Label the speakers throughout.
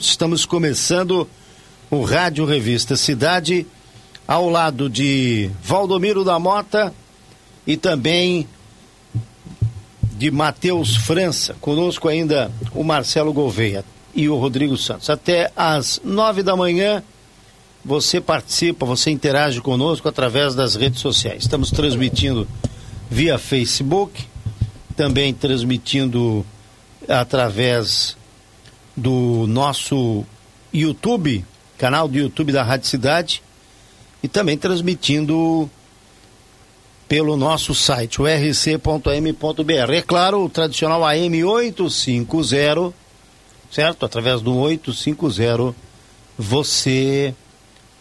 Speaker 1: Estamos começando o Rádio Revista Cidade, ao lado de Valdomiro da Mota e também de Matheus França. Conosco ainda o Marcelo Gouveia e o Rodrigo Santos. Até às nove da manhã você participa, você interage conosco através das redes sociais. Estamos transmitindo via Facebook, também transmitindo através do nosso YouTube, canal do YouTube da Rádio Cidade, e também transmitindo pelo nosso site, o rc.am.br. É claro, o tradicional AM 850, certo? Através do 850, você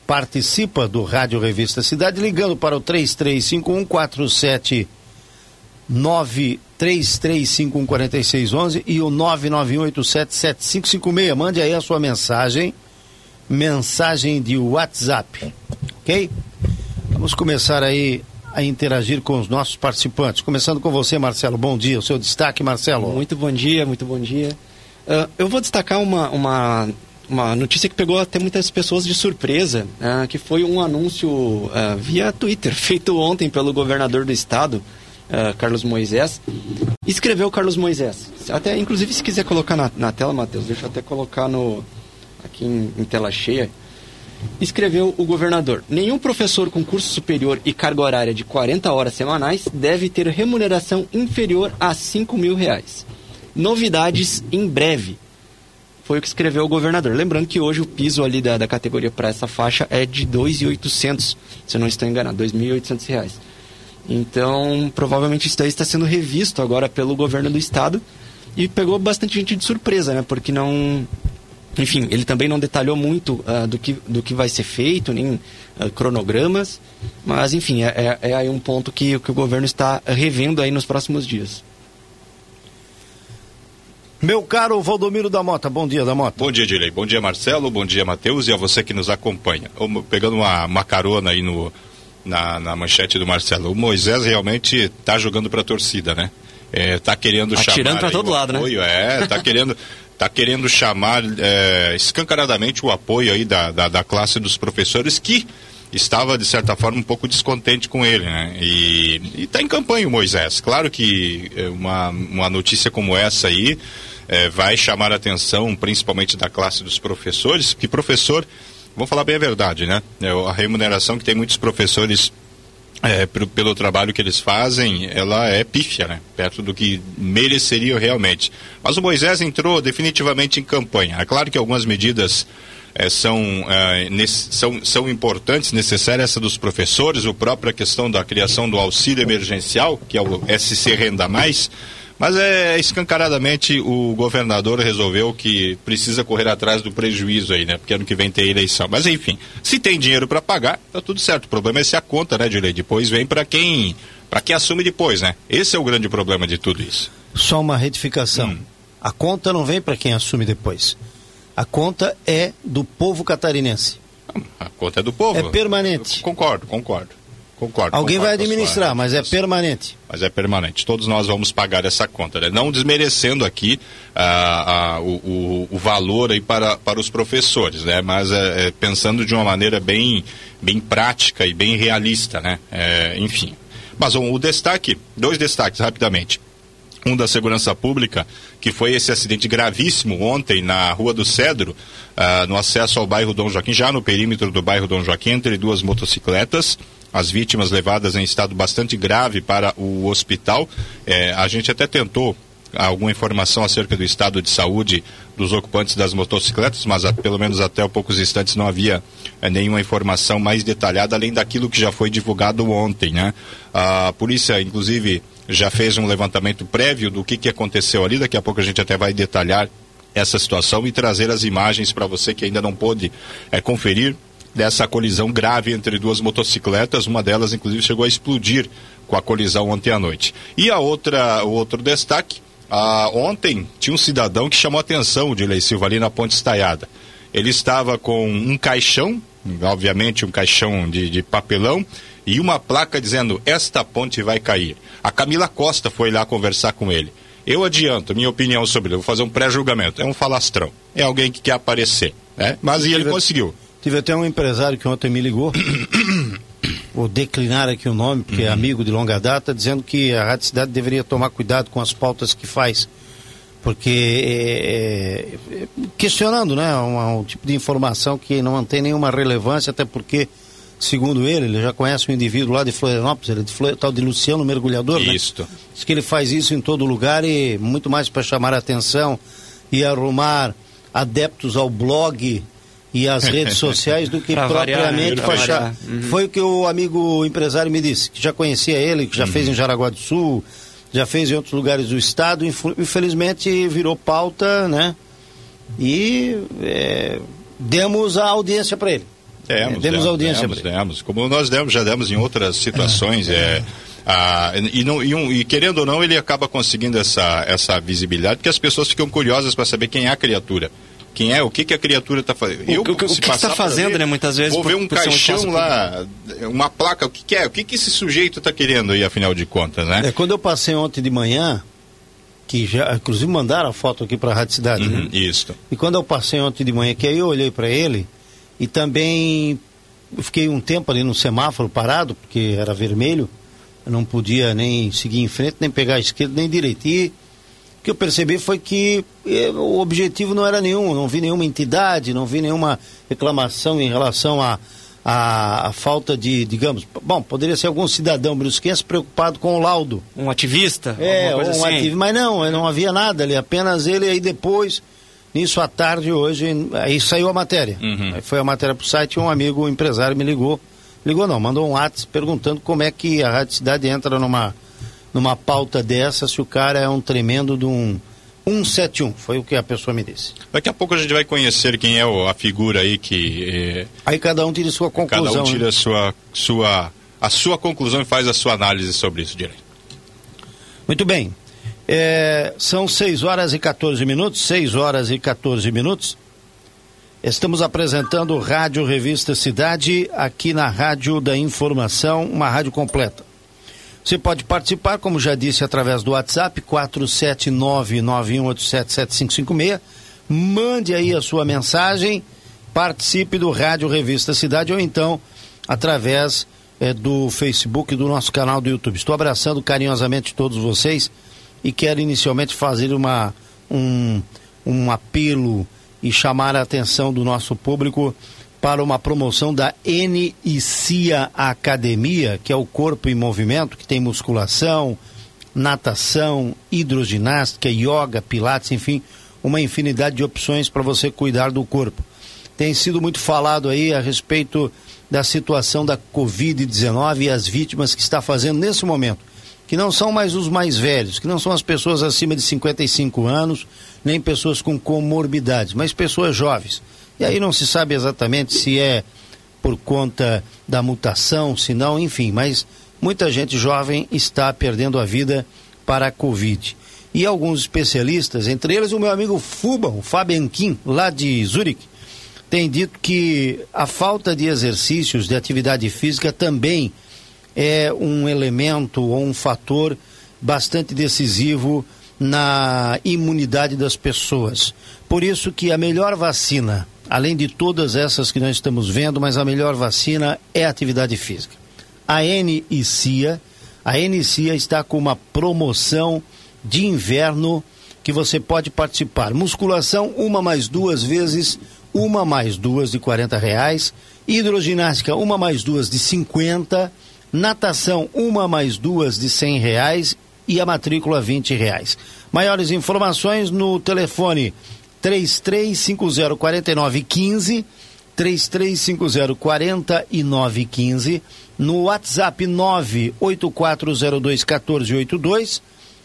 Speaker 1: participa do Rádio Revista Cidade ligando para o 335147 933514611 e o 991877556. Mande aí a sua mensagem, mensagem de WhatsApp, ok? Vamos começar aí a interagir com os nossos participantes. Começando com você, Marcelo. Bom dia. O seu destaque, Marcelo.
Speaker 2: Muito bom dia, muito bom dia. Uh, eu vou destacar uma, uma, uma notícia que pegou até muitas pessoas de surpresa, uh, que foi um anúncio uh, via Twitter, feito ontem pelo governador do estado, uh, Carlos Moisés, escreveu Carlos Moisés. Até, inclusive, se quiser colocar na, na tela, Matheus, deixa eu até colocar no, aqui em, em tela cheia. Escreveu o governador: Nenhum professor com curso superior e carga horária de 40 horas semanais deve ter remuneração inferior a 5 mil reais. Novidades em breve. Foi o que escreveu o governador. Lembrando que hoje o piso ali da, da categoria para essa faixa é de 2.800, se eu não estou enganado, 2.800 reais. Então, provavelmente isso daí está sendo revisto agora pelo governo do estado e pegou bastante gente de surpresa, né? Porque não. Enfim, ele também não detalhou muito uh, do, que, do que vai ser feito, nem uh, cronogramas, mas enfim, é, é, é, aí um ponto que, que o governo está revendo aí nos próximos dias.
Speaker 1: Meu caro Valdomiro da Mota, bom dia da Mota.
Speaker 3: Bom dia, Direi. Bom dia, Marcelo. Bom dia, Matheus, e a você que nos acompanha. Pegando uma, uma carona aí no, na, na manchete do Marcelo. O Moisés realmente está jogando para a torcida, né? É, tá querendo
Speaker 2: Atirando chamar. Atirando para todo lado, né?
Speaker 3: apoio, né? É, tá querendo. tá querendo chamar é, escancaradamente o apoio aí da, da, da, classe dos professores que estava, de certa forma, um pouco descontente com ele, né? E está em campanha o Moisés. Claro que é, uma, uma notícia como essa aí é, vai chamar a atenção, principalmente da classe dos professores, que professor vamos falar bem a verdade, né? É, a remuneração que tem muitos professores é, pelo, pelo, trabalho que eles fazem, ela é pífia, né? Perto do que mereceria realmente. Mas o Moisés entrou definitivamente em campanha. É claro que algumas medidas é, são, é, nesse, são, são importantes, necessárias, essa dos professores, a própria questão da criação do auxílio emergencial, que é o SC Renda Mais, mas é escancaradamente o governador resolveu que precisa correr atrás do prejuízo aí, né? Porque ano que vem tem eleição. Mas enfim, se tem dinheiro para pagar, tá tudo certo. O problema é se a conta, né, Dilei, depois vem para quem para quem assume depois, né? Esse é o grande problema de tudo isso.
Speaker 1: Só uma retificação. Hum. A conta não vem para quem assume depois. A conta é do povo catarinense.
Speaker 3: A conta é do povo.
Speaker 1: É permanente.
Speaker 3: Eu concordo, concordo. Concordo.
Speaker 1: Alguém
Speaker 3: concordo
Speaker 1: vai administrar, mas é permanente.
Speaker 3: Mas é permanente. Todos nós vamos pagar essa conta, né? Não desmerecendo aqui ah, ah, o, o, o, valor aí para, para os professores, né? Mas é, é, pensando de uma maneira bem, bem prática e bem realista, né? É, enfim. Mas um, o destaque, dois destaques rapidamente um da segurança pública, que foi esse acidente gravíssimo ontem na Rua do Cedro, uh, no acesso ao bairro Dom Joaquim, já no perímetro do bairro Dom Joaquim, entre duas motocicletas as vítimas levadas em estado bastante grave para o hospital. É, a gente até tentou alguma informação acerca do estado de saúde dos ocupantes das motocicletas, mas pelo menos até poucos instantes não havia é, nenhuma informação mais detalhada, além daquilo que já foi divulgado ontem. Né? A polícia, inclusive, já fez um levantamento prévio do que, que aconteceu ali, daqui a pouco a gente até vai detalhar essa situação e trazer as imagens para você que ainda não pôde é, conferir dessa colisão grave entre duas motocicletas. Uma delas, inclusive, chegou a explodir com a colisão ontem à noite. E a outra, o outro destaque, ah, ontem tinha um cidadão que chamou a atenção de Lei Silva ali na Ponte Estaiada. Ele estava com um caixão, obviamente um caixão de, de papelão, e uma placa dizendo: Esta ponte vai cair. A Camila Costa foi lá conversar com ele. Eu adianto minha opinião sobre ele, vou fazer um pré-julgamento. É um falastrão. É alguém que quer aparecer. Né? Mas e ele conseguiu.
Speaker 1: Tive até um empresário que ontem me ligou, vou declinar aqui o nome, porque uhum. é amigo de longa data, dizendo que a Rádio Cidade deveria tomar cuidado com as pautas que faz. Porque, é, é, questionando, né, um, um, tipo de informação que não tem nenhuma relevância, até porque, segundo ele, ele já conhece um indivíduo lá de Florianópolis, ele é de Flor, tal de Luciano Mergulhador,
Speaker 3: isso.
Speaker 1: né? Diz que ele faz isso em todo lugar e muito mais para chamar a atenção e arrumar adeptos ao blog e as redes sociais do que propriamente para achar. Uhum. Foi o que o amigo empresário me disse, que já conhecia ele, que já uhum. fez em Jaraguá do Sul, já fez em outros lugares do estado, infelizmente virou pauta, né? E é, demos a audiência para ele.
Speaker 3: Demos, é, demos, audiência demos, demos. Como nós demos, já demos em outras situações. É. é ah, e, não, e, um, e, querendo ou não, ele acaba conseguindo essa, essa visibilidade, porque as pessoas ficam curiosas para saber quem é a criatura quem é, o que, que a criatura está fazendo.
Speaker 2: Eu, o, o, o que está fazendo, ali, né? Muitas vezes.
Speaker 3: Vou por, ver um caixão lá, uma placa, o que, que é? O que, que esse sujeito está querendo aí, afinal de contas, né?
Speaker 1: É, quando eu passei ontem de manhã, que já, inclusive mandaram a foto aqui para a Rádio Cidade, uhum, né?
Speaker 3: Isso.
Speaker 1: E quando eu passei ontem de manhã, que aí eu olhei para ele e também fiquei um tempo ali no semáforo parado, porque era vermelho, eu não podia nem seguir em frente, nem pegar a esquerda, nem direita. E que eu percebi foi que eh, o objetivo não era nenhum, não vi nenhuma entidade, não vi nenhuma reclamação em relação a, a, a, falta de, digamos, bom, poderia ser algum cidadão brusquense preocupado com o laudo.
Speaker 2: Um ativista?
Speaker 1: É, um assim. ativista, mas não, não havia nada ali, apenas ele aí depois, nisso à tarde hoje, aí saiu a matéria. Uhum. Aí foi a matéria para o site e um amigo, um empresário me ligou, ligou não, mandou um WhatsApp perguntando como é que a Rádio Cidade entra numa numa pauta dessa se o cara é um tremendo de um 171, foi o que a pessoa me disse.
Speaker 3: Daqui a pouco a gente vai conhecer quem é a figura aí que. É...
Speaker 1: Aí cada um tira sua conclusão.
Speaker 3: Cada um tira
Speaker 1: né?
Speaker 3: a, sua, sua, a sua conclusão e faz a sua análise sobre isso direito.
Speaker 1: Muito bem. É, são 6 horas e 14 minutos, 6 horas e 14 minutos. Estamos apresentando Rádio Revista Cidade aqui na Rádio da Informação, uma rádio completa. Você pode participar, como já disse, através do WhatsApp 47991877556. Mande aí a sua mensagem, participe do Rádio Revista Cidade ou então através é, do Facebook do nosso canal do YouTube. Estou abraçando carinhosamente todos vocês e quero inicialmente fazer uma, um, um apelo e chamar a atenção do nosso público para uma promoção da NICIA Academia, que é o corpo em movimento, que tem musculação, natação, hidroginástica, yoga, pilates, enfim, uma infinidade de opções para você cuidar do corpo. Tem sido muito falado aí a respeito da situação da Covid-19 e as vítimas que está fazendo nesse momento, que não são mais os mais velhos, que não são as pessoas acima de 55 anos, nem pessoas com comorbidades, mas pessoas jovens e aí não se sabe exatamente se é por conta da mutação, se não, enfim, mas muita gente jovem está perdendo a vida para a Covid. E alguns especialistas, entre eles o meu amigo Fuba, o Fabenquim, lá de Zurique, tem dito que a falta de exercícios, de atividade física também é um elemento ou um fator bastante decisivo na imunidade das pessoas. Por isso que a melhor vacina além de todas essas que nós estamos vendo, mas a melhor vacina é a atividade física. A NICIA, a NICIA está com uma promoção de inverno que você pode participar. Musculação, uma mais duas vezes, uma mais duas de 40 reais. Hidroginástica, uma mais duas de 50. Natação, uma mais duas de 100 reais. E a matrícula, 20 reais. Maiores informações no telefone 3350 4915 3350 4915 no WhatsApp 98402 1482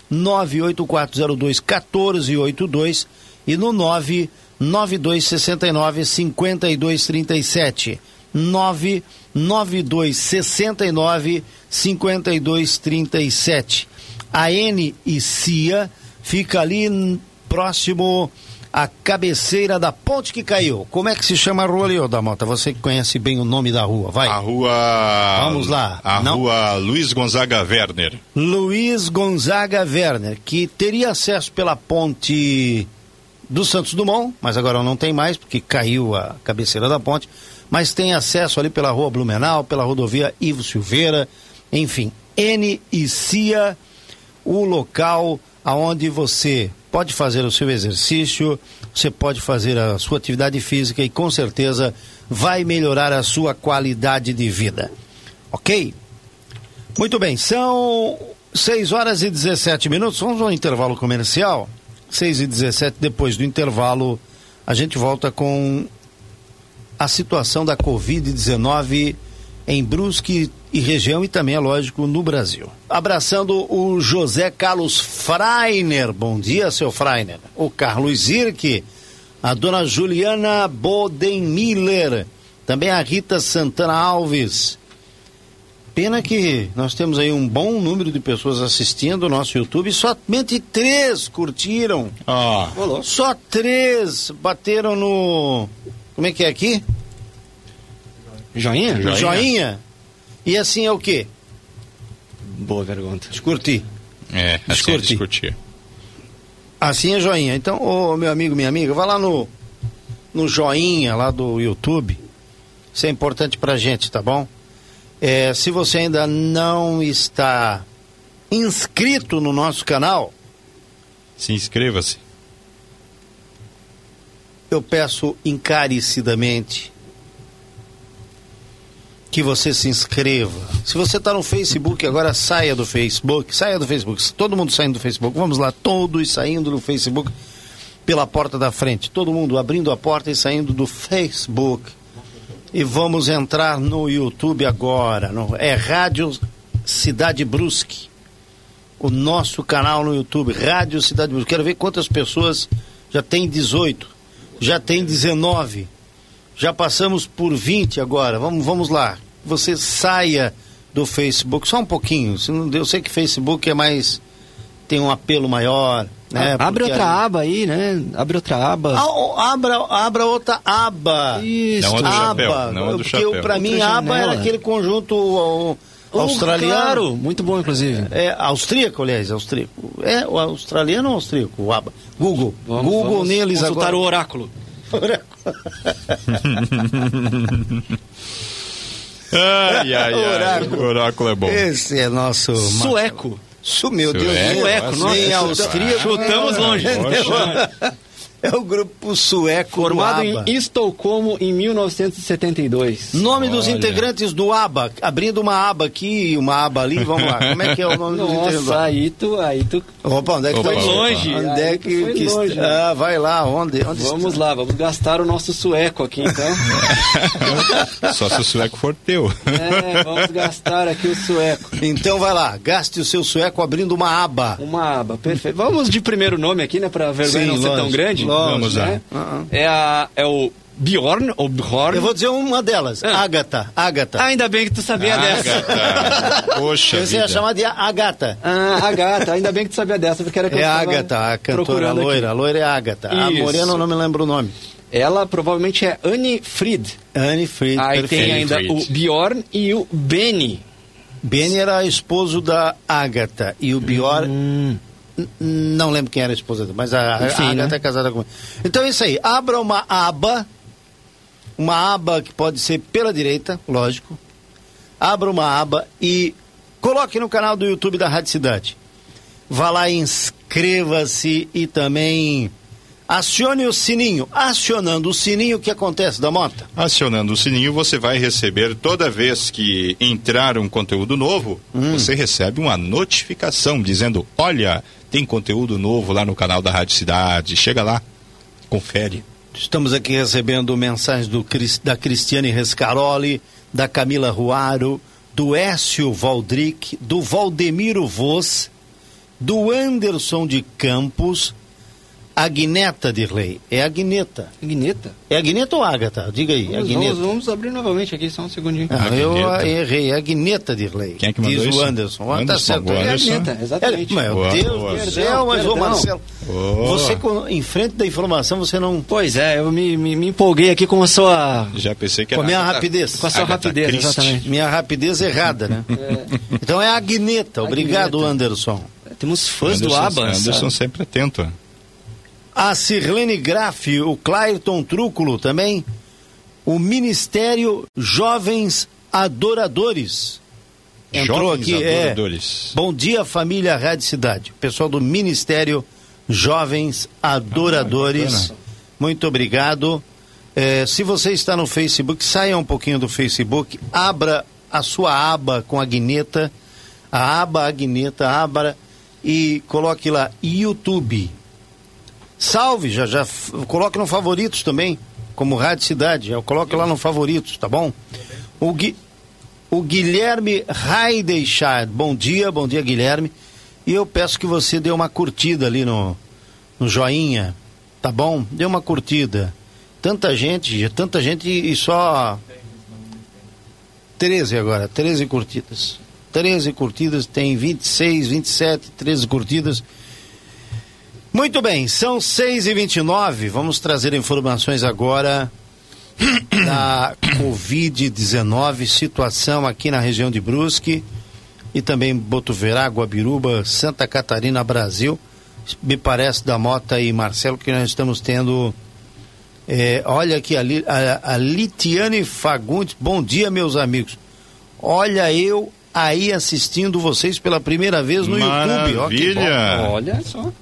Speaker 1: 98402 1482 e no 99269 5237 99269 5237 a N e CIA fica ali próximo a cabeceira da ponte que caiu. Como é que se chama a rua ali, ô Damota? Você que conhece bem o nome da rua, vai.
Speaker 3: A rua.
Speaker 1: Vamos lá.
Speaker 3: A
Speaker 1: Não.
Speaker 3: rua Luiz Gonzaga Werner.
Speaker 1: Luiz Gonzaga Werner, que teria acesso pela ponte do Santos Dumont, mas agora não tem mais, porque caiu a cabeceira da ponte, mas tem acesso ali pela rua Blumenau, pela rodovia Ivo Silveira, enfim, inicia o local aonde você pode fazer o seu exercício, você pode fazer a sua atividade física e com certeza vai melhorar a sua qualidade de vida. Ok? Muito bem, são 6 horas e 17 minutos. Vamos ao intervalo comercial. 6 e 17, depois do intervalo, a gente volta com a situação da Covid-19 em Brusque e região e também, é lógico, no Brasil. Abraçando o José Carlos Freiner. Bom dia, seu Freiner. O Carlos Zirke, a dona Juliana Bodenmiller, também a Rita Santana Alves. Pena que nós temos aí um bom número de pessoas assistindo o nosso YouTube somente três curtiram.
Speaker 3: Ah,
Speaker 1: Só três bateram no. Como é que é aqui?
Speaker 2: Joinha?
Speaker 1: No joinha. E assim é o quê?
Speaker 2: Boa pergunta.
Speaker 1: Curtir.
Speaker 3: é, assim é discutir.
Speaker 1: Assim é joinha. Então, ô meu amigo, minha amiga, vai lá no, no joinha lá do YouTube. Isso é importante pra gente, tá bom? É, se você ainda não está inscrito no nosso canal,
Speaker 3: Se inscreva-se.
Speaker 1: eu peço encarecidamente que você se inscreva. Se você está no Facebook, agora saia do Facebook, saia do Facebook. Todo mundo saindo do Facebook. Vamos lá, todos saindo do Facebook pela porta da frente. Todo mundo abrindo a porta e saindo do Facebook. E vamos entrar no YouTube agora. no- é Rádio Cidade Brusque. O nosso canal no YouTube, Rádio Cidade Brusque. Quero ver quantas pessoas já tem 18, já tem 19. Já passamos por 20 agora. Vamos, vamos lá. Você saia do Facebook só um pouquinho. Eu sei que Facebook é mais tem um apelo maior, né?
Speaker 2: Ah, Abre
Speaker 1: Porque
Speaker 2: outra
Speaker 1: ali-
Speaker 2: aba aí, né? Abre outra aba.
Speaker 1: Ah, abra, abra outra aba.
Speaker 2: Isso.
Speaker 3: Não a do
Speaker 1: aba.
Speaker 3: chapéu, não a do
Speaker 1: porque
Speaker 3: chapéu.
Speaker 1: para mim
Speaker 2: Outra
Speaker 1: aba era aquele conjunto ó,
Speaker 2: Oh,
Speaker 1: australiano.
Speaker 2: Claro, muito bom, inclusive.
Speaker 1: É austríaco, aliás, austríaco. É o australiano ou austríaco? O aba. Google.
Speaker 2: Vamos,
Speaker 1: Google
Speaker 2: vamos
Speaker 1: neles
Speaker 2: consultar
Speaker 1: agora.
Speaker 2: o oráculo.
Speaker 3: Ai, ai, ai.
Speaker 1: Oráculo.
Speaker 3: Oráculo é bom.
Speaker 1: Esse é nosso.
Speaker 2: Sueco.
Speaker 1: Su, meu Deus.
Speaker 3: Sueco, nossa.
Speaker 1: Nem austríaco.
Speaker 2: Chutamos longe.
Speaker 3: Poxa.
Speaker 1: É o grupo sueco
Speaker 2: Formado em Estocolmo em 1972.
Speaker 1: Nome dos
Speaker 3: Olha.
Speaker 1: integrantes do ABBA. Abrindo uma aba aqui e uma aba ali. Vamos lá. Como é que é o nome dos integrantes do
Speaker 2: Nossa,
Speaker 1: ABBA?
Speaker 2: aí tu, aí tu...
Speaker 1: Opa, onde é que
Speaker 3: Opa,
Speaker 1: tá
Speaker 3: opa.
Speaker 2: longe.
Speaker 1: Onde é que,
Speaker 2: foi
Speaker 1: que
Speaker 2: longe, né?
Speaker 1: Ah, vai lá. Onde? onde
Speaker 2: Vamos lá, vamos gastar o nosso sueco aqui, então.
Speaker 3: Só se o sueco for teu.
Speaker 2: É, vamos gastar aqui o sueco.
Speaker 1: Então vai lá. Gaste o seu sueco abrindo uma aba.
Speaker 2: Uma aba, perfeito. Vamos de primeiro nome aqui, né? Pra vergonha
Speaker 1: Sim,
Speaker 2: não ser tão grande.
Speaker 3: Vamos lá.
Speaker 2: né?
Speaker 1: Uh-uh.
Speaker 2: É, a, é o Bjorn, ou Bjorn.
Speaker 1: Eu vou dizer uma delas.
Speaker 2: Ah.
Speaker 1: Agatha. Agatha.
Speaker 2: Ainda bem que tu sabia dessa.
Speaker 3: Agatha. Poxa
Speaker 1: Eu ia chamar de Agatha.
Speaker 2: Ah, a gata, ainda bem que tu sabia dessa, porque era que
Speaker 1: É a Agatha, a cantora
Speaker 2: aqui.
Speaker 1: loira. A loira é a Agatha. A
Speaker 2: Isso.
Speaker 1: morena eu não me lembro o nome.
Speaker 2: Ela provavelmente é Anne Fried.
Speaker 1: Anne Fried.
Speaker 2: Aí
Speaker 1: perfeito.
Speaker 2: tem ainda o Bjorn e o Benny.
Speaker 1: Benny era esposo da Agatha. E o Bior.
Speaker 2: Hum.
Speaker 1: Não lembro quem era a esposa dele, mas a, a
Speaker 2: Enfim,
Speaker 1: Agatha
Speaker 2: né?
Speaker 1: é casada com ele. Então é isso aí. Abra uma aba. Uma aba que pode ser pela direita, lógico. Abra uma aba e coloque no canal do YouTube da Rádio Cidade. Vá lá e inscreva-se e também acione o sininho. Acionando o sininho, o que acontece da mota?
Speaker 3: Acionando o sininho, você vai receber toda vez que entrar um conteúdo novo,
Speaker 1: Hum.
Speaker 3: você recebe uma notificação dizendo: Olha, tem conteúdo novo lá no canal da Rádio Cidade. Chega lá, confere.
Speaker 1: Estamos aqui recebendo mensagens do, da Cristiane Rescaroli, da Camila Ruaro, do Écio Valdric, do Valdemiro Voz, do Anderson de Campos, Agneta Dirley. É Agneta.
Speaker 2: Agneta?
Speaker 1: É Agneta ou Agatha? Diga aí,
Speaker 2: vamos,
Speaker 1: Agneta.
Speaker 2: Vamos, vamos, abrir novamente aqui, só um segundinho.
Speaker 1: Ah, eu errei, é Agneta Dirley.
Speaker 3: Quem é que mandou
Speaker 1: Diz
Speaker 3: isso?
Speaker 1: o Anderson.
Speaker 3: Anderson,
Speaker 1: tá certo. É
Speaker 3: Anderson.
Speaker 2: Agneta, exatamente.
Speaker 1: É, meu
Speaker 3: Boa,
Speaker 1: Deus
Speaker 3: boa.
Speaker 1: do céu, mas ô. Marcelo,
Speaker 3: Boa.
Speaker 1: você com- em frente da informação, você não...
Speaker 2: Pois é, eu me, me, me empolguei aqui com a sua,
Speaker 3: Já pensei que
Speaker 1: Com
Speaker 3: era.
Speaker 1: a minha
Speaker 3: Agatha-
Speaker 1: rapidez.
Speaker 2: com a sua
Speaker 3: Agatha
Speaker 2: rapidez,
Speaker 3: Christie.
Speaker 2: exatamente.
Speaker 1: Minha rapidez errada, né? Então é Agneta. Obrigado,
Speaker 2: Agneta.
Speaker 1: Anderson.
Speaker 2: Temos fãs do
Speaker 3: Anderson-
Speaker 2: ABBA.
Speaker 3: Anderson
Speaker 2: sabe?
Speaker 3: sempre atento.
Speaker 1: A Sirlene Graff, o Clairton Trúculo também. O Ministério Jovens Adoradores. Entrou
Speaker 3: Jovens
Speaker 1: aqui, é.
Speaker 3: adoradores.
Speaker 1: Bom dia, família Rádio Cidade. Pessoal do Ministério Jovens Adoradores.
Speaker 3: Ah.
Speaker 1: Muito obrigado. É, se você está no Facebook, saia um pouquinho do Facebook, abra a sua aba com a guineta, a aba Agneta, abra e coloque lá YouTube. Salve, já já coloque no favoritos também, como Rádio Cidade, eu coloque lá no favoritos, tá bom? O, Gui, o Guilherme Raideixar, bom dia, bom dia Guilherme. E eu peço que você dê uma curtida ali no, no joinha, tá bom? Dê uma curtida. Tanta gente, tanta gente e só 13 agora, 13 curtidas. 13 curtidas, tem 26, 27, 13 curtidas. Muito bem, são 6 e 29 Vamos trazer informações agora da Covid-19, situação aqui na região de Brusque e também Botuverá, Guabiruba, Santa Catarina, Brasil. Me parece da Mota e Marcelo que nós estamos tendo. é, olha aqui a, a, a Litiane Fagundes. Bom dia, meus amigos. Olha eu aí assistindo vocês pela primeira vez no YouTube. Ó, que bom.
Speaker 3: Maravilha.
Speaker 2: Olha só.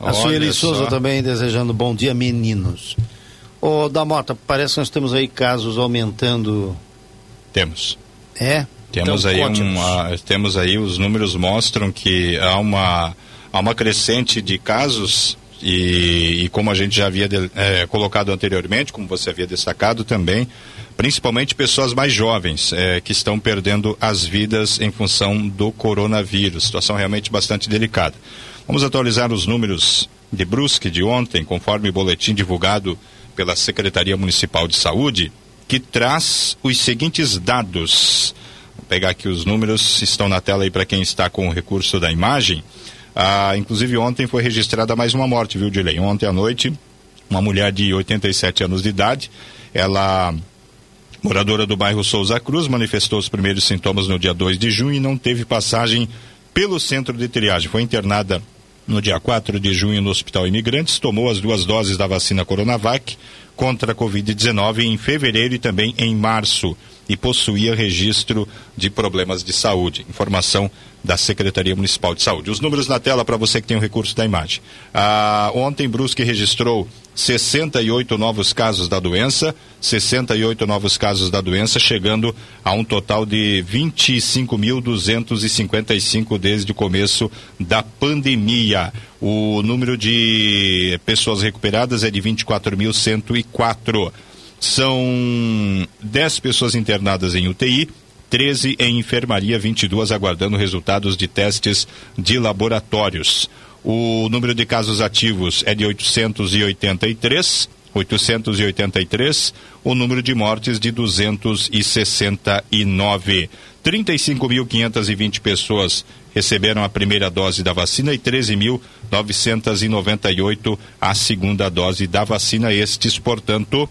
Speaker 1: A Sueli Souza também desejando bom dia, meninos. Ô, Damota, parece que nós temos aí casos aumentando.
Speaker 3: Temos.
Speaker 1: É?
Speaker 3: Temos
Speaker 1: Então,
Speaker 3: aí um, ah, temos aí os números mostram que há uma há uma crescente de casos e, e como a gente já havia de- eh, colocado anteriormente, como você havia destacado também, principalmente pessoas mais jovens eh, que estão perdendo as vidas em função do coronavírus. Situação realmente bastante delicada. Vamos atualizar os números de Brusque de ontem, conforme o boletim divulgado pela Secretaria Municipal de Saúde, que traz os seguintes dados. Vou pegar aqui os números, estão na tela aí para quem está com o recurso da imagem. Ah, inclusive ontem foi registrada mais uma morte, viu, Dilei? Ontem à noite, uma mulher de 87 anos de idade, ela moradora do bairro Souza Cruz, manifestou os primeiros sintomas no dia 2 de junho e não teve passagem pelo centro de triagem. Foi internada no dia 4 de junho no Hospital Imigrantes, tomou as duas doses da vacina Coronavac contra a Covid-19 em fevereiro e também em março e possuía registro de problemas de saúde. Informação da Secretaria Municipal de Saúde. Os números na tela para você que tem o recurso da imagem. Ah, ontem, Brusque registrou 68 novos casos da doença, 68 novos casos da doença, chegando a um total de 25.255 desde o começo da pandemia. O número de pessoas recuperadas é de 24.104. São 10 pessoas internadas em UTI, 13 em enfermaria, 22 aguardando resultados de testes de laboratórios. O número de casos ativos é de 883. 883, o número de mortes de 269. 35.520 pessoas receberam a primeira dose da vacina e 13.998 a segunda dose da vacina. Estes, portanto,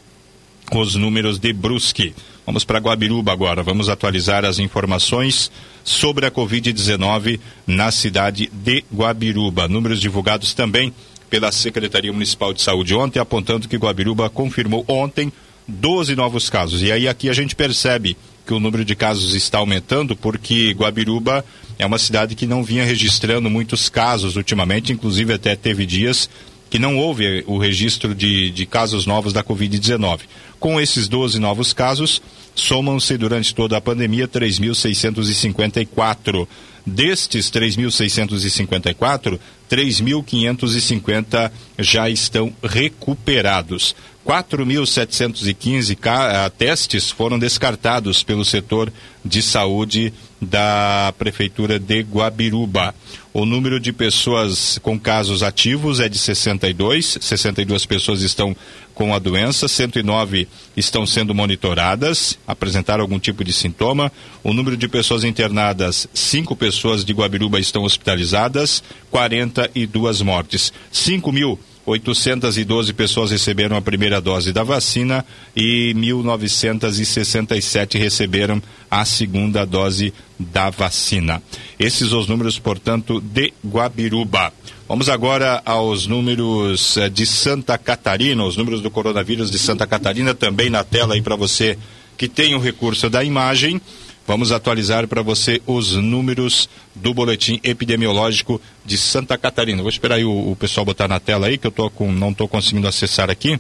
Speaker 3: os números de Brusque. Vamos para Guabiruba agora. Vamos atualizar as informações sobre a Covid-19 na cidade de Guabiruba. Números divulgados também pela Secretaria Municipal de Saúde ontem, apontando que Guabiruba confirmou ontem 12 novos casos. E aí aqui a gente percebe que o número de casos está aumentando porque Guabiruba é uma cidade que não vinha registrando muitos casos ultimamente, inclusive até teve dias que não houve o registro de, de casos novos da Covid-19. Com esses 12 novos casos, somam-se durante toda a pandemia 3.654. Destes 3.654, 3.550 já estão recuperados. 4.715 ca- ah, testes foram descartados pelo setor de saúde da Prefeitura de Guabiruba. O número de pessoas com casos ativos é de 62, 62 pessoas estão com a doença, 109 estão sendo monitoradas, apresentaram algum tipo de sintoma. O número de pessoas internadas, 5 pessoas de Guabiruba estão hospitalizadas, 42 mortes. 5 mil 812 pessoas receberam a primeira dose da vacina e 1.967 receberam a segunda dose da vacina. Esses os números, portanto, de Guabiruba. Vamos agora aos números eh, de Santa Catarina, os números do coronavírus de Santa Catarina, também na tela aí para você que tem o recurso da imagem. Vamos atualizar para você os números do boletim epidemiológico de Santa Catarina. Vou esperar aí o, o pessoal botar na tela aí, que eu tô com, não estou conseguindo acessar aqui.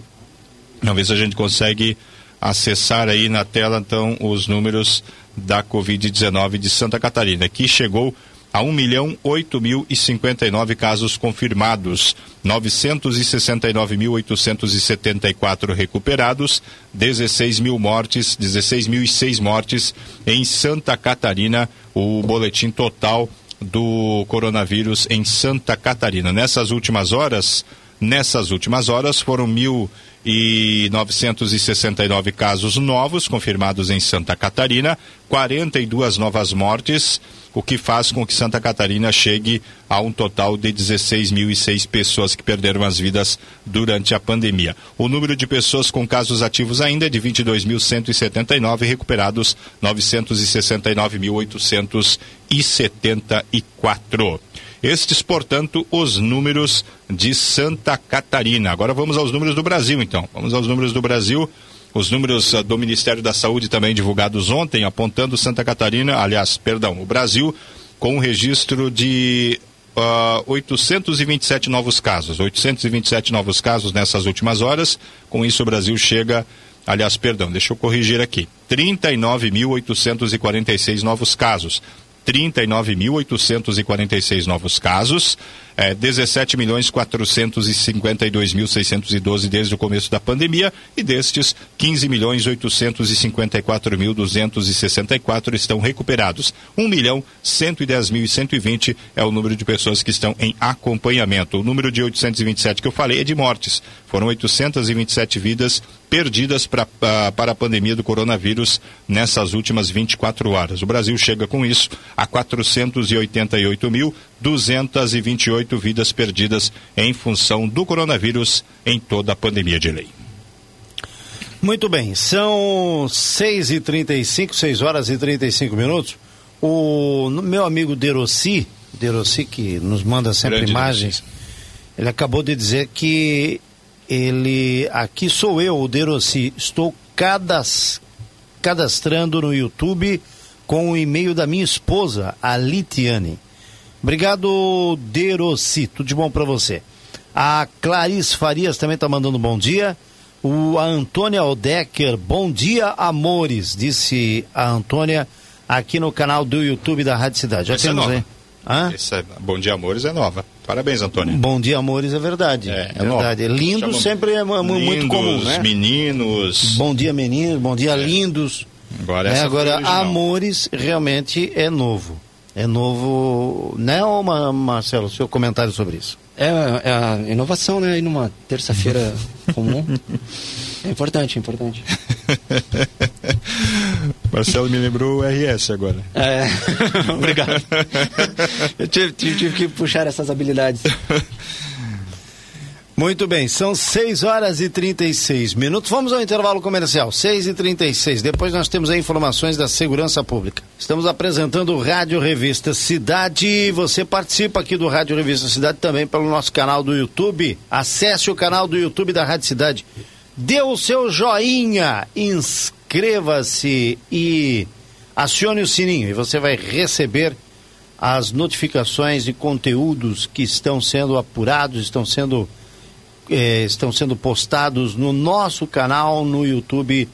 Speaker 3: Se a gente consegue acessar aí na tela, então, os números da Covid-19 de Santa Catarina, que chegou a 1 milhão 8 mil e 59 casos confirmados, 969.874 recuperados, 16 mil mortes, 16 mil e mortes em Santa Catarina, o boletim total do coronavírus em Santa Catarina. Nessas últimas horas, nessas últimas horas foram mil e 969 casos novos confirmados em Santa Catarina, 42 novas mortes, o que faz com que Santa Catarina chegue a um total de 16.006 pessoas que perderam as vidas durante a pandemia. O número de pessoas com casos ativos ainda é de 22.179, recuperados 969.874. Estes, portanto, os números de Santa Catarina. Agora vamos aos números do Brasil, então. Vamos aos números do Brasil. Os números uh, do Ministério da Saúde também divulgados ontem, apontando Santa Catarina, aliás, perdão, o Brasil, com um registro de uh, 827 novos casos. 827 novos casos nessas últimas horas. Com isso, o Brasil chega. Aliás, perdão, deixa eu corrigir aqui. 39.846 novos casos. 39.846 novos casos é, 17 milhões 452 mil 612 desde o começo da pandemia e destes 15 milhões 854 mil 264 estão recuperados. 1 milhão 110 mil e 120 é o número de pessoas que estão em acompanhamento. O número de 827 que eu falei é de mortes. Foram 827 vidas perdidas pra, uh, para a pandemia do coronavírus nessas últimas 24 horas. O Brasil chega com isso a 488 mil 228 vidas perdidas em função do coronavírus em toda a pandemia de lei.
Speaker 1: Muito bem, são 6 e 35 6 horas e 35 minutos. O meu amigo Derossi, Derossi que nos manda sempre Grande imagens, Derossi. ele acabou de dizer que ele, aqui sou eu, o Derossi, estou cadas, cadastrando no YouTube com o e-mail da minha esposa, a Litiane. Obrigado, Derossi. Tudo de bom para você. A Clarice Farias também está mandando bom dia. O, a Antônia Odecker, bom dia, amores, disse a Antônia aqui no canal do YouTube da Rádio Cidade. Já
Speaker 3: Essa é
Speaker 1: temos
Speaker 3: é
Speaker 1: aí. Hã?
Speaker 3: É, bom dia, amores é nova. Parabéns, Antônia.
Speaker 1: Bom dia, amores é verdade. É, é verdade. Nova. Lindo Chama... sempre é lindos, muito comum, né?
Speaker 3: meninos.
Speaker 1: Bom dia, meninos. Bom dia, é. lindos.
Speaker 3: Agora,
Speaker 1: é, agora amores realmente é novo. É novo, né, Marcelo, seu comentário sobre isso?
Speaker 2: É, é a inovação, né, aí numa terça-feira comum. É importante, é importante.
Speaker 3: Marcelo me lembrou o RS agora.
Speaker 2: É, obrigado. Eu tive, tive, tive que puxar essas habilidades.
Speaker 1: Muito bem, são 6 horas e 36 minutos. Vamos ao intervalo comercial, 6 e 36 Depois nós temos aí informações da segurança pública. Estamos apresentando o Rádio Revista Cidade. Você participa aqui do Rádio Revista Cidade também pelo nosso canal do YouTube. Acesse o canal do YouTube da Rádio Cidade. Dê o seu joinha, inscreva-se e acione o sininho e você vai receber as notificações de conteúdos que estão sendo apurados, estão sendo eh, estão sendo postados no nosso canal no YouTube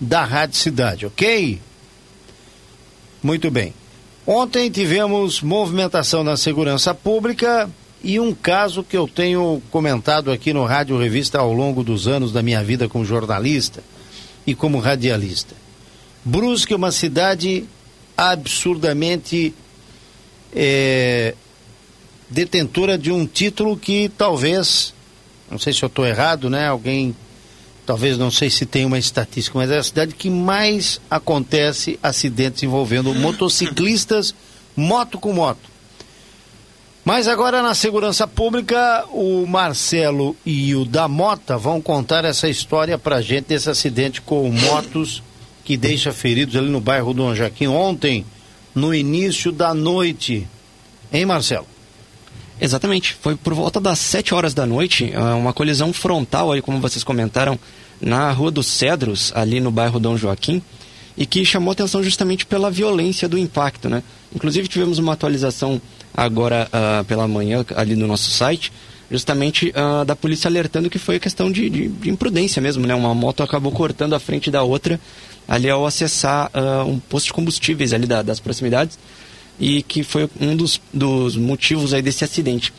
Speaker 1: da Rádio Cidade, ok? Muito bem. Ontem tivemos movimentação na segurança pública e um caso que eu tenho comentado aqui no Rádio Revista ao longo dos anos da minha vida como jornalista e como radialista. Brusque é uma cidade absurdamente é, detentora de um título que talvez, não sei se eu estou errado, né? Alguém, talvez não sei se tem uma estatística, mas é a cidade que mais acontece acidentes envolvendo motociclistas, moto com moto. Mas agora na segurança pública, o Marcelo e o da Mota vão contar essa história pra gente desse acidente com motos que deixa feridos ali no bairro Dom Joaquim ontem, no início da noite. Hein, Marcelo?
Speaker 2: Exatamente. Foi por volta das 7 horas da noite, ah, uma colisão frontal aí, como vocês comentaram, na Rua dos Cedros, ali no bairro Dom Joaquim, e que chamou atenção justamente pela violência do impacto, né? Inclusive tivemos uma atualização agora uh, pela manhã ali no nosso site, justamente uh, da polícia alertando que foi questão de, de, de, imprudência mesmo, né? Uma moto acabou cortando a frente da outra ali ao acessar uh, um posto de combustíveis ali da, das proximidades e que foi um dos, dos motivos aí desse acidente.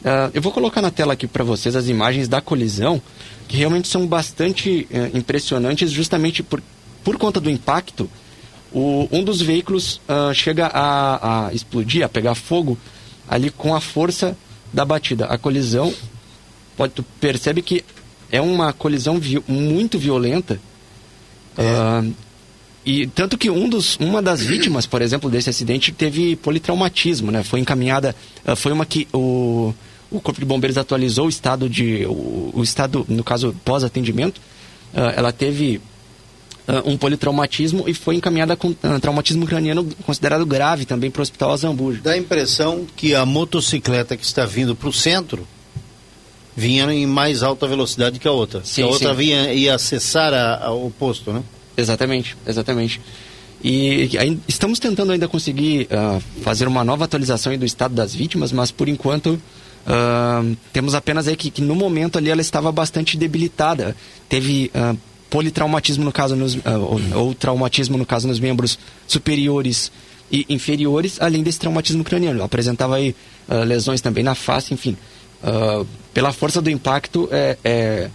Speaker 2: Uh, eu vou colocar na tela aqui para vocês as imagens da colisão, que realmente são bastante uh, impressionantes, justamente por, por conta do impacto. O, um dos veículos uh, chega a, a, explodir, a pegar fogo, ali com a força da batida. A colisão, pode, tu percebe que é uma colisão vi muito violenta. É. E tanto que um dos, uma das vítimas, por exemplo, desse acidente teve politraumatismo, né? Foi encaminhada, uh, foi uma que o, o Corpo de Bombeiros atualizou o estado de, o, o estado, no caso, pós-atendimento. Uh, ela teve uh, um politraumatismo e foi encaminhada com traumatismo craniano considerado grave também para o Hospital Azambuja.
Speaker 1: Dá a impressão que a motocicleta que está vindo para o centro vinha em mais alta velocidade que a outra. Sim, a outra sim. vinha ia acessar a, a, o posto, né?
Speaker 2: Exatamente, exatamente. E estamos tentando ainda conseguir uh, fazer uma nova atualização do estado das vítimas, mas por enquanto uh, temos apenas aí que, que, no momento ali ela estava bastante debilitada. Teve uh, politraumatismo no caso nos, ou, ou, traumatismo no caso nos membros superiores e inferiores, além desse traumatismo craniano. Apresentava aí lesões também na face, enfim. pela força do impacto, é, é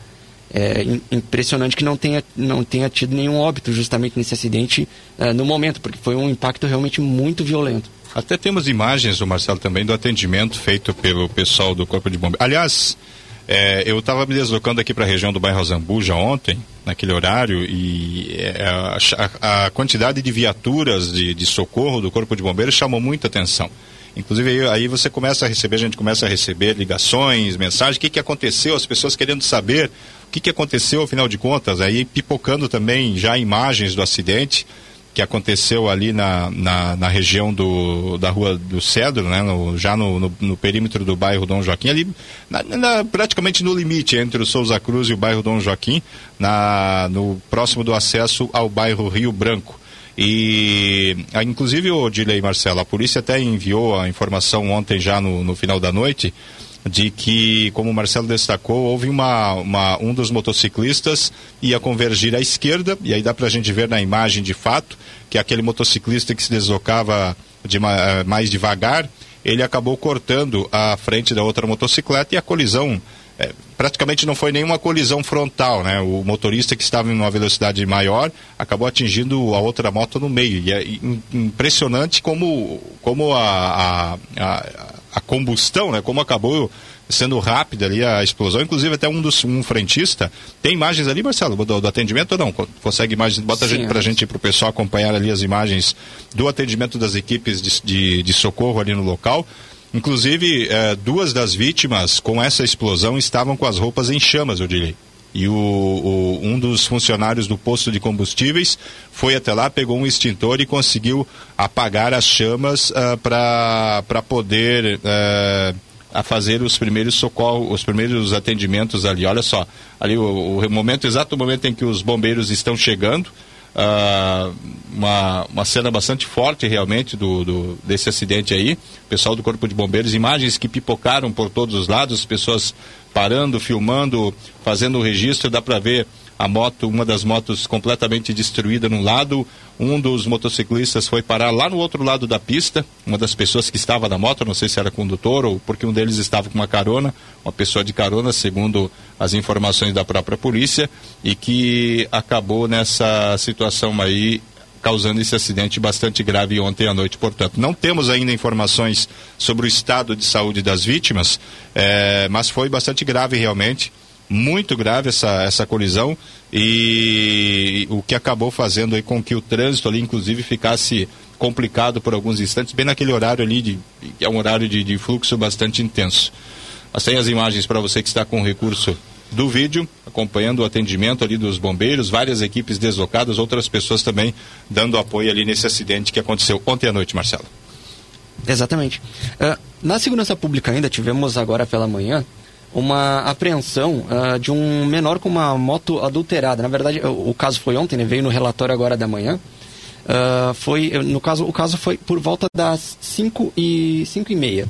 Speaker 2: é impressionante que não tenha, não tenha tido nenhum óbito justamente nesse acidente uh, no momento, porque foi um impacto realmente muito violento.
Speaker 3: Até temos imagens, do Marcelo, também do atendimento feito pelo pessoal do Corpo de Bombeiros. Aliás, é, eu estava me deslocando aqui para a região do bairro Zambuja ontem, naquele horário, e é, a, a, quantidade de viaturas de, de socorro do Corpo de Bombeiros chamou muita atenção. Inclusive aí, você começa a receber, a gente começa a receber ligações, mensagens, o que, que aconteceu, as pessoas querendo saber o que, que aconteceu, afinal de contas, aí pipocando também já imagens do acidente que aconteceu ali na, na, na região do, da rua do Cedro, né, no, já no, no, no, perímetro do bairro Dom Joaquim, ali na, na, praticamente no limite entre o Souza Cruz e o bairro Dom Joaquim, na, no próximo do acesso ao bairro Rio Branco. E, inclusive, o Dilei Marcelo, a polícia até enviou a informação ontem já no, no final da noite de que, como o Marcelo destacou, houve uma, uma, um dos motociclistas ia convergir à esquerda, e aí dá para a gente ver na imagem de fato que aquele motociclista que se deslocava de, eh, mais devagar, ele acabou cortando a frente da outra motocicleta e a colisão é, praticamente não foi nenhuma colisão frontal, né? O motorista que estava em uma velocidade maior acabou atingindo a outra moto no meio. E é impressionante como, como a, a, a a combustão, né? Como acabou sendo rápida ali a explosão. Inclusive até um dos um frentista tem imagens ali, Marcelo, do, do atendimento ou não? Consegue imagens? Bota Sim, a gente, pra gente para o pessoal acompanhar ali as imagens do atendimento das equipes de, de, de socorro ali no local. Inclusive, eh, duas das vítimas com essa explosão estavam com as roupas em chamas, eu diria e o, o, um dos funcionários do posto de combustíveis foi até lá, pegou um extintor e conseguiu apagar as chamas uh, ah, para poder uh, a fazer os primeiros socorros, os primeiros atendimentos ali. Olha só, ali o, o momento, exato momento em que os bombeiros estão chegando, Uh, uma, uma cena bastante forte realmente do, do, desse acidente aí. Pessoal do Corpo de Bombeiros, imagens que pipocaram por todos os lados, pessoas parando, filmando, fazendo o registro, dá para ver a moto, uma das motos completamente destruída num lado, um dos motociclistas foi parar lá no outro lado da pista, uma das pessoas que estava na moto, não sei se era condutor ou porque um deles estava com uma carona, uma pessoa de carona, segundo as informações da própria polícia, e que acabou nessa situação aí causando esse acidente bastante grave ontem à noite, portanto. Não temos ainda informações sobre o estado de saúde das vítimas, é, mas foi bastante grave realmente, muito grave essa, essa colisão e o que acabou fazendo aí com que o trânsito ali, inclusive, ficasse complicado por alguns instantes, bem naquele horário ali, de, é um horário de, de fluxo bastante intenso. Mas tem as imagens para você que está com recurso do vídeo, acompanhando o atendimento ali dos bombeiros, várias equipes deslocadas, outras pessoas também dando apoio ali nesse acidente que aconteceu ontem à noite, Marcelo.
Speaker 2: Exatamente. Uh, na segurança pública ainda tivemos agora pela manhã uma apreensão uh, de um menor com uma moto adulterada. Na verdade, o, o caso foi ontem, né? veio no relatório agora da manhã. Uh, foi, no caso, o caso foi por volta das 5 e, 5 e meia.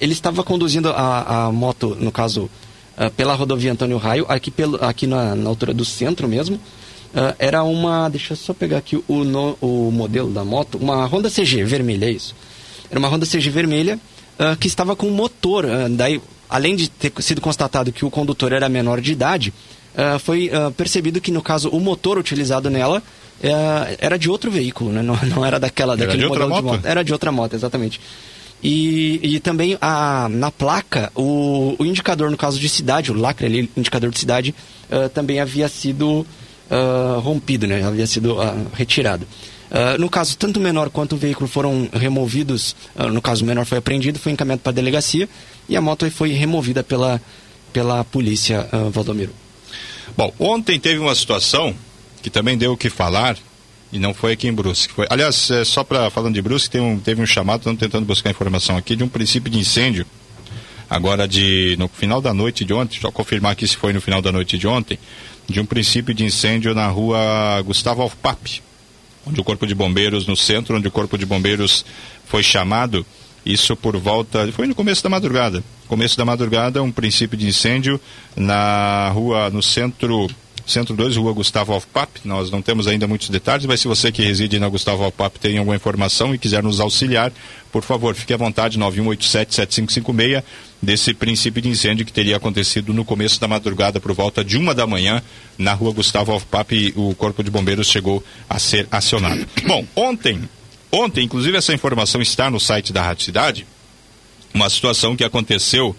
Speaker 2: ele estava conduzindo a, a moto, no caso, uh, pela rodovia Antônio Raio, aqui, pelo, aqui na, na altura do centro mesmo. Uh, era uma, deixa eu só pegar aqui o, no, o modelo da moto, uma Honda CG vermelha, é isso. Era uma Honda CG vermelha uh, que estava com motor. daí, além de ter sido constatado que o condutor era menor de idade, foi percebido que, no caso, o motor utilizado nela era de outro veículo, né? não, não era daquela, era daquele modelo de moto. Era de outra moto, exatamente. E, e também a, na placa, o, o indicador, no caso de cidade, o lacre ali, indicador de cidade, uh, também havia sido uh, rompido, né? havia sido uh, retirado. no caso, tanto o menor quanto o veículo foram removidos, no caso o menor foi apreendido, foi encaminhado para a delegacia e a moto foi removida pela, pela polícia, Valdomiro.
Speaker 3: Bom, ontem teve uma situação que também deu o que falar, e não foi aqui em Brusque. Foi, aliás, é, só para falando de Brusque, um, teve um chamado, estamos tentando buscar informação aqui, de um princípio de incêndio. Agora, de, no final da noite de ontem, só confirmar aqui se foi no final da noite de ontem, de um princípio de incêndio na rua Gustavo Alfpap, onde o Corpo de Bombeiros, no centro, onde o Corpo de Bombeiros foi chamado, isso por volta, foi no começo da madrugada. Começo da madrugada, um princípio de incêndio na rua, no centro Centro 2, Rua Gustavo Alpap. Nós não temos ainda muitos detalhes, mas se você que reside na Gustavo Alpap tem alguma informação e quiser nos auxiliar, por favor, fique à vontade, 9187-7556, desse princípio de incêndio que teria acontecido no começo da madrugada, por volta de uma da manhã, na Rua Gustavo Alpap, o Corpo de Bombeiros chegou a ser acionado. Bom, ontem, ontem, inclusive essa informação está no site da Rádio Cidade, uma situação que aconteceu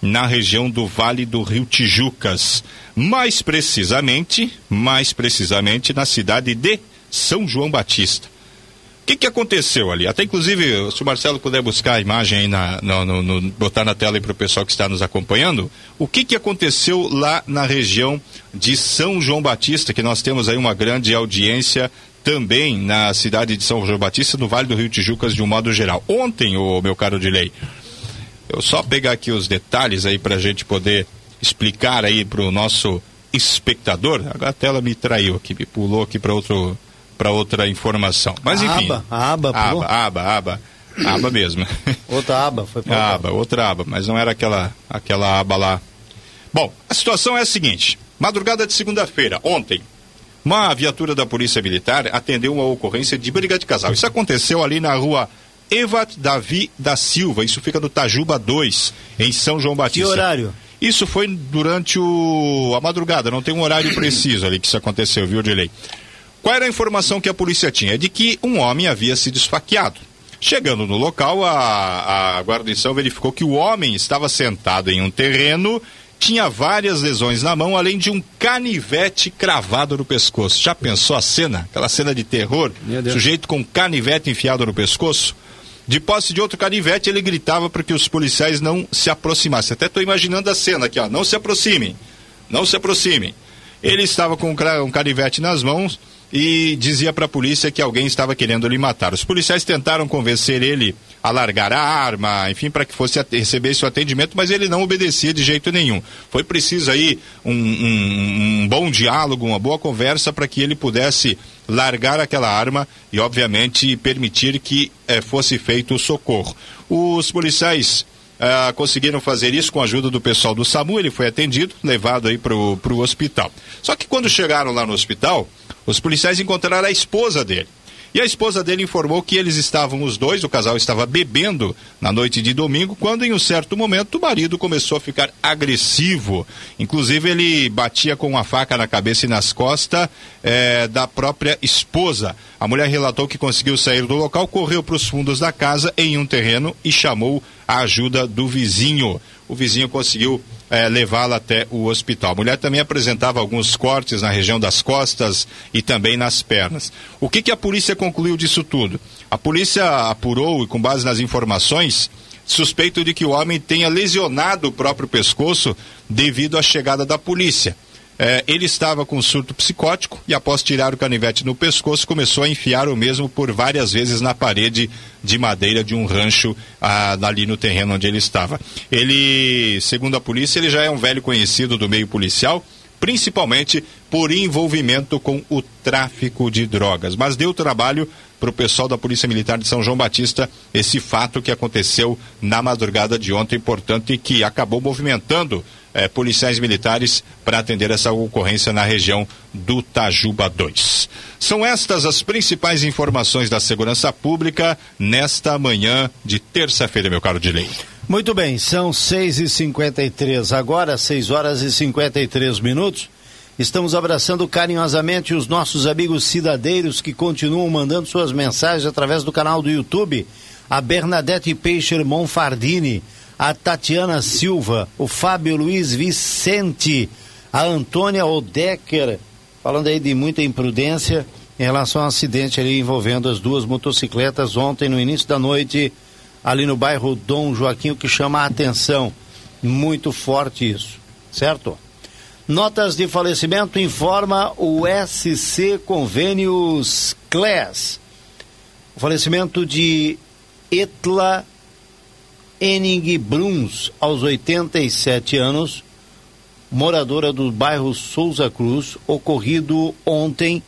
Speaker 3: na região do Vale do Rio Tijucas, mais precisamente, mais precisamente na cidade de São João Batista. O que, que aconteceu ali? Até inclusive, se o Marcelo puder buscar a imagem aí, na, no, no, no, botar na tela para o pessoal que está nos acompanhando, o que, que aconteceu lá na região de São João Batista, que nós temos aí uma grande audiência também na cidade de São João Batista, no Vale do Rio Tijucas, de um modo geral. Ontem, o meu caro Dilei, eu só pegar aqui os detalhes aí para a gente poder explicar aí para o nosso espectador. Agora a tela me traiu aqui, me pulou aqui para outro para outra informação. Mas enfim.
Speaker 1: Aba, aba,
Speaker 3: aba, aba, aba, aba mesmo.
Speaker 1: Outra aba, foi para
Speaker 3: aba, outra aba, mas não era aquela aquela aba lá. Bom, a situação é a seguinte: madrugada de segunda-feira, ontem, uma viatura da Polícia Militar atendeu uma ocorrência de briga de casal. Isso aconteceu ali na rua Evat Davi da Silva. Isso fica no Tajuba 2, em São João Batista.
Speaker 1: Que horário?
Speaker 3: Isso foi durante o, a madrugada, não tem um horário preciso ali que isso aconteceu, viu, Dilei? Qual era a informação que a polícia tinha? De que um homem havia sido esfaqueado. Chegando no local, a, a guarnição verificou que o homem estava sentado em um terreno, tinha várias lesões na mão, além de um canivete cravado no pescoço. Já pensou a cena? Aquela cena de terror? Sujeito com canivete enfiado no pescoço? De posse de outro canivete, ele gritava para que os policiais não se aproximassem. Até estou imaginando a cena aqui, ó. Não se aproximem. Não se aproximem. Ele estava com um canivete nas mãos e dizia para a polícia que alguém estava querendo lhe matar. Os policiais tentaram convencer ele a largar a arma, enfim, para que fosse receber o atendimento, mas ele não obedecia de jeito nenhum. Foi preciso aí um, um, um bom diálogo, uma boa conversa para que ele pudesse largar aquela arma e, obviamente, permitir que eh, fosse feito o socorro. Os policiais ah, conseguiram fazer isso com a ajuda do pessoal do SAMU, ele foi atendido, levado aí para o hospital. Só que quando chegaram lá no hospital, os policiais encontraram a esposa dele. E a esposa dele informou que eles estavam os dois, o casal estava bebendo na noite de domingo, quando em um certo momento o marido começou a ficar agressivo. Inclusive ele batia com uma faca na cabeça e nas costas eh, da própria esposa. A mulher relatou que conseguiu sair do local, correu para os fundos da casa em um terreno e chamou a ajuda do vizinho. O vizinho conseguiu é, levá-la até o hospital. A mulher também apresentava alguns cortes na região das costas e também nas pernas. O que, que a polícia concluiu disso tudo? A polícia apurou e, com base nas informações, suspeito de que o homem tenha lesionado o próprio pescoço devido à chegada da polícia. É, ele estava com surto psicótico e, após tirar o canivete no pescoço, começou a enfiar o mesmo por várias vezes na parede de madeira de um rancho ah, ali no terreno onde ele estava. Ele, segundo a polícia, ele já é um velho conhecido do meio policial principalmente por envolvimento com o tráfico de drogas. Mas deu trabalho para o pessoal da Polícia Militar de São João Batista esse fato que aconteceu na madrugada de ontem, portanto, e que acabou movimentando eh, policiais militares para atender essa ocorrência na região do Tajuba 2. São estas as principais informações da segurança pública nesta manhã de terça-feira, meu caro Dilei.
Speaker 1: Muito bem, são 6 e 53 agora, 6 horas e 53 minutos. Estamos abraçando carinhosamente os nossos amigos cidadeiros que continuam mandando suas mensagens através do canal do YouTube. A Bernadette Peixer Monfardini, a Tatiana Silva, o Fábio Luiz Vicente, a Antônia Odecker, falando aí de muita imprudência em relação ao acidente ali envolvendo as duas motocicletas ontem no início da noite ali no bairro Dom Joaquim, o que chama a atenção. Muito forte isso, certo? Notas de falecimento informa o SC Convênios CLES. O falecimento de Etla Enig Bruns, aos 87 anos, moradora do bairro Souza Cruz, ocorrido ontem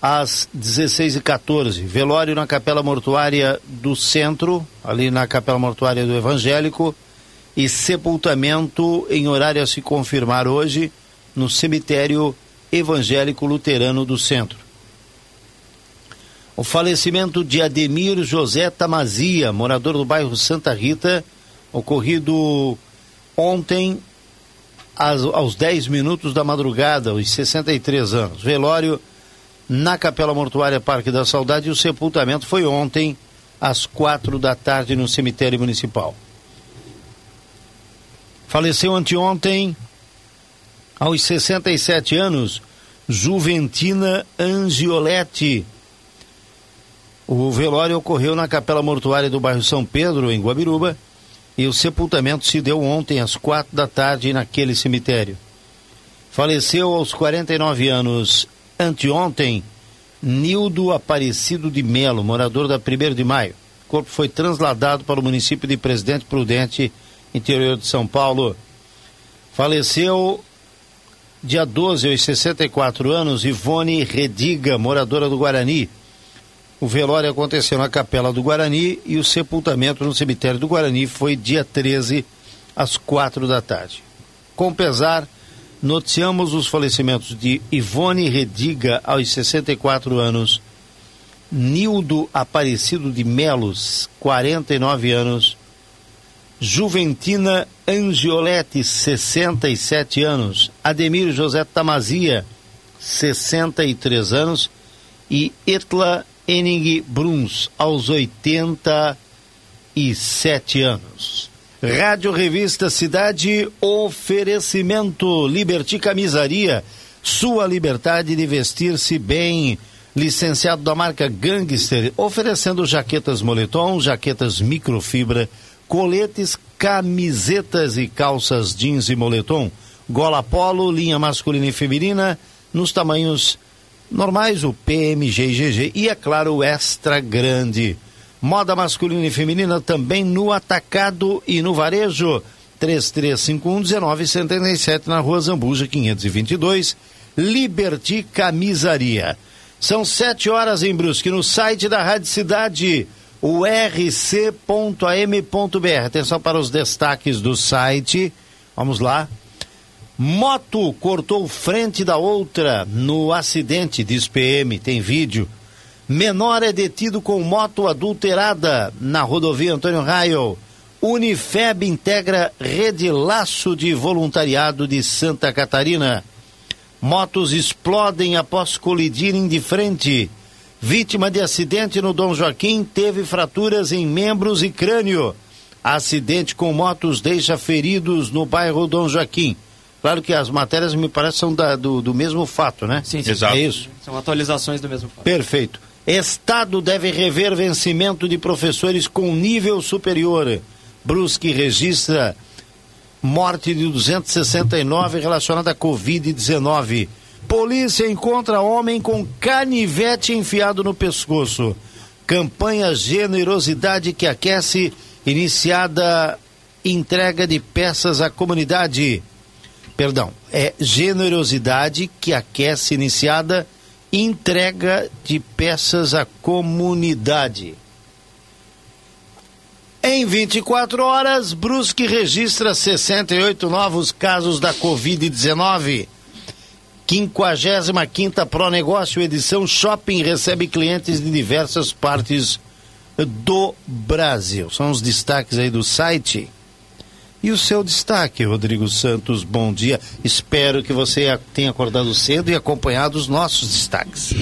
Speaker 1: às 16h14. Velório na Capela Mortuária do Centro, ali na Capela Mortuária do Evangélico, e sepultamento em horário a se confirmar hoje no Cemitério Evangélico Luterano do Centro. O falecimento de Ademir José Tamazia, morador do bairro Santa Rita, ocorrido ontem aos 10 minutos da madrugada, aos 63 anos. Velório na Capela Mortuária Parque da Saudade e o sepultamento foi ontem, às quatro da tarde, no cemitério municipal. Faleceu anteontem, aos 67 anos, Juventina Angioletti. O velório ocorreu na Capela Mortuária do bairro São Pedro, em Guabiruba, e o sepultamento se deu ontem às quatro da tarde naquele cemitério. Faleceu aos 49 anos anteontem, Nildo Aparecido de Melo, morador da 1 de Maio. O corpo foi transladado para o município de Presidente Prudente, interior de São Paulo. Faleceu dia 12, aos 64 anos, Ivone Rediga, moradora do Guarani. O velório aconteceu na Capela do Guarani e o sepultamento no cemitério do Guarani foi dia 13, às quatro da tarde. Com pesar, noticiamos os falecimentos de Ivone Rediga, aos 64 anos, Nildo Aparecido de Melos, 49 anos, Juventina Angioletti, 67 anos, Ademir José Tamazia, 63 anos, e Etla Enig Bruns, aos 87 anos. Rádio Revista Cidade, oferecimento Liberty Camisaria, sua liberdade de vestir-se bem. Licenciado da marca Gangster, oferecendo jaquetas moletom, jaquetas microfibra, coletes, camisetas e calças jeans e moletom, gola polo, linha masculina e feminina, nos tamanhos normais, o PMG e GG, e é claro, o extra grande. Moda masculina e feminina também no atacado e no varejo. 3351-1977 na rua Zambuja 522, Liberty Camisaria. São sete horas em Brusque, no site da Rádio Cidade, o rc.am.br. Atenção para os destaques do site. Vamos lá. Moto cortou frente da outra no acidente, diz PM, tem vídeo Menor é detido com moto adulterada na rodovia Antônio Raio. Unifeb integra rede laço de voluntariado de Santa Catarina. Motos explodem após colidirem de frente. Vítima de acidente no Dom Joaquim teve fraturas em membros e crânio. Acidente com motos deixa feridos no bairro Dom Joaquim. Claro que as matérias me parecem são da, do, do mesmo fato, né?
Speaker 2: Sim, sim.
Speaker 3: Exato.
Speaker 1: É isso.
Speaker 2: São atualizações do mesmo fato.
Speaker 1: Perfeito. Estado deve rever vencimento de professores com nível superior. Brusque registra morte de 269 relacionada à Covid-19. Polícia encontra homem com canivete enfiado no pescoço. Campanha Generosidade que aquece, iniciada entrega de peças à comunidade. Perdão, é Generosidade que aquece, iniciada entrega de peças à comunidade. Em 24 horas, Brusque registra 68 novos casos da Covid-19. 55ª Pronegócio edição Shopping recebe clientes de diversas partes do Brasil. São os destaques aí do site. E o seu destaque, Rodrigo Santos, bom dia. Espero que você tenha acordado cedo e acompanhado os nossos destaques.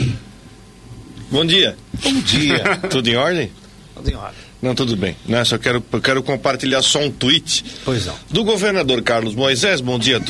Speaker 4: Bom dia.
Speaker 1: Bom dia.
Speaker 4: Tudo em ordem?
Speaker 1: Tudo em ordem.
Speaker 4: Não, tudo bem. Né? Só quero, eu quero compartilhar só um tweet
Speaker 1: Pois não.
Speaker 4: do governador Carlos Moisés. Bom dia.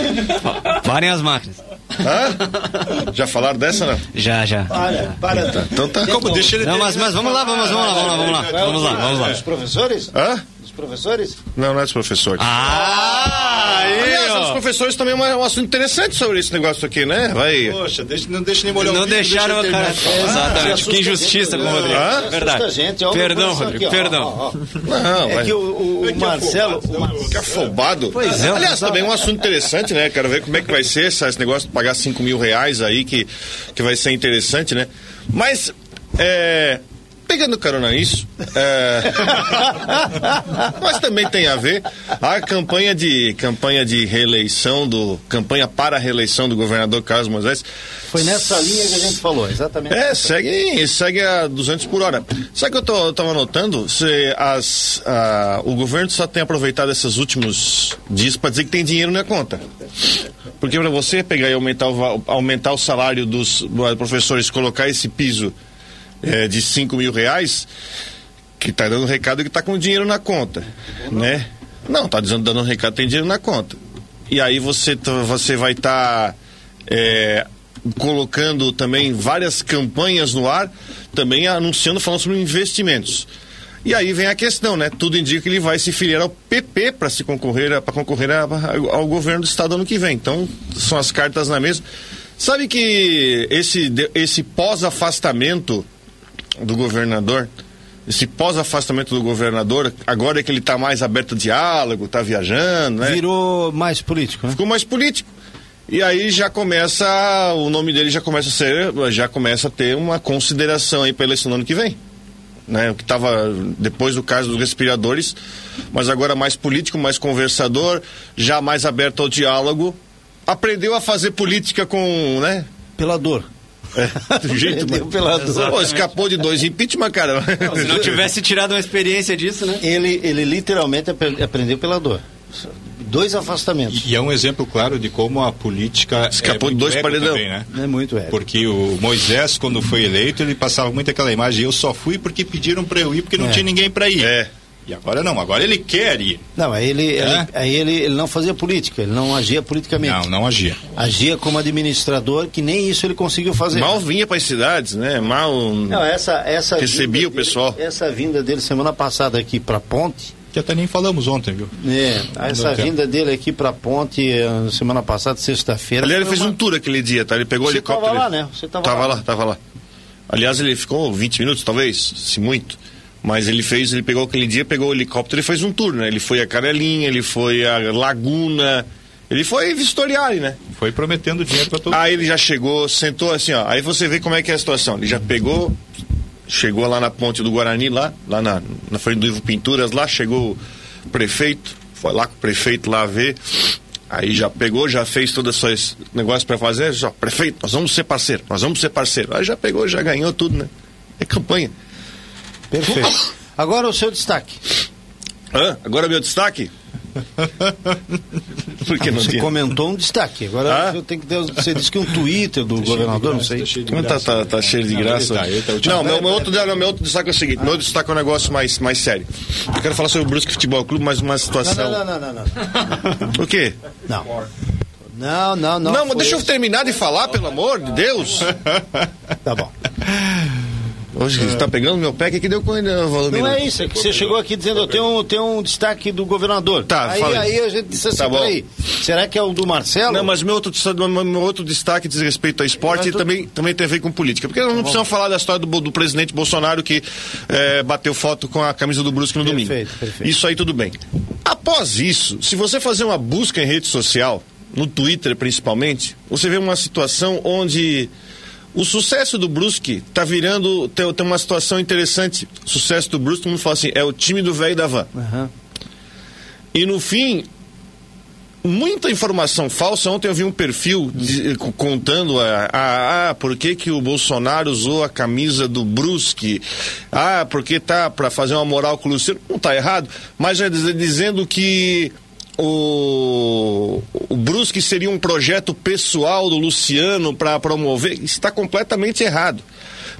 Speaker 2: Parem as máquinas.
Speaker 4: Hã? Já falaram dessa, não?
Speaker 2: Já, já.
Speaker 1: Para, para.
Speaker 4: Então tá.
Speaker 3: Como deixa ele
Speaker 2: Não, mas, mas vamos lá, vamos, vamos lá, vamos lá, vamos lá. Vamos lá, vamos lá.
Speaker 1: Os professores?
Speaker 4: Hã?
Speaker 1: Os professores?
Speaker 4: Não, não é dos professores.
Speaker 2: Ah, aí,
Speaker 4: Aliás, os
Speaker 2: ó.
Speaker 4: professores também é um assunto interessante sobre esse negócio aqui, né? Vai.
Speaker 3: Poxa, deixa, não deixa nem molhar
Speaker 2: Não
Speaker 3: o vídeo,
Speaker 2: deixaram
Speaker 3: deixa
Speaker 2: o cara. Exatamente. Que
Speaker 1: a
Speaker 2: injustiça
Speaker 1: gente,
Speaker 2: com o
Speaker 1: né?
Speaker 2: Rodrigo.
Speaker 4: Hã?
Speaker 2: Verdade.
Speaker 1: A gente, ó,
Speaker 2: Perdão, Rodrigo,
Speaker 1: aqui, ó,
Speaker 2: perdão.
Speaker 1: ó, ó.
Speaker 4: Não,
Speaker 1: É
Speaker 4: vai.
Speaker 1: que o, o- o Marcelo. o Mar-
Speaker 4: Que afobado.
Speaker 1: Pois é,
Speaker 4: Aliás, também é um assunto interessante, né? Quero ver como é que vai ser esse negócio de pagar 5 mil reais aí, que, que vai ser interessante, né? Mas, é, pegando carona nisso, é, mas também tem a ver a campanha de campanha de reeleição do campanha para a reeleição do governador Carlos Moisés.
Speaker 1: Foi nessa linha que a gente falou, exatamente.
Speaker 4: É, segue, segue a 200 por hora. Sabe o que eu, tô, eu tava notando? Se as, a- o governo só tem aproveitado esses últimos dias para dizer que tem dinheiro na conta. Porque para você pegar e aumentar o, aumentar o salário dos dos professores, colocar esse piso é, de 5 mil reais, que tá dando recado que tá com dinheiro na conta, né? Não, tá dizendo, dando um recado tem dinheiro na conta. E aí você, tá- você vai estar colocando também várias campanhas no ar, também anunciando, falando sobre investimentos. E aí vem a questão, né? Tudo indica que ele vai se filiar ao PP para se concorrer, para concorrer a- ao governo do estado ano que vem. Então, são as cartas na mesa. Sabe que esse, esse pós-afastamento do governador, esse pós-afastamento do governador, agora que ele está mais aberto ao diálogo, está viajando, né?
Speaker 1: Virou mais político, né?
Speaker 4: ficou mais político. E aí já começa, o nome dele já começa a ser, já começa a ter uma consideração aí para eleição no ano que vem. Né? O que estava depois do caso dos respiradores, mas agora mais político, mais conversador, já mais aberto ao diálogo. Aprendeu a fazer política com, né?
Speaker 1: Pela dor.
Speaker 4: É, do jeito,
Speaker 1: dor.
Speaker 4: Pô, escapou de dois impeachment, cara.
Speaker 2: Se não tivesse tirado uma experiência disso, né?
Speaker 1: Ele, ele literalmente apre- aprendeu pela dor. Dois afastamentos.
Speaker 3: E é um exemplo claro de como a política
Speaker 4: Escapou
Speaker 3: é
Speaker 4: de dois paredão.
Speaker 3: também, né?
Speaker 1: É muito é.
Speaker 3: Porque o Moisés, quando foi eleito, ele passava muito aquela imagem, eu só fui porque pediram para eu ir, porque não
Speaker 1: É.
Speaker 3: tinha ninguém para ir.
Speaker 4: É.
Speaker 3: E agora não, agora ele quer ir.
Speaker 1: Não, aí ele,
Speaker 3: É?
Speaker 1: ele- aí ele, ele não fazia política, ele não agia politicamente.
Speaker 3: Não, não agia.
Speaker 1: Agia como administrador, que nem isso ele conseguiu fazer.
Speaker 4: Mal vinha para as cidades, né? Mal.
Speaker 1: Não, essa, essa
Speaker 4: Recebia o pessoal.
Speaker 1: Dele, essa vinda dele semana passada aqui pra ponte.
Speaker 3: Que até nem falamos ontem, viu?
Speaker 1: É, essa vinda dele aqui pra ponte eh, semana passada, sexta-feira.
Speaker 4: Aliás, ele fez
Speaker 1: uma-
Speaker 4: um tour aquele dia, tá? Ele pegou o
Speaker 1: Você
Speaker 4: helicóptero.
Speaker 1: tava lá, né? Você tava
Speaker 4: tava
Speaker 1: lá.
Speaker 4: lá, tava lá. Aliás, ele ficou 20 minutos, talvez, se muito. Mas ele fez, ele pegou aquele dia, pegou o helicóptero e fez um tour, né? Ele foi a Canelinha, ele foi a Laguna, ele foi vistoriar, né?
Speaker 3: Foi prometendo dinheiro para todo
Speaker 4: Aí ele já chegou, sentou assim, ó. Aí você vê como é que é a situação. Ele já pegou, chegou lá na ponte do Guarani, lá, lá na, na frente do Ivo Pinturas, lá chegou o prefeito, foi lá com o prefeito lá ver. Aí já pegou, já fez todos esses negócios para fazer, já, prefeito, nós vamos ser parceiro, nós vamos ser parceiro. Aí já pegou, já ganhou tudo, né? É campanha.
Speaker 1: Perfeito. Agora o seu destaque.
Speaker 4: Hã? Agora meu destaque? Por que não
Speaker 1: Você
Speaker 4: tinha?
Speaker 1: comentou um destaque. Agora
Speaker 4: Ah?
Speaker 1: eu tenho que ter, você disse que um Twitter do governador, não sei.
Speaker 4: Como tá, tá, tá cheio de graça.
Speaker 3: tá, tá, tá.
Speaker 4: não, meu, meu outro, não, meu outro destaque é o seguinte: meu outro destaque é um negócio mais, mais sério. Eu quero falar sobre o Brusque Futebol Clube, mas uma situação.
Speaker 1: não, não, não, não, não.
Speaker 4: O quê?
Speaker 1: Não. Não, não, não.
Speaker 4: Não, mas deixa eu terminar de falar, pelo amor de Deus.
Speaker 1: Tá bom.
Speaker 4: Hoje você tá pegando meu pé, que, que deu com ele, Valdomiro?
Speaker 1: Não é isso, é que você chegou aqui dizendo eu tenho, tenho um destaque do governador.
Speaker 4: Tá,
Speaker 1: aí,
Speaker 4: fala aí.
Speaker 1: a gente disse assim,
Speaker 4: Tá
Speaker 1: peraí, será que é o do Marcelo?
Speaker 4: Não, mas meu outro, meu, outro destaque diz respeito ao esporte e
Speaker 1: tu-
Speaker 4: também, também tem a ver com política. Porque nós não precisamos falar da história do, do presidente Bolsonaro que eh, bateu foto com a camisa do Brusque no domingo.
Speaker 1: Perfeito, perfeito.
Speaker 4: Isso aí tudo bem. Após isso, se você fazer uma busca em rede social, no Twitter principalmente, você vê uma situação onde o sucesso do Brusque tá virando. Tem, tem uma situação interessante. O sucesso do Brusque, todo mundo fala assim, é o time do velho da van.
Speaker 1: Aham.
Speaker 4: E no fim, muita informação falsa. Ontem eu vi um perfil de- co- contando a, a, a por que, que o Bolsonaro usou a camisa do Brusque. Ah, porque tá para fazer uma moral com o Luciano. Não tá errado, mas já diz- dizendo que o, o Brusque seria um projeto pessoal do Luciano para promover. Está completamente errado.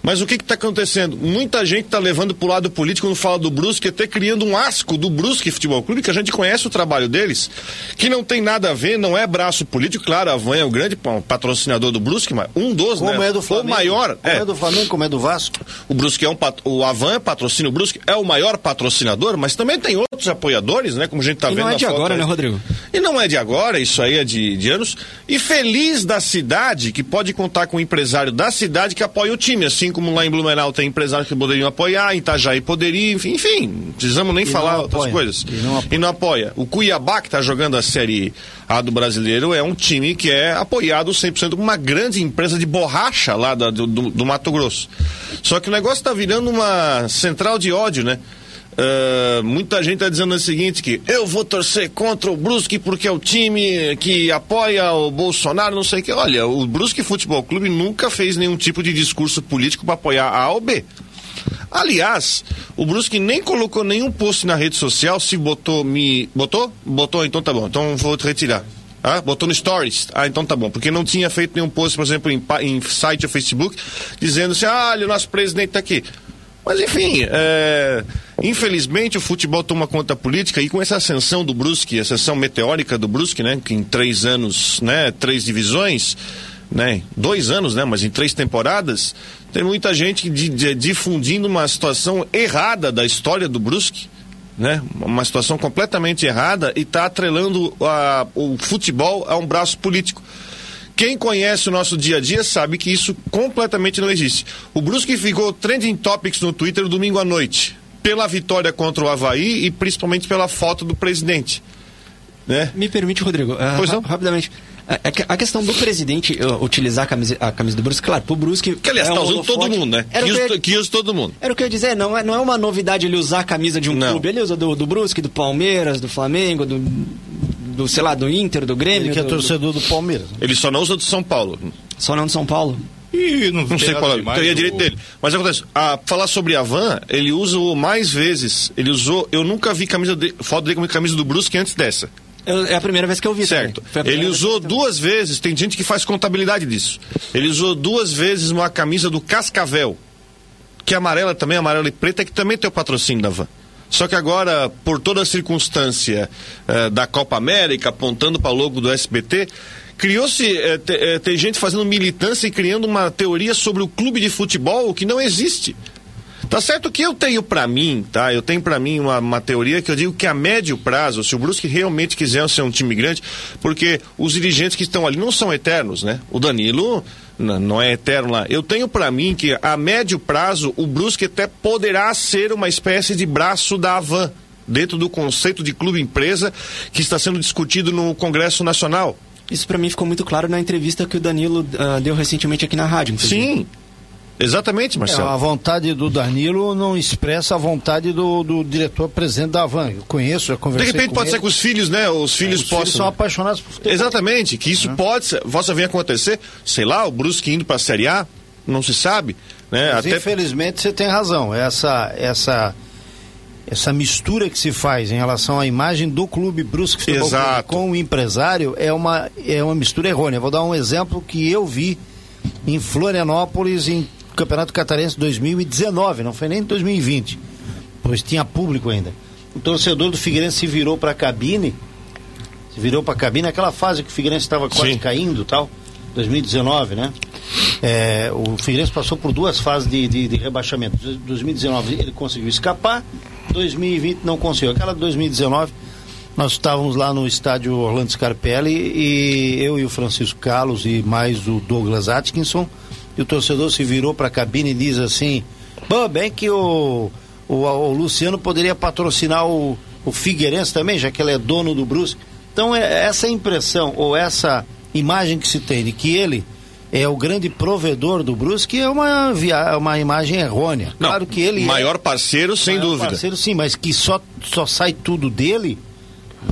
Speaker 4: Mas o que está acontecendo? Muita gente está levando para o lado político quando fala do Brusque, até criando um asco do Brusque Futebol Clube, que a gente conhece o trabalho deles, que não tem nada a ver, não é braço político. Claro, a Van é o grande pa- patrocinador do Brusque, mas um dos,
Speaker 1: Como
Speaker 4: né?
Speaker 1: é do Flamengo.
Speaker 4: O maior.
Speaker 1: Como é.
Speaker 4: é.
Speaker 1: do Flamengo, como é do Vasco.
Speaker 4: O Brusque é um pat... o Avan patrocina o Brusque, é o maior patrocinador, mas também tem outros apoiadores, né? Como a gente está vendo
Speaker 2: não é
Speaker 4: na
Speaker 2: de
Speaker 4: foto
Speaker 2: agora,
Speaker 4: aí.
Speaker 2: né, Rodrigo?
Speaker 4: E não é de agora, isso aí é de, de anos. E feliz da cidade que pode contar com um empresário da cidade que apoia o time, assim como lá em Blumenau tem empresários que poderiam apoiar, em Itajaí poderia, enfim, enfim, não precisamos nem
Speaker 1: E
Speaker 4: falar outras coisas.
Speaker 1: E não apoia.
Speaker 4: E não apoia. O Cuiabá, que está jogando a Série A do Brasileiro, é um time que é apoiado 100% por uma grande empresa de borracha lá do, do- do Mato Grosso. Só que o negócio está virando uma central de ódio, né? Ah, muita gente está dizendo o seguinte, que eu vou torcer contra o Brusque porque é o time que apoia o Bolsonaro, não sei o que. Olha, o Brusque Futebol Clube nunca fez nenhum tipo de discurso político para apoiar A ou B. Aliás, o Brusque nem colocou nenhum post na rede social, se botou, me... Botou? Botou, então tá bom, então vou retirar. Ah, botou no Stories. Ah, então tá bom. Porque não tinha feito nenhum post, por exemplo, em, em site ou Facebook, dizendo assim, ah, olha, o nosso presidente tá aqui. Mas enfim, é, infelizmente o futebol toma conta política e com essa ascensão do Brusque, ascensão meteórica do Brusque, né, que em três anos, né, três divisões, né, dois anos, né, mas em três temporadas, tem muita gente di- di- difundindo uma situação errada da história do Brusque, né, uma situação completamente errada e está atrelando a- o futebol a um braço político. Quem conhece o nosso dia a dia sabe que isso completamente não existe. O Brusque ficou trending topics no Twitter domingo à noite, pela vitória contra o Havaí e principalmente pela foto do presidente. Né?
Speaker 2: Me permite, Rodrigo,
Speaker 4: Pois não.
Speaker 2: ra- rapidamente. A, a que- a questão do presidente uh, utilizar a camisa, a camisa do Brusque, claro, pro Brusque.
Speaker 4: Que aliás,
Speaker 2: é
Speaker 4: está
Speaker 2: um
Speaker 4: usando todo mundo, né?
Speaker 2: Era o
Speaker 4: Que
Speaker 2: eu
Speaker 4: usa,
Speaker 2: ia-
Speaker 4: que usa todo mundo.
Speaker 2: Era o que eu ia dizer, não é, não é uma novidade ele usar a camisa de um
Speaker 4: Não.
Speaker 2: clube. Ele usa do, do Brusque, do Palmeiras, do Flamengo, do, do, sei lá, do Inter, do Grêmio.
Speaker 1: Ele que é
Speaker 2: do-
Speaker 1: torcedor do Palmeiras. né?
Speaker 4: Ele só não usa do São Paulo.
Speaker 2: Só não de São Paulo.
Speaker 3: Ih, não,
Speaker 4: Não sei qual é, teria
Speaker 3: o-
Speaker 4: direito dele. Mas acontece, a falar sobre a van, ele usa o mais vezes. Ele usou, eu nunca vi camisa de, foto dele com camisa do Brusque antes dessa.
Speaker 2: Eu- é a primeira vez que eu vi.
Speaker 4: Certo. Ele usou duas vezes, tem gente que faz contabilidade disso. Ele usou duas vezes uma camisa do Cascavel, que é amarela também, amarela e preta, que também tem o patrocínio da van. Só que agora, por toda a circunstância eh, da Copa América, apontando para o logo do SBT, criou-se. eh, te- eh, tem gente fazendo militância e criando uma teoria sobre o clube de futebol que não existe. Tá certo que eu tenho pra mim, tá? Eu tenho pra mim uma, uma teoria que eu digo que a médio prazo, se o Brusque realmente quiser ser um time grande, porque os dirigentes que estão ali não são eternos, né? O Danilo não é eterno lá. Eu tenho pra mim que a médio prazo o Brusque até poderá ser uma espécie de braço da Avan dentro do conceito de clube empresa que está sendo discutido no Congresso Nacional.
Speaker 2: Isso pra mim ficou muito claro na entrevista que o Danilo ah, deu recentemente aqui na rádio. inclusive.
Speaker 4: Sim. Exatamente,
Speaker 1: É,
Speaker 4: Marcelo.
Speaker 1: a vontade do Danilo não expressa a vontade do, do diretor-presidente da Avan. Eu conheço, já
Speaker 4: De
Speaker 1: conversei
Speaker 4: repente
Speaker 1: com
Speaker 4: pode
Speaker 1: ele.
Speaker 4: ser que os filhos, né? Os filhos
Speaker 1: Os
Speaker 4: possam.
Speaker 1: filhos são apaixonados por futebol.
Speaker 4: Exatamente, que isso pode ser, possa vir a acontecer, sei lá, o Brusque indo para a Série A, não se sabe,
Speaker 1: Né? Até... Infelizmente você tem razão. Essa, essa, essa mistura que se faz em relação à imagem do clube Brusque Futebol Clube com o empresário é uma, é uma mistura errônea. Vou dar um exemplo que eu vi em Florianópolis em Campeonato Catarense 2019, não foi nem 2020, pois tinha público ainda. O torcedor do Figueirense se virou para a cabine, se virou para a cabine, aquela fase que o Figueirense estava quase Sim. caindo tal, 2019, né? É, o Figueirense passou por duas fases de, de, de rebaixamento. 2019 ele conseguiu escapar, 2020 não conseguiu. Aquela de 2019 nós estávamos lá no estádio Orlando Scarpelli e eu e o Francisco Carlos e mais o Douglas Atkinson e o torcedor se virou para a cabine e diz assim: bem que o, o, o, Luciano poderia patrocinar o, o Figueirense também, já que ele é dono do Brusque. Então, é, essa impressão ou essa imagem que se tem de que ele é o grande provedor do Brusque é uma, via... uma imagem errônea.
Speaker 4: Não, claro que ele maior é... parceiro, sem maior dúvida.
Speaker 1: parceiro, sim, mas que só, só sai tudo dele.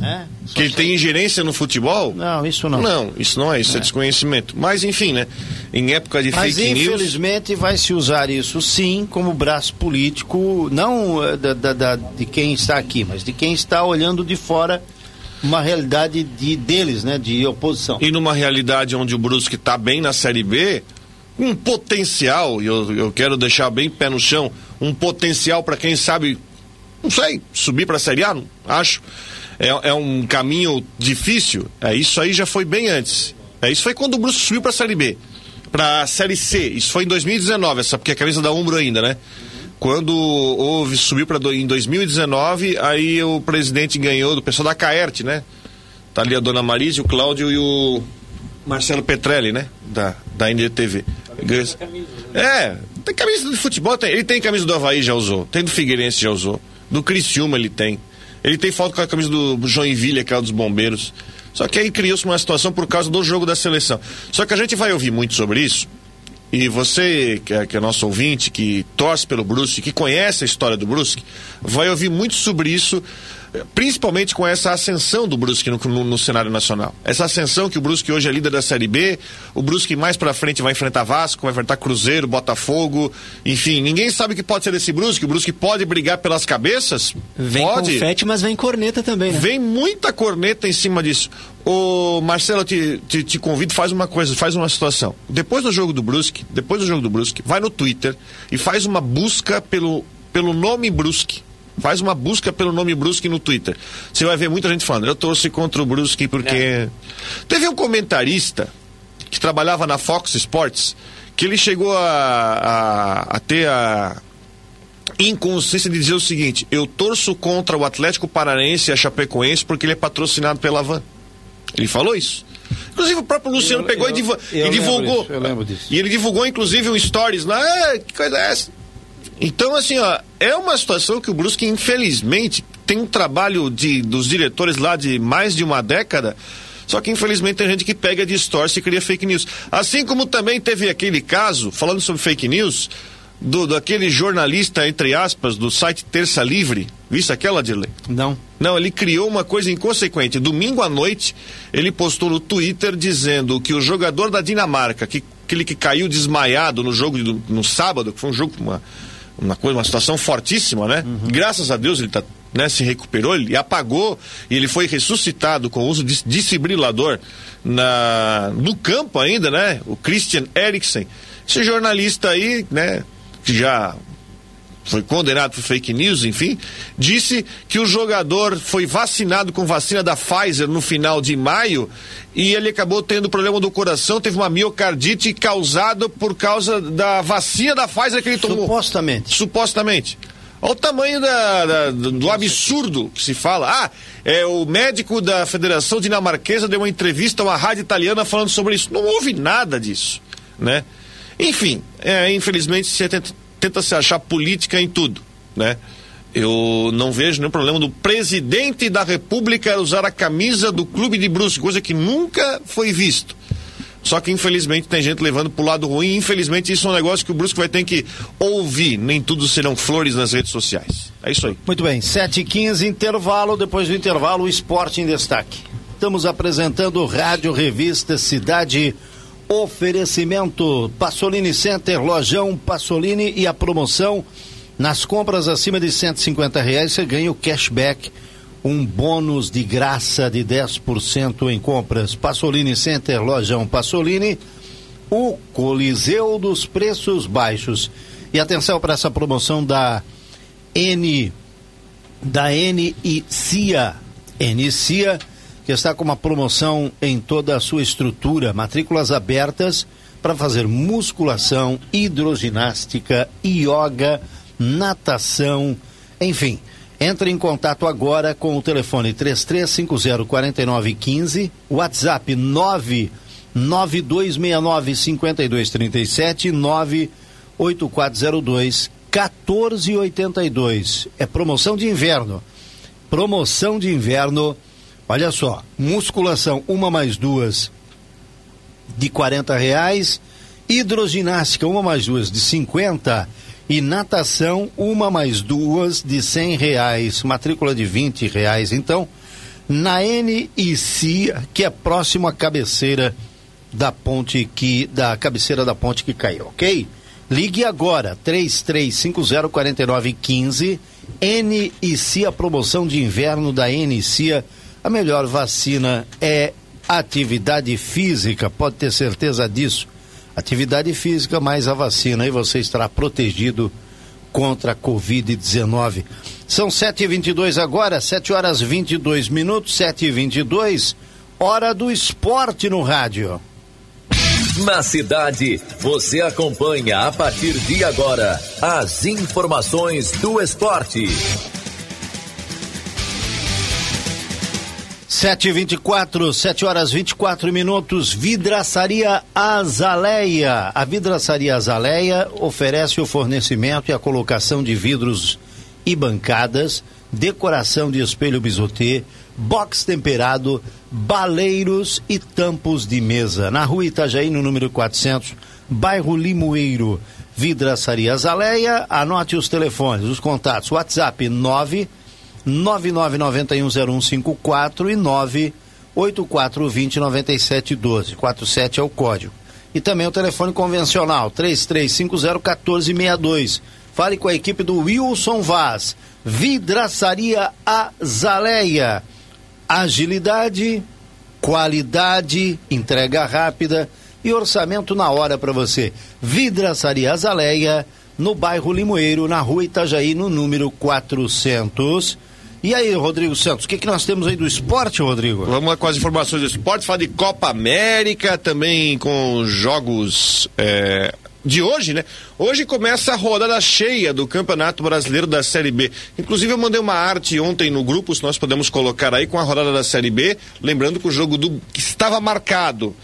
Speaker 1: Né?
Speaker 4: Que ele tem ingerência no futebol?
Speaker 1: Não, isso não.
Speaker 4: Não, isso não é, isso é, é desconhecimento. Mas enfim, né? Em época de Mas, fake
Speaker 1: news. Mas infelizmente vai se usar isso sim como braço político, não eh, da, da, da, de quem está aqui, mas de quem está olhando de fora uma realidade de, deles, né? De oposição.
Speaker 4: E numa realidade onde o Brusque está bem na Série B, um potencial, e eu, eu quero deixar bem pé no chão, um potencial para quem sabe, não sei, subir para a Série A, não, acho. É, é, um caminho difícil. É, isso aí já foi bem antes. É, isso foi quando o Brusque subiu para a Série B. Para a Série C. Isso foi em 2019, essa porque a camisa da Umbro ainda, né? Quando houve, subiu para em 2019, aí o presidente ganhou do pessoal da Caerte, né? Tá ali a dona Marise, o Cláudio e o Marcelo Petrelli, né? Da, da NDTV. É, tem camisa de futebol, tem, ele tem camisa do Havaí, já usou. Tem do Figueirense, já usou. Do Criciúma ele tem. Ele tem foto com a camisa do Joinville, aquela dos bombeiros. Só que aí criou-se uma situação por causa do jogo da seleção. Só que a gente vai ouvir muito sobre isso e você, que é, que é nosso ouvinte, que torce pelo Brusque, que conhece a história do Brusque, vai ouvir muito sobre isso, principalmente com essa ascensão do Brusque no, no, no, cenário nacional. Essa ascensão que o Brusque hoje é líder da Série B, o Brusque mais pra frente vai enfrentar Vasco, vai enfrentar Cruzeiro, Botafogo, enfim, ninguém sabe o que pode ser desse Brusque. O Brusque pode brigar pelas cabeças?
Speaker 2: Vem
Speaker 4: pode.
Speaker 2: confete, mas vem corneta também, né?
Speaker 4: Vem muita corneta em cima disso. Ô, Marcelo, te, te, te, convido, faz uma coisa, faz uma situação. Depois do jogo do Brusque, depois do jogo do Brusque, vai no Twitter e faz uma busca pelo, pelo nome Brusque. Faz uma busca pelo nome Brusque no Twitter. Você vai ver muita gente falando, eu torço contra o Brusque porque. É. Teve um comentarista que trabalhava na Fox Sports que ele chegou a, a, a ter a inconsciência de dizer o seguinte: eu torço contra o Atlético Paranaense e a Chapecoense porque ele é patrocinado pela Van. Ele falou isso. Inclusive o próprio Luciano eu, pegou eu, e, div e divulgou.
Speaker 1: Isso, eu lembro disso.
Speaker 4: E ele divulgou, inclusive, um stories lá. Ah, que coisa é essa? Então, assim, ó, é uma situação que o Brusque, infelizmente, tem um trabalho de, dos diretores lá de mais de uma década. Só que infelizmente tem gente que pega, distorce e cria fake news. Assim como também teve aquele caso, falando sobre fake news, do daquele jornalista, entre aspas, do site Terça Livre. Viste aquela, Dirley?
Speaker 1: Não.
Speaker 4: Não, ele criou uma coisa inconsequente. Domingo à noite, ele postou no Twitter dizendo que o jogador da Dinamarca, que, aquele que caiu desmaiado no jogo do, no sábado, que foi um jogo, uma, uma coisa, uma situação fortíssima, né? Uhum. Graças a Deus ele tá, né, se recuperou, ele apagou e ele foi ressuscitado com o uso de desfibrilador na, no campo ainda, né? O Christian Eriksen. Esse jornalista aí, né? que já foi condenado por fake news, enfim, disse que o jogador foi vacinado com vacina da Pfizer no final de maio e ele acabou tendo problema do coração, teve uma miocardite causada por causa da vacina da Pfizer que ele tomou.
Speaker 1: Supostamente.
Speaker 4: Supostamente. Olha o tamanho da, da, do absurdo que se fala. Ah, é, o médico da Federação Dinamarquesa deu uma entrevista a uma rádio italiana falando sobre isso. Não houve nada disso, né? Enfim, é, infelizmente você tenta, se achar política em tudo, né? Eu não vejo nenhum problema do presidente da República usar a camisa do clube de Brusque, coisa que nunca foi visto. Só que infelizmente tem gente levando pro lado ruim. Infelizmente isso é um negócio que o Brusque vai ter que ouvir. Nem tudo serão flores nas redes sociais. É isso aí.
Speaker 1: Muito bem, 7h15, intervalo. Depois do intervalo, o esporte em destaque. Estamos apresentando Rádio Revista Cidade Oferecimento Passolini Center, Lojão Passolini e a promoção nas compras acima de 150 reais você ganha o cashback, um bônus de graça de 10% em compras. Passolini Center, Lojão Passolini, o Coliseu dos Preços Baixos. E atenção para essa promoção da N da N e CIA. N CIA que está com uma promoção em toda a sua estrutura, matrículas abertas para fazer musculação, hidroginástica, yoga, natação, enfim. Entre em contato agora com o telefone 33504915, WhatsApp 992695237 98402 1482. É promoção de inverno. Promoção de inverno Olha só, musculação, uma mais duas de quarenta reais, hidroginástica, uma mais duas de cinquenta e natação, uma mais duas de cem reais, matrícula de vinte reais. Então, na NIC, que é próximo à cabeceira da ponte que, da cabeceira da ponte que caiu, ok? Ligue agora, 33504915, NIC, a promoção de inverno da NIC a melhor vacina é atividade física, pode ter certeza disso. Atividade física mais a vacina, e você estará protegido contra a Covid-19. São 7h22 agora, 7 horas 22 minutos, 7h22, hora do esporte no rádio.
Speaker 5: Na cidade, você acompanha a partir de agora as informações do esporte.
Speaker 1: Sete vinte e quatro, sete horas vinte e quatro minutos, Vidraçaria Azaleia. A Vidraçaria Azaleia oferece o fornecimento e a colocação de vidros e bancadas, decoração de espelho bisotê, box temperado, baleiros e tampos de mesa. Na rua Itajaí, no número 400, bairro Limoeiro. Vidraçaria Azaleia, anote os telefones, os contatos, WhatsApp 9 99910154 e 984209712. 47 é o código. E também o telefone convencional 33501462. Fale com a equipe do Wilson Vaz. Vidraçaria Azaleia. Agilidade, qualidade, entrega rápida e orçamento na hora para você. Vidraçaria Azaleia, no bairro Limoeiro, na rua Itajaí, no número 400. E aí, Rodrigo Santos, o que, que nós temos aí do esporte, Rodrigo?
Speaker 4: Vamos lá com as informações do esporte, falar de Copa América, também com jogos é, de hoje, né? Hoje começa a rodada cheia do Campeonato Brasileiro da Série B. Inclusive eu mandei uma arte ontem no grupo, se nós podemos colocar aí com a rodada da Série B, lembrando que o jogo do que estava marcado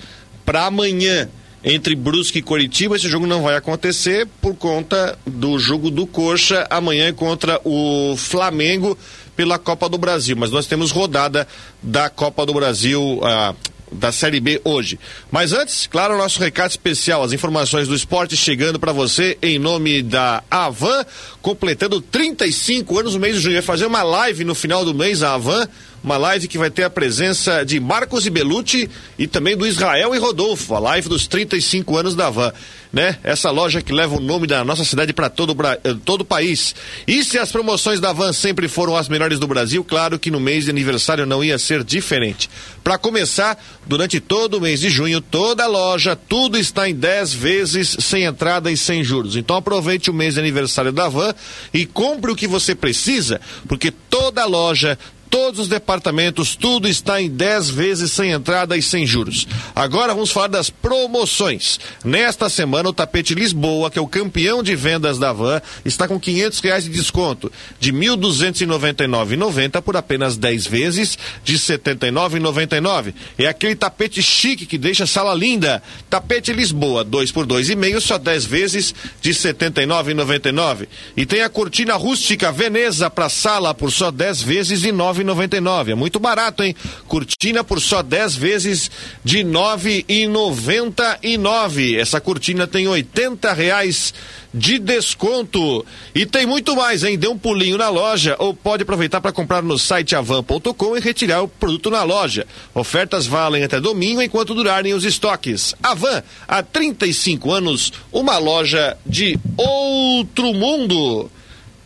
Speaker 4: para amanhã entre Brusque e Coritiba, esse jogo não vai acontecer por conta do jogo do Coxa amanhã contra o Flamengo pela Copa do Brasil, mas nós temos rodada da Copa do Brasil. Ah, da Série B hoje. Mas antes, claro, nosso recado especial, as informações do esporte chegando para você em nome da Avan, completando 35 anos no mês de junho. Vai fazer uma live no final do mês, a Avan, uma live que vai ter a presença de Marcos e Belucci e também do Israel e Rodolfo, a live dos 35 anos da Van, né? Essa loja que leva o nome da nossa cidade para todo, eh, todo o país. E se as promoções da Van sempre foram as melhores do Brasil, claro que no mês de aniversário não ia ser diferente. Para começar, durante todo o mês de junho, toda a loja, tudo está em 10 vezes sem entrada e sem juros. Então aproveite o mês de aniversário da Van e compre o que você precisa, porque toda a loja, todos os departamentos, tudo está em 10 vezes sem entrada e sem juros. Agora vamos falar das promoções. Nesta semana, o tapete Lisboa, que é o campeão de vendas da Van, está com 500 reais de desconto, de 1.299,90 por apenas 10 vezes de 79,99. É aquele tapete chique que deixa a sala linda. Tapete Lisboa, 2 por 2,5, só 10 vezes de 79,99. E tem a cortina rústica Veneza para sala por só 10 vezes de 9 9,99. É muito barato, hein? Cortina por só 10 vezes de 9,99. Essa cortina tem 80 reais de desconto. E tem muito mais, hein? Dê um pulinho na loja ou pode aproveitar para comprar no site avan.com e retirar o produto na loja. Ofertas valem até domingo enquanto durarem os estoques. Avan, há 35 anos, uma loja de outro mundo.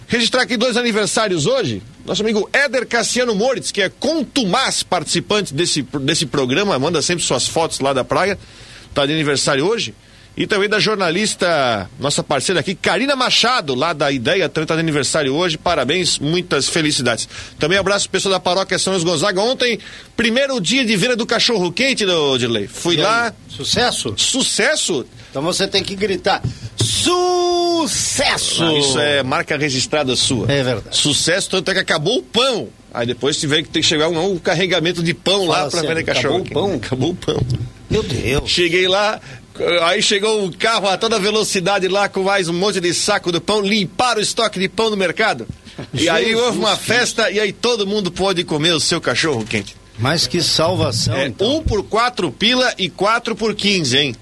Speaker 4: Registrar aqui dois aniversários hoje. Nosso amigo Éder Cassiano Moritz, que é contumaz participante desse, desse programa, manda sempre suas fotos lá da praia. Tá de aniversário hoje. E também da jornalista, nossa parceira aqui, Karina Machado, lá da Ideia, está de aniversário hoje. Parabéns, muitas felicidades. Também abraço o pessoal da paróquia São Luís Gonzaga. Ontem, primeiro dia de venda do cachorro quente, do Dirley. Fui
Speaker 1: E
Speaker 4: lá.
Speaker 1: Sucesso?
Speaker 4: Sucesso!
Speaker 1: Então você tem que gritar: Sucesso!
Speaker 4: Ah, Isso é marca registrada sua.
Speaker 1: É verdade.
Speaker 4: Sucesso, tanto é que acabou o pão. Aí depois tiver que ter que chegar um, um carregamento de pão
Speaker 1: Fala
Speaker 4: lá para
Speaker 1: sério,
Speaker 4: vender cachorro.
Speaker 1: acabou o pão?
Speaker 4: Acabou o pão.
Speaker 1: Meu Deus.
Speaker 4: Cheguei lá, aí chegou um carro a toda velocidade lá com mais um monte de saco de pão, limparam o estoque de pão no mercado. E aí
Speaker 1: Jesus
Speaker 4: houve uma festa e aí todo mundo pôde comer o seu cachorro quente.
Speaker 1: Mas que salvação.
Speaker 4: É,
Speaker 1: então.
Speaker 4: um por quatro pila e quatro por quinze, hein?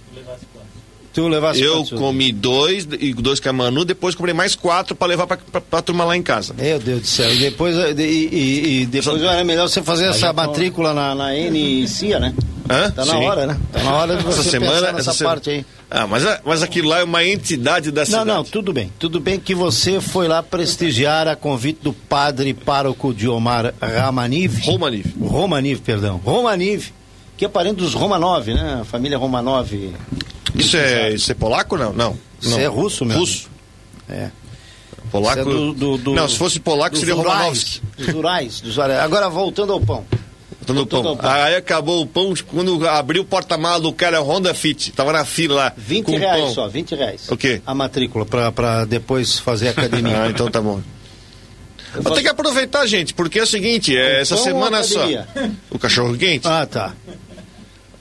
Speaker 1: Tu levasse
Speaker 4: Eu
Speaker 1: quantos?
Speaker 4: comi dois e dois com a Manu, depois comprei mais quatro para levar pra, pra, pra turma lá em casa.
Speaker 1: Meu Deus do céu. E depois, e, e- e depois era melhor você fazer essa matrícula na, na NCIA, né?
Speaker 4: Hã?
Speaker 1: Tá na
Speaker 4: Sim.
Speaker 1: hora, né? Tá na hora de você
Speaker 4: Essa semana,
Speaker 1: nessa
Speaker 4: essa
Speaker 1: parte aí.
Speaker 4: Ah, mas, a- mas aquilo lá é uma entidade da
Speaker 1: Não,
Speaker 4: cidade.
Speaker 1: não, tudo bem. Tudo bem que você foi lá prestigiar a convite do padre pároco Diomar Ramaniv.
Speaker 4: Romaniv.
Speaker 1: Romaniv, perdão. Romaniv, que é parente dos Romanov, né? A família Romanov.
Speaker 4: Isso é, isso é polaco não? Não.
Speaker 1: Isso é russo mesmo.
Speaker 4: Russo.
Speaker 1: É.
Speaker 4: Polaco.
Speaker 1: É do- do- do-
Speaker 4: não, se fosse polaco seria
Speaker 1: Urais,
Speaker 4: Romanovski.
Speaker 1: Dos Urais, dos Urais. Agora voltando ao pão.
Speaker 4: Voltando ao pão.
Speaker 1: pão.
Speaker 4: Aí acabou o pão, quando abriu o porta-mala do cara Honda Fit, tava na fila lá.
Speaker 1: 20
Speaker 4: com
Speaker 1: reais
Speaker 4: pão.
Speaker 1: só, 20 reais.
Speaker 4: O quê?
Speaker 1: A matrícula, pra, pra depois fazer academia.
Speaker 4: Ah, então tá bom.
Speaker 1: Eu
Speaker 4: Vou ter que aproveitar, gente, porque é o seguinte, é, essa semana só. O cachorro quente.
Speaker 1: Ah, tá.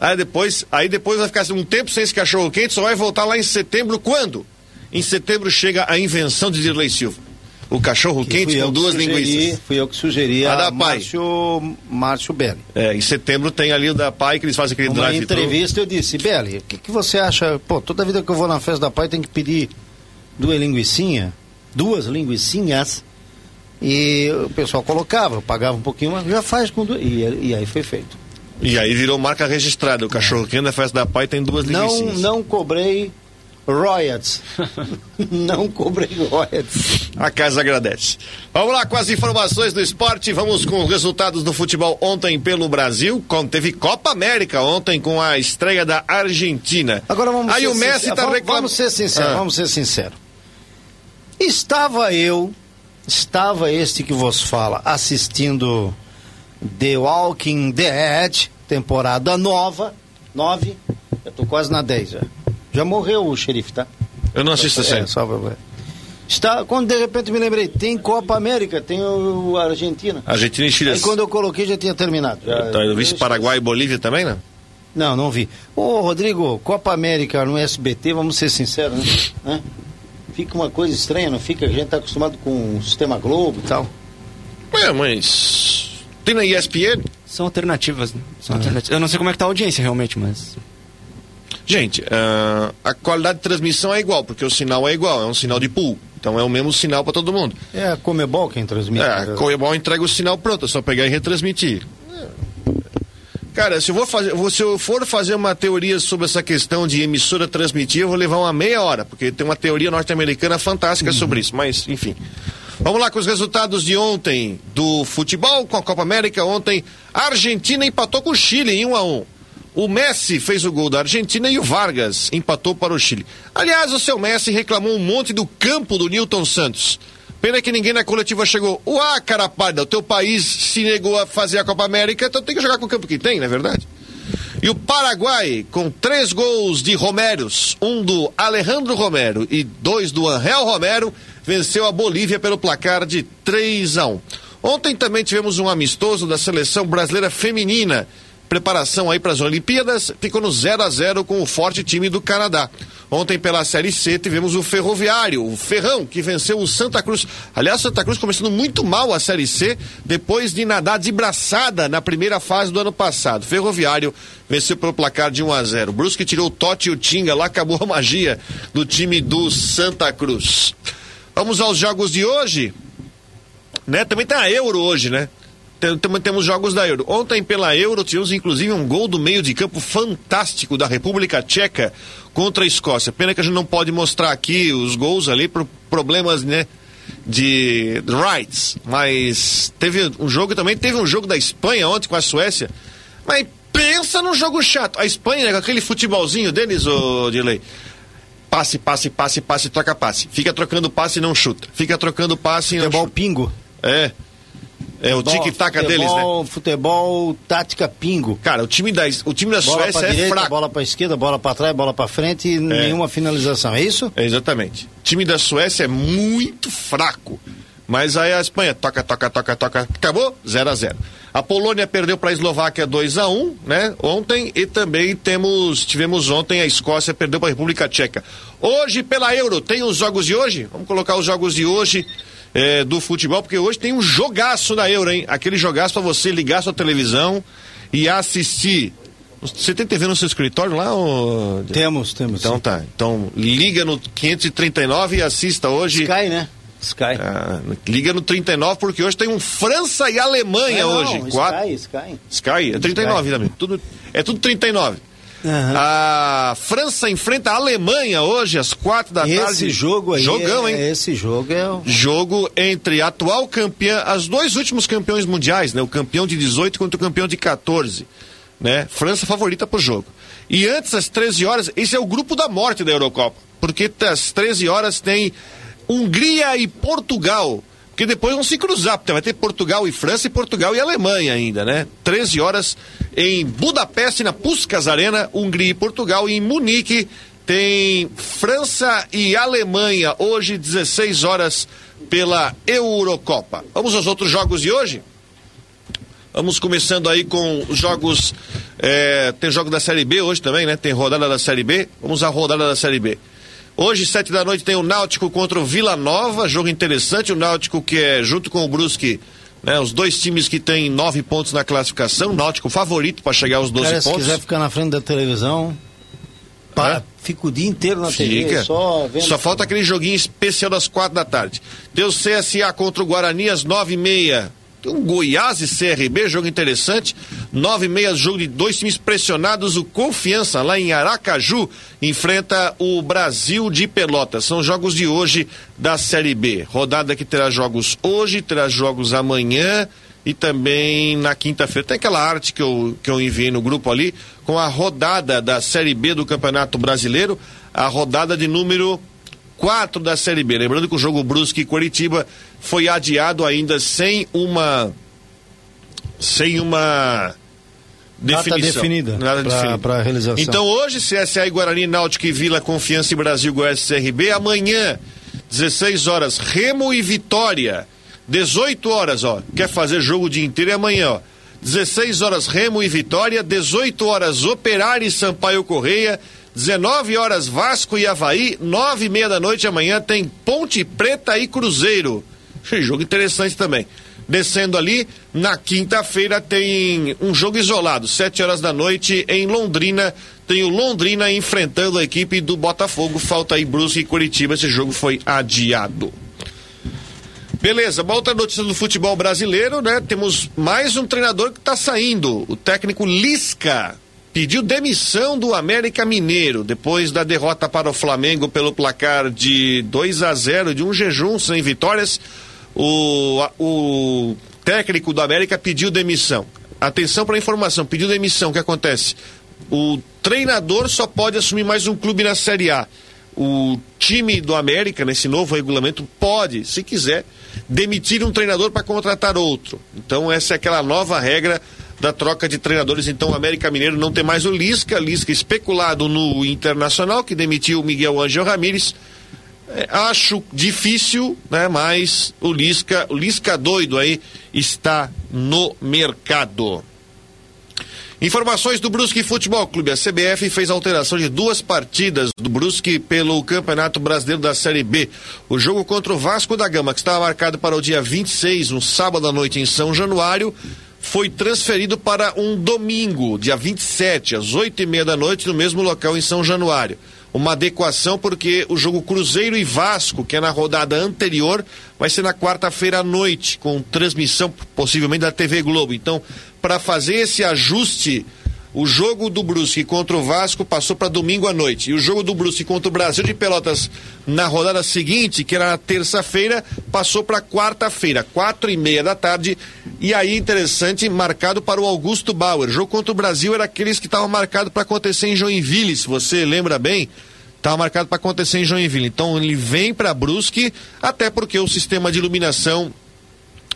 Speaker 4: Aí depois, aí depois vai ficar um tempo sem esse cachorro quente, só vai voltar lá em setembro quando? Em setembro chega a invenção de Dirley Silva. O cachorro
Speaker 1: Que
Speaker 4: quente com
Speaker 1: que
Speaker 4: duas
Speaker 1: sugeri-
Speaker 4: linguiças.
Speaker 1: Fui eu que sugeri
Speaker 4: A
Speaker 1: a
Speaker 4: da Pai.
Speaker 1: Márcio, Márcio Belli.
Speaker 4: É, em setembro tem ali o da Pai que eles fazem aquele
Speaker 1: Numa
Speaker 4: drive
Speaker 1: entrevista eu disse, Belli, o que, que você acha? Pô, toda vida que eu vou na festa da Pai tem que pedir duas linguiçinhas, duas linguiçinhas, e o pessoal colocava, pagava um pouquinho, mas já faz com duas. E, e aí foi feito.
Speaker 4: E aí virou marca registrada. O cachorro quente da festa da Pai tem duas
Speaker 1: Não, não cobrei royalties. não cobrei royalties.
Speaker 4: A casa agradece. Vamos lá com as informações do esporte. Vamos com os resultados do futebol ontem pelo Brasil. Teve Copa América ontem com a estreia da Argentina.
Speaker 1: Agora vamos
Speaker 4: Aí
Speaker 1: ser
Speaker 4: o Messi
Speaker 1: sinceros.
Speaker 4: tá
Speaker 1: vamos,
Speaker 4: reclamando.
Speaker 1: vamos ser sinceros,
Speaker 4: Ah.
Speaker 1: vamos ser sinceros. Estava eu, estava este que vos fala, assistindo The Walking Dead, temporada nova, nove, eu tô quase na 10 já. Já morreu o xerife, tá?
Speaker 4: Eu não assisto a
Speaker 1: É, só pra... Está, quando de repente me lembrei, tem Copa América, tem o, Argentina.
Speaker 4: Argentina e Chile.
Speaker 1: Aí quando eu coloquei já tinha terminado. Já,
Speaker 4: Tá, eu vi Paraguai e Bolívia também, né?
Speaker 1: não, não vi. Ô, Rodrigo, Copa América no SBT, vamos ser sinceros, né? Hã? Fica uma coisa estranha, não fica? A gente tá acostumado com o sistema Globo e tal.
Speaker 4: É, mas. Tem na ESPN?
Speaker 2: São alternativas, né? São alternativas. Eu não sei como é que tá a audiência realmente, mas.
Speaker 4: Gente, ah, a qualidade de transmissão é igual, porque o sinal é igual, é um sinal de pool. Então é o mesmo sinal para todo mundo.
Speaker 1: É a Comebol quem transmite.
Speaker 4: É, a Comebol entrega o sinal pronto, é só pegar e retransmitir. Cara, se eu, vou fazer, se eu for fazer uma teoria sobre essa questão de emissora transmitir, eu vou levar uma meia hora, porque tem uma teoria norte-americana fantástica sobre isso, mas enfim. Vamos lá com os resultados de ontem do futebol com a Copa América. Ontem, a Argentina empatou com o Chile em 1 a 1 O Messi fez o gol da Argentina e o Vargas empatou para o Chile. Aliás, o seu Messi reclamou um monte do campo do Newton Santos. Pena que ninguém na coletiva chegou. Uá, cara parda, o teu país se negou a fazer a Copa América, então tem que jogar com o campo que tem, não é verdade? E o Paraguai, com três gols de Romeros, um do Alejandro Romero e dois do Angel Romero, venceu a Bolívia pelo placar de 3 a 1. Ontem também tivemos um amistoso da seleção brasileira feminina. Preparação aí para as Olimpíadas, ficou no 0 a 0 com o forte time do Canadá. Ontem pela Série C tivemos o Ferroviário, o Ferrão, que venceu o Santa Cruz. Aliás, Santa Cruz começando muito mal a Série C, depois de nadar de braçada na primeira fase do ano passado. Ferroviário venceu pelo placar de 1 a 0 Brusque tirou o Totti e o Tinga, lá acabou a magia do time do Santa Cruz. Vamos aos jogos de hoje. Né? Também tem a Euro hoje, né? Também temos jogos da Euro. Ontem pela Euro tivemos inclusive um gol do meio de campo fantástico da República Tcheca contra a Escócia. Pena que a gente não pode mostrar aqui os gols ali por problemas, né? De rights, mas teve um jogo também, teve um jogo da Espanha ontem com a Suécia, mas pensa num jogo chato. A Espanha, né, com aquele futebolzinho deles, ô Dilei, passe, passe, passe, passe, troca passe. Fica trocando passe e não chuta. Fica trocando passe e não
Speaker 1: Futebol
Speaker 4: chuta.
Speaker 1: pingo.
Speaker 4: É. É o tic-tac deles, né?
Speaker 1: Futebol, futebol, tática pingo.
Speaker 4: Cara, o time da, o time da
Speaker 1: Bola
Speaker 4: Suécia
Speaker 1: pra
Speaker 4: é
Speaker 1: direita,
Speaker 4: fraco.
Speaker 1: bola pra esquerda, bola pra trás, bola pra frente e nenhuma finalização. É isso?
Speaker 4: É, exatamente. O time da Suécia é muito fraco. Mas aí a Espanha toca, toca, toca, toca. Acabou? 0 a 0 A Polônia perdeu para a Eslováquia 2 a 1 né? Ontem. E também temos, tivemos ontem a Escócia perdeu para a República Tcheca. Hoje, pela Euro, tem os jogos de hoje? Vamos colocar os jogos de hoje. é, do futebol, porque hoje tem um jogaço da Euro, hein? Aquele jogaço para você ligar sua televisão e assistir. Você tem TV no seu escritório lá? Ou...
Speaker 1: Temos, temos.
Speaker 4: Então tá. Então liga no 539 e assista hoje.
Speaker 1: Sky, né? Sky.
Speaker 4: Ah, liga no 39 porque hoje tem um França e Alemanha
Speaker 1: É, não,
Speaker 4: hoje.
Speaker 1: Sky,
Speaker 4: Quatro...
Speaker 1: Sky.
Speaker 4: Sky, é 39 também. Tudo, é tudo 39.
Speaker 1: Aham.
Speaker 4: A França enfrenta a Alemanha hoje às quatro da
Speaker 1: Esse
Speaker 4: tarde.
Speaker 1: jogo aí.
Speaker 4: Jogão,
Speaker 1: é-
Speaker 4: hein?
Speaker 1: Esse jogo é. o-
Speaker 4: Jogo entre a atual campeã, as dois últimos campeões mundiais, né? O campeão de 18 contra o campeão de 14, né? França favorita pro jogo. E antes às 13 horas, esse é o grupo da morte da Eurocopa, porque às 13 horas tem Hungria e Portugal. Porque depois vão se cruzar, porque vai ter Portugal e França e Portugal e Alemanha ainda, né? 13 horas em Budapeste, na Puskas Arena, Hungria e Portugal. E em Munique tem França e Alemanha, hoje 16 horas pela Eurocopa. Vamos aos outros jogos de hoje? Vamos começando aí com os jogos. é, tem jogo da Série B hoje também, né? Tem rodada da Série B. Vamos à rodada da Série B. Hoje, sete da noite, tem o Náutico contra o Vila Nova. Jogo interessante. O Náutico que é junto com o Brusque. Né, os dois times que têm nove pontos na classificação. O Náutico favorito para chegar aos 12
Speaker 1: Cara, se
Speaker 4: pontos.
Speaker 1: quiser ficar na frente da televisão, para,
Speaker 4: Hã?
Speaker 1: fica o dia inteiro na TV,
Speaker 4: Fica.
Speaker 1: só vendo.
Speaker 4: Só falta aquele joguinho especial das quatro da tarde. O CSA contra o Guarani às nove e meia. Tem um Goiás e CRB, jogo interessante. Nove e meia, jogo de dois times pressionados. O Confiança, lá em Aracaju, enfrenta o Brasil de Pelotas. São jogos de hoje da Série B. Rodada que terá jogos hoje, terá jogos amanhã e também na quinta-feira. Tem aquela arte que eu, que eu enviei no grupo ali, com a rodada da Série B do Campeonato Brasileiro, a rodada de número 4 da Série B. Lembrando que o jogo Brusque e Curitiba foi adiado ainda sem uma. sem uma. Definição.
Speaker 1: definida
Speaker 4: Nada
Speaker 1: pra-
Speaker 4: definido.
Speaker 1: pra realização.
Speaker 4: Então hoje, CSA e Guarani, Náutico e Vila, Confiança e Brasil, Goiás e CRB. Amanhã, 16 horas, Remo e Vitória. 18 horas, ó. Quer fazer jogo o dia inteiro é amanhã, ó. 16 horas, Remo e Vitória. 18 horas, Operário e Sampaio Correia. 19 horas, Vasco e Havaí. 9 e meia da noite amanhã tem Ponte Preta e Cruzeiro. Jogo interessante também. Descendo ali, na quinta-feira tem um jogo isolado, 7 horas da noite, em Londrina. Tem o Londrina enfrentando a equipe do Botafogo. Falta aí Brusque e Curitiba. Esse jogo foi adiado. Beleza, uma outra notícia do futebol brasileiro, né? Temos mais um treinador que está saindo. O técnico Lisca pediu demissão do América Mineiro depois da derrota para o Flamengo pelo placar de 2 a 0 de um jejum sem vitórias. O, o técnico do América pediu demissão. Atenção para a informação, pediu demissão. O que acontece? O treinador só pode assumir mais um clube na Série A. O time do América, nesse novo regulamento, pode, se quiser, demitir um treinador para contratar outro. Então, essa é aquela nova regra da troca de treinadores. Então, o América Mineiro não tem mais o Lisca, Lisca especulado no Internacional, que demitiu o Miguel Angel Ramírez. É, acho difícil, né? Mas o Lisca, o Lisca doido aí está no mercado. Informações do Brusque Futebol Clube. A CBF fez alteração de duas partidas do Brusque pelo Campeonato Brasileiro da Série B. O jogo contra o Vasco da Gama, que estava marcado para o dia 26, um sábado à noite em São Januário, foi transferido para um domingo, dia 27, às oito e meia da noite, no mesmo local em São Januário. Uma adequação porque o jogo Cruzeiro e Vasco, que é na rodada anterior, vai ser na quarta-feira à noite, com transmissão possivelmente da TV Globo. Então, para fazer esse ajuste o jogo do Brusque contra o Vasco passou para domingo à noite. E o jogo do Brusque contra o Brasil de Pelotas na rodada seguinte, que era na terça-feira, passou para quarta-feira, quatro e meia da tarde. E aí, interessante, marcado para o Augusto Bauer. O jogo contra o Brasil era aqueles que estavam marcados para acontecer em Joinville, se você lembra bem. Estava marcado para acontecer em Joinville. Então ele vem para Brusque, até porque o sistema de iluminação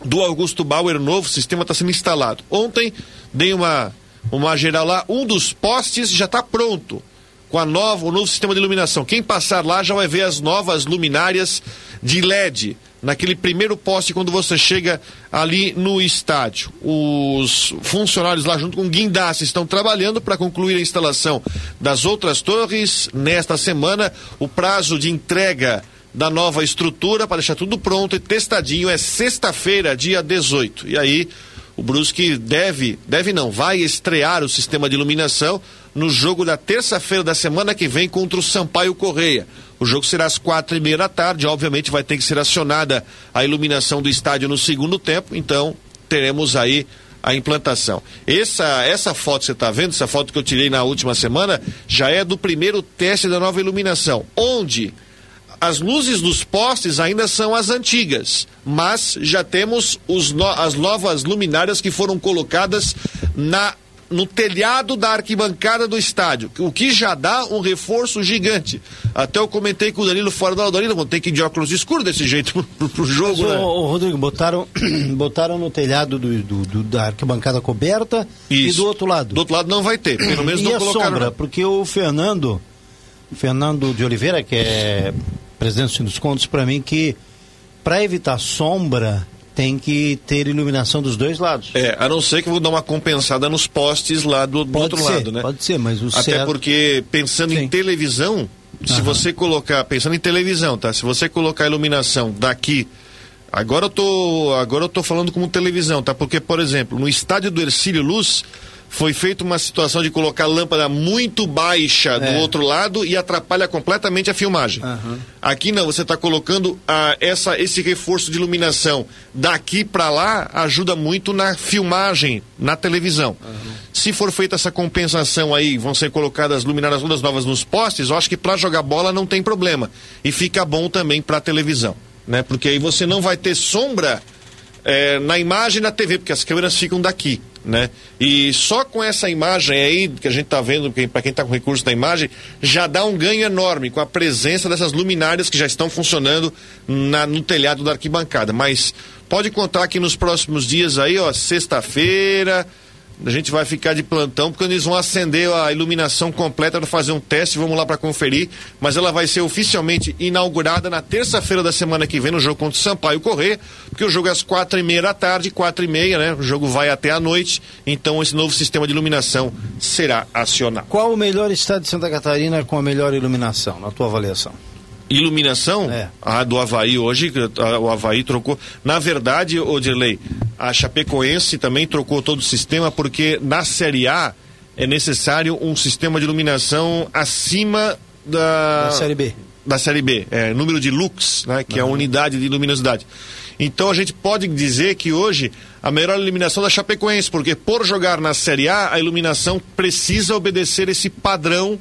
Speaker 4: do Augusto Bauer novo, sistema está sendo instalado. Ontem dei uma uma geral lá, um dos postes já está pronto com a nova, o novo sistema de iluminação. Quem passar lá já vai ver as novas luminárias de LED naquele primeiro poste quando você chega ali no estádio. Os funcionários lá junto com o guindaste estão trabalhando para concluir a instalação das outras torres nesta semana. O prazo de entrega da nova estrutura para deixar tudo pronto e testadinho é sexta-feira, dia 18. E aí o Brusque deve, deve não, vai estrear o sistema de iluminação no jogo da terça-feira da semana que vem contra o Sampaio Correia. O jogo será às quatro e meia da tarde, obviamente vai ter que ser acionada a iluminação do estádio no segundo tempo, então teremos aí a implantação. Essa, essa foto que você está vendo, essa foto que eu tirei na última semana, já é do primeiro teste da nova iluminação, onde as luzes dos postes ainda são as antigas, mas já temos os no, as novas luminárias que foram colocadas na no telhado da arquibancada do estádio, o que já dá um reforço gigante. Até eu comentei com o Danilo fora da Danilo, vou ter que ir de óculos escuros desse jeito pro, pro jogo,
Speaker 1: Mas,
Speaker 4: né?
Speaker 1: ô, ô, Rodrigo, botaram, botaram no telhado do, do- do- da arquibancada coberta e
Speaker 4: Isso.
Speaker 1: do outro lado.
Speaker 4: Do outro lado não vai ter, pelo menos
Speaker 1: e
Speaker 4: não
Speaker 1: a
Speaker 4: colocaram.
Speaker 1: sombra, porque o Fernando, Fernando de Oliveira, que é presidente dos contos, para mim que para evitar sombra tem que ter iluminação dos dois lados.
Speaker 4: É, a não ser que eu vou dar uma compensada nos postes lá do, do outro
Speaker 1: ser,
Speaker 4: lado, né?
Speaker 1: pode ser, mas o
Speaker 4: Até
Speaker 1: certo-
Speaker 4: porque, pensando em
Speaker 1: Sim.
Speaker 4: televisão, se
Speaker 1: Aham.
Speaker 4: você colocar, pensando em televisão, tá? Se você colocar a iluminação daqui, agora eu tô, agora eu tô falando como televisão, tá? Porque, por exemplo, no estádio do Ercílio Luz, foi feita uma situação de colocar lâmpada muito baixa do
Speaker 1: É.
Speaker 4: outro lado e atrapalha completamente a filmagem.
Speaker 1: Aham.
Speaker 4: Aqui não, você está colocando ah, essa, esse reforço de iluminação daqui para lá ajuda muito na filmagem na televisão. Se for feita essa compensação aí, vão ser colocadas luminárias todas novas nos postes, eu acho que para jogar bola não tem problema e fica bom também para televisão, né? Porque aí você não vai ter sombra é, na imagem na TV, porque as câmeras ficam daqui, né? E só com essa imagem aí, que a gente tá vendo, para quem tá com recurso da imagem, já dá um ganho enorme com a presença dessas luminárias que já estão funcionando na- no telhado da arquibancada. Mas pode contar que nos próximos dias aí, ó, sexta-feira, a gente vai ficar de plantão porque eles vão acender a iluminação completa para fazer um teste, vamos lá para conferir, mas ela vai ser oficialmente inaugurada na terça-feira da semana que vem no jogo contra o Sampaio Correr, porque o jogo é às quatro e meia da tarde, quatro e meia, né? O jogo vai até a noite, então esse novo sistema de iluminação será acionado.
Speaker 1: Qual o melhor estado de Santa Catarina com a melhor iluminação, na tua avaliação?
Speaker 4: Iluminação?
Speaker 1: É.
Speaker 4: A do Havaí hoje, a- o Havaí trocou. Na verdade, ô Dirley, a Chapecoense também trocou todo o sistema, porque na Série A é necessário um sistema de iluminação acima da.
Speaker 1: Da Série B.
Speaker 4: Da Série B, é, número de lux, né, que é a unidade de luminosidade. Então a gente pode dizer que hoje a melhor iluminação da Chapecoense, porque por jogar na Série A, a iluminação precisa obedecer esse padrão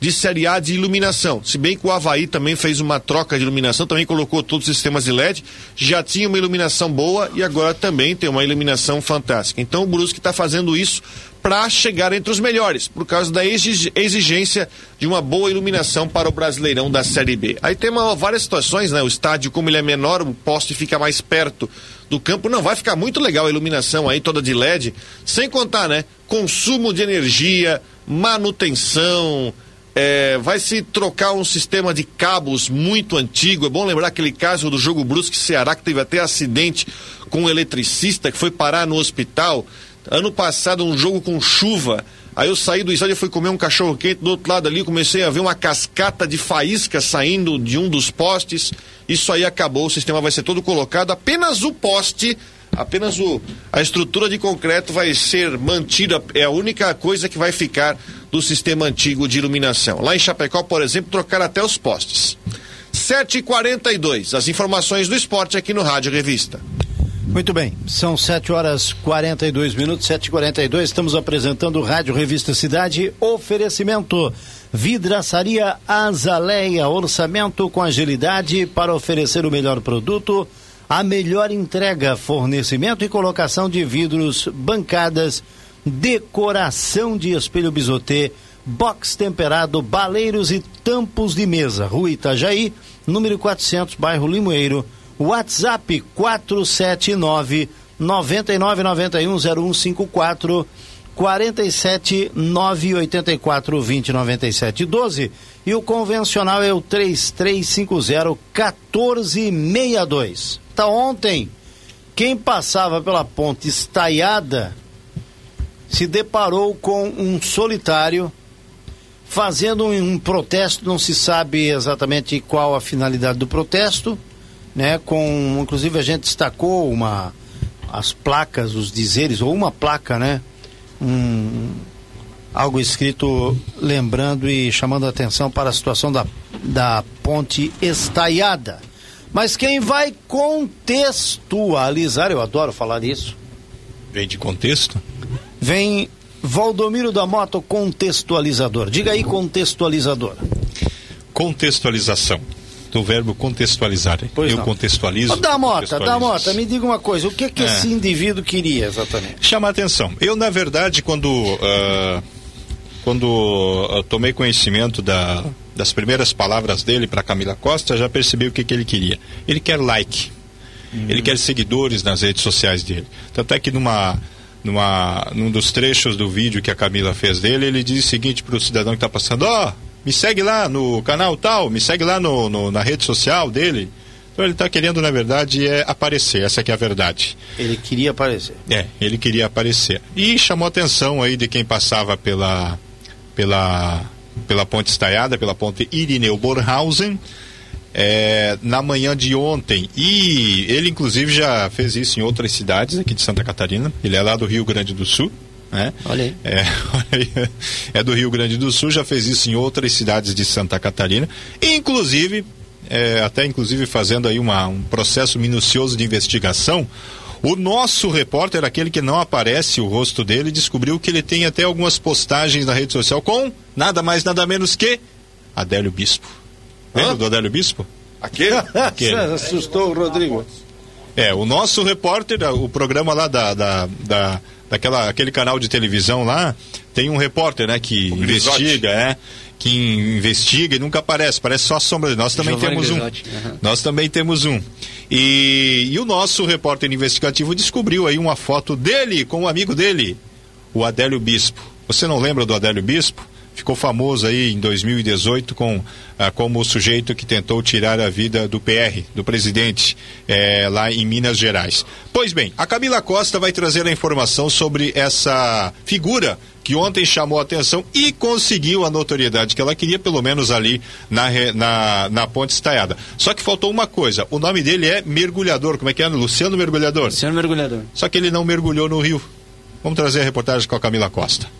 Speaker 4: de Série A de iluminação. Se bem que o Havaí também fez uma troca de iluminação, também colocou todos os sistemas de LED, já tinha uma iluminação boa e agora também tem uma iluminação fantástica. Então o Brusque está fazendo isso para chegar entre os melhores, por causa da exig- exigência de uma boa iluminação para o Brasileirão da Série B. Aí tem uma- várias situações, né? O estádio, como ele é menor, o poste fica mais perto do campo. Não, vai ficar muito legal a iluminação aí toda de LED, sem contar, né? Consumo de energia, manutenção, é, vai se trocar um sistema de cabos muito antigo. É bom lembrar aquele caso do jogo Brusque Ceará, que teve até acidente com um eletricista que foi parar no hospital. Ano passado, um jogo com chuva. Aí eu saí do estádio fui comer um cachorro quente do outro lado ali, comecei a ver uma cascata de faísca saindo de um dos postes. Isso aí acabou, o sistema vai ser todo colocado, apenas o poste, apenas o, a estrutura de concreto vai ser mantida, é a única coisa que vai ficar do sistema antigo de iluminação. Lá em Chapecó, por exemplo, trocaram até os postes. 7h42, as informações do esporte aqui no Rádio Revista.
Speaker 1: Muito bem, são 7 horas 42 minutos, 7h42, estamos apresentando o Rádio Revista Cidade, oferecimento Vidraçaria Azaleia, orçamento com agilidade para oferecer o melhor produto, a melhor entrega, fornecimento e colocação de vidros, bancadas, decoração de espelho bisotê, box temperado, baleiros e tampos de mesa, Rua Itajaí, número 400, bairro Limoeiro, WhatsApp 479 9991 0154 47 984 20 97 12 e o convencional é o 3350 1462. Tá ontem, quem passava pela ponte estaiada se deparou com um solitário fazendo um, um protesto, não se sabe exatamente qual a finalidade do protesto né? Com, inclusive a gente destacou uma as placas, os dizeres ou uma placa, né? Um, algo escrito lembrando e chamando a atenção para a situação da, da ponte estaiada. Mas quem vai contextualizar, eu adoro falar isso.
Speaker 3: Vem de contexto?
Speaker 1: Vem Valdomiro da Moto, contextualizador. Diga aí, contextualizador.
Speaker 3: Contextualização do verbo contextualizar. Pois eu não. contextualizo.
Speaker 1: Da Mota, da Mota, me diga uma coisa, o que que é. esse indivíduo queria exatamente?
Speaker 3: Chamar atenção. Eu, na verdade, quando, uh, quando uh, tomei conhecimento da, das primeiras palavras dele para Camila Costa, já percebi o que, que ele queria. Ele quer like. Hum. Ele quer seguidores nas redes sociais dele. Tanto é que numa numa, num dos trechos do vídeo que a Camila fez dele, ele diz o seguinte para o cidadão que está passando: Ó, oh, me segue lá no canal tal, me segue lá no, no na rede social dele. Então ele está querendo, na verdade, é aparecer, essa que é a verdade.
Speaker 1: Ele queria aparecer.
Speaker 3: É, ele queria aparecer. E chamou a atenção aí de quem passava pela, pela, pela ponte estaiada, pela ponte Irineu Borhausen, é, na manhã de ontem. E ele, inclusive, já fez isso em outras cidades aqui de Santa Catarina. Ele é lá do Rio Grande do Sul. Né?
Speaker 1: Olha aí.
Speaker 3: É, é do Rio Grande do Sul, já fez isso em outras cidades de Santa Catarina, inclusive, é, até inclusive fazendo aí uma, um processo minucioso de investigação. O nosso repórter, aquele que não aparece o rosto dele, descobriu que ele tem até algumas postagens na rede social com nada mais, nada menos que Adélio Bispo. Lembra do Adélio Bispo?
Speaker 4: Aquele?
Speaker 1: Aquele. assustou o Rodrigo.
Speaker 3: É, o nosso repórter, o programa lá da, da, da daquela aquele canal de televisão lá, tem um repórter, né, que investiga, é, que investiga e nunca aparece, parece só a sombra. Nós também Giovanni temos Grisotti. um. Uhum. Nós também temos um. E, e o nosso repórter investigativo descobriu aí uma foto dele com um amigo dele, o Adélio Bispo. Você não lembra do Adélio Bispo? Ficou famoso aí em 2018 com ah, como o sujeito que tentou tirar a vida do PR, do presidente, eh, lá em Minas Gerais. Pois bem, a Camila Costa vai trazer a informação sobre essa figura que ontem chamou a atenção e conseguiu a notoriedade que ela queria, pelo menos ali na, na, na Ponte Estaiada. Só que faltou uma coisa: o nome dele é Mergulhador. Como é que é? Luciano Mergulhador?
Speaker 2: Luciano Mergulhador.
Speaker 3: Só que ele não mergulhou no rio. Vamos trazer a reportagem com a Camila Costa.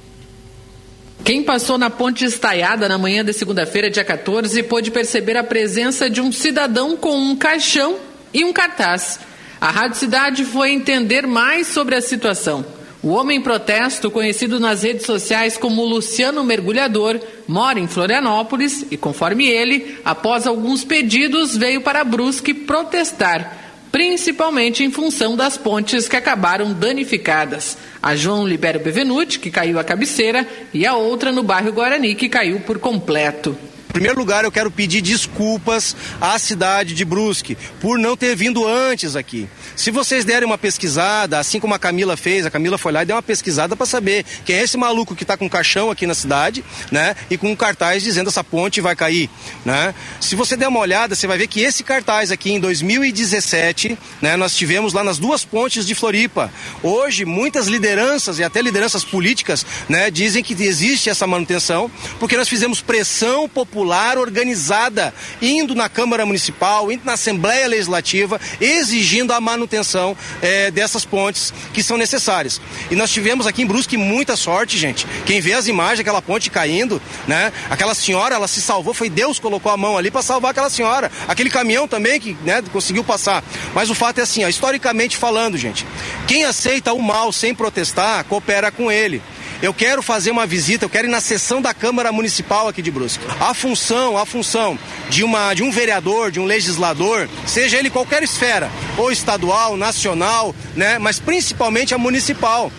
Speaker 6: Quem passou na ponte estaiada na manhã de segunda-feira, dia 14, pôde perceber a presença de um cidadão com um caixão e um cartaz. A Rádio Cidade foi entender mais sobre a situação. O homem em protesto, conhecido nas redes sociais como Luciano Mergulhador, mora em Florianópolis e, conforme ele, após alguns pedidos, veio para Brusque protestar principalmente em função das pontes que acabaram danificadas. A João Libero Bevenuti, que caiu a cabeceira, e a outra no bairro Guarani, que caiu por completo.
Speaker 7: Em primeiro lugar, eu quero pedir desculpas à cidade de Brusque por não ter vindo antes aqui. Se vocês derem uma pesquisada, assim como a Camila fez, a Camila foi lá e deu uma pesquisada para saber quem é esse maluco que está com caixão aqui na cidade, né? E com um cartaz dizendo essa ponte vai cair, né? Se você der uma olhada, você vai ver que esse cartaz aqui em 2017, né? Nós tivemos lá nas duas pontes de Floripa. Hoje, muitas lideranças e até lideranças políticas, né? Dizem que existe essa manutenção, porque nós fizemos pressão popular organizada, indo na Câmara Municipal, indo na Assembleia Legislativa, exigindo a manutenção é, dessas pontes que são necessárias. E nós tivemos aqui em Brusque muita sorte, gente. Quem vê as imagens, aquela ponte caindo, né? Aquela senhora, ela se salvou, foi Deus colocou a mão ali para salvar aquela senhora. Aquele caminhão também que, né, conseguiu passar. Mas o fato é assim, ó, historicamente falando, gente, quem aceita o mal sem protestar, coopera com ele. Eu quero fazer uma visita, eu quero ir na sessão da Câmara Municipal aqui de Brusque. A função, a função de, uma, de um vereador, de um legislador, seja ele qualquer esfera, ou estadual, nacional, né, mas principalmente a municipal.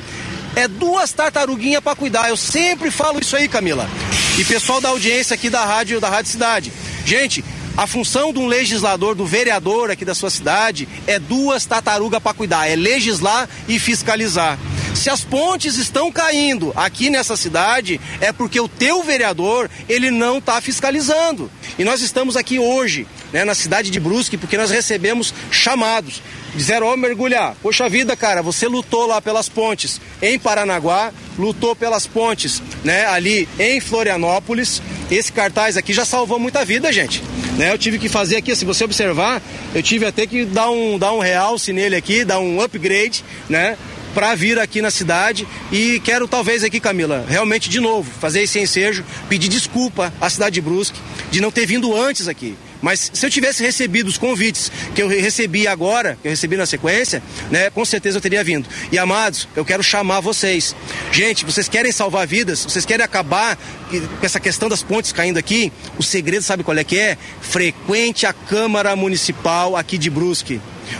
Speaker 7: É duas tartaruguinhas para cuidar. Eu sempre falo isso aí, Camila. E pessoal da audiência aqui da rádio, da Rádio Cidade. Gente, a função de um legislador, do vereador aqui da sua cidade, é duas tartarugas para cuidar: é legislar e fiscalizar. Se as pontes estão caindo aqui nessa cidade, é porque o teu vereador, ele não está fiscalizando. E nós estamos aqui hoje, né, na cidade de Brusque, porque nós recebemos chamados. Disseram, ó, oh, mergulhar, poxa vida, cara, você lutou lá pelas pontes em Paranaguá, lutou pelas pontes, né, ali em Florianópolis. Esse cartaz aqui já salvou muita vida, gente. Né, eu tive que fazer aqui, se você observar, eu tive até que dar um, dar um realce nele aqui, dar um upgrade, né? Para vir aqui na cidade e quero talvez aqui, Camila, realmente de novo fazer esse ensejo, pedir desculpa à cidade de Brusque de não ter vindo antes aqui. Mas se eu tivesse recebido os convites que eu recebi agora, que eu recebi na sequência, né, com certeza eu teria vindo. E amados, eu quero chamar vocês. Gente, vocês querem salvar vidas? Vocês querem acabar com essa questão das pontes caindo aqui? O segredo sabe qual é que é? Frequente a Câmara Municipal aqui de Brusque.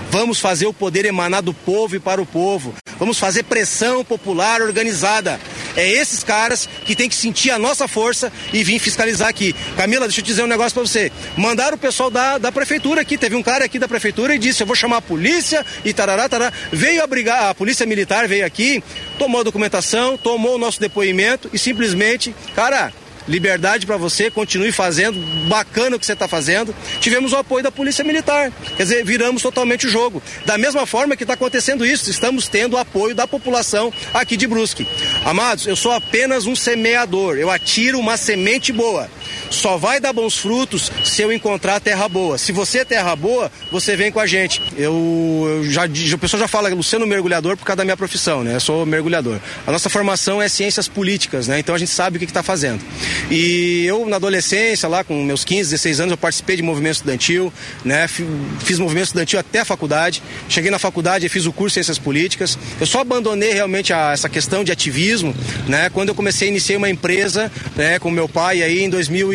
Speaker 7: Vamos fazer o poder emanar do povo e para o povo. Vamos fazer pressão popular organizada. É esses caras que tem que sentir a nossa força e vir fiscalizar aqui. Camila, deixa eu dizer um negócio para você. Mandaram o pessoal da, da prefeitura aqui. Teve um cara aqui da prefeitura e disse: Eu vou chamar a polícia e tarará, tarará. Veio abrigar, a polícia militar veio aqui, tomou a documentação, tomou o nosso depoimento e simplesmente, cara, liberdade para você, continue fazendo, bacana o que você está fazendo. Tivemos o apoio da Polícia Militar, quer dizer, viramos totalmente o jogo. Da mesma forma que está acontecendo isso, estamos tendo o apoio da população aqui de Brusque. Amados, eu sou apenas um semeador, eu atiro uma semente boa. Só vai dar bons frutos se eu encontrar terra boa. Se você é terra boa, você vem com a gente. Eu, eu já, o pessoal já fala Luciano mergulhador por causa da minha profissão, né? Eu sou mergulhador. A nossa formação é ciências políticas, né? Então a gente sabe o que está fazendo. E eu, na adolescência, lá com meus 15, 16 anos, eu participei de movimento estudantil, né? Fiz movimento estudantil até a faculdade. Cheguei na faculdade e fiz o curso de Ciências Políticas. Eu só abandonei realmente a, essa questão de ativismo, né? Quando eu comecei, iniciei uma empresa, né? Com meu pai aí em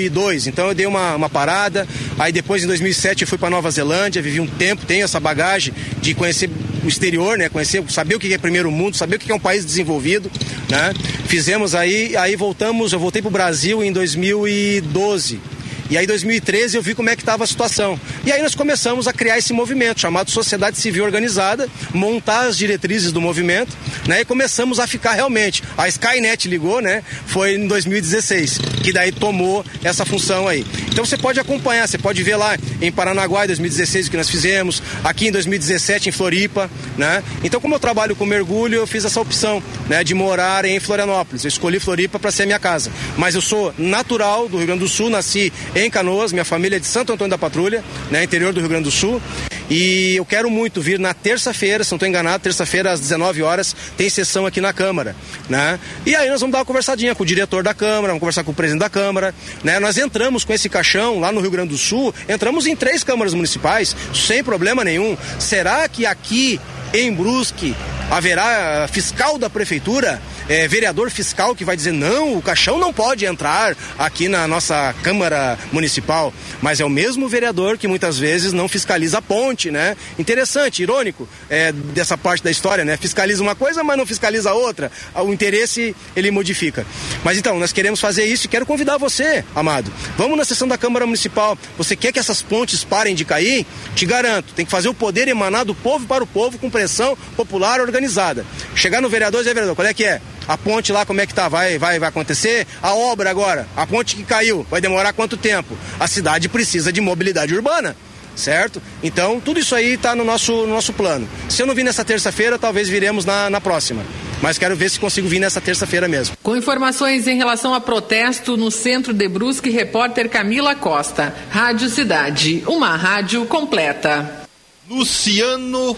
Speaker 7: 2002. Então eu dei uma, uma parada. Aí depois, em 2007, eu fui para Nova Zelândia, vivi um tempo, tenho essa bagagem de conhecer o exterior, né? Conhecer, saber o que é primeiro mundo, saber o que é um país desenvolvido, né? Fizemos aí, aí voltamos, eu voltei para o Brasil em 2012. E aí, em 2013, eu vi como é que estava a situação. E aí nós começamos a criar esse movimento chamado Sociedade Civil Organizada, montar as diretrizes do movimento, né? E começamos a ficar realmente. A Skynet ligou, né? Foi em 2016, que daí tomou essa função aí. Então você pode acompanhar, você pode ver lá em Paranaguá, em 2016, o que nós fizemos, aqui em 2017, em Floripa, né? Então, como eu trabalho com mergulho, eu fiz essa opção, né? De morar em Florianópolis. Eu escolhi Floripa para ser minha casa. Mas eu sou natural do Rio Grande do Sul, nasci em Canoas, minha família é de Santo Antônio da Patrulha, né, interior do Rio Grande do Sul. E eu quero muito vir na terça-feira, se não estou enganado, terça-feira às 19 horas tem sessão aqui na Câmara, né? E aí nós vamos dar uma conversadinha com o diretor da Câmara, vamos conversar com o presidente da Câmara, né? Nós entramos com esse caixão lá no Rio Grande do Sul, entramos em três câmaras municipais sem problema nenhum. Será que aqui em Brusque haverá fiscal da prefeitura? É, vereador fiscal que vai dizer não, o caixão não pode entrar aqui na nossa Câmara Municipal, mas é o mesmo vereador que muitas vezes não fiscaliza a ponte, né? Interessante, irônico é, dessa parte da história, né? Fiscaliza uma coisa, mas não fiscaliza outra. O interesse ele modifica. Mas então, nós queremos fazer isso e quero convidar você, amado. Vamos na sessão da Câmara Municipal. Você quer que essas pontes parem de cair? Te garanto, tem que fazer o poder emanar do povo para o povo com pressão popular organizada. Chegar no vereador e dizer, vereador, qual é que é? A ponte lá, como é que tá? Vai, vai, vai acontecer? A obra agora, a ponte que caiu, vai demorar quanto tempo? A cidade precisa de mobilidade urbana certo? Então, tudo isso aí está no nosso, no nosso plano. Se eu não vir nessa terça-feira, talvez viremos na, na próxima. Mas quero ver se consigo vir nessa terça-feira mesmo.
Speaker 6: Com informações em relação a protesto no centro de Brusque, repórter Camila Costa. Rádio Cidade, uma rádio completa.
Speaker 3: Luciano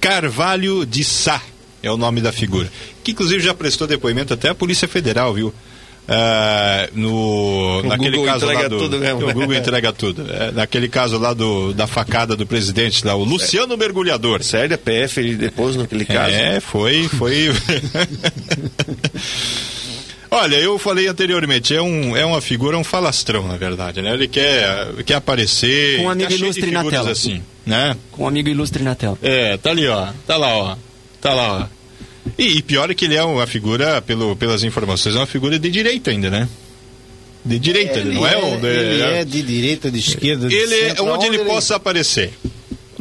Speaker 3: Carvalho de Sá é o nome da figura. Que inclusive já prestou depoimento até à Polícia Federal, viu? Uh, no,
Speaker 4: o
Speaker 3: naquele
Speaker 4: Google
Speaker 3: caso lá do,
Speaker 4: tudo mesmo.
Speaker 3: o Google entrega tudo. É, naquele caso lá do, da facada do presidente, lá, o Luciano Mergulhador.
Speaker 4: Sério, a PF ele depois naquele caso.
Speaker 3: É, foi, foi. Olha, eu falei anteriormente, é, um, é uma figura, um falastrão, na verdade, né? Ele quer, quer aparecer.
Speaker 2: Com um amigo
Speaker 3: tá
Speaker 2: ilustre na tela.
Speaker 3: assim, né?
Speaker 2: Com um amigo ilustre na tela.
Speaker 3: É, tá ali, ó. Tá lá, ó. Tá lá, ó. E, e pior é que ele é uma figura, pelo, pelas informações, é uma figura de direita ainda, né? De direita, ele, não é, um. de-
Speaker 1: Ele é de direita, de esquerda, de
Speaker 3: ele é
Speaker 1: centro,
Speaker 3: onde ele
Speaker 1: aonde
Speaker 3: possa aparecer.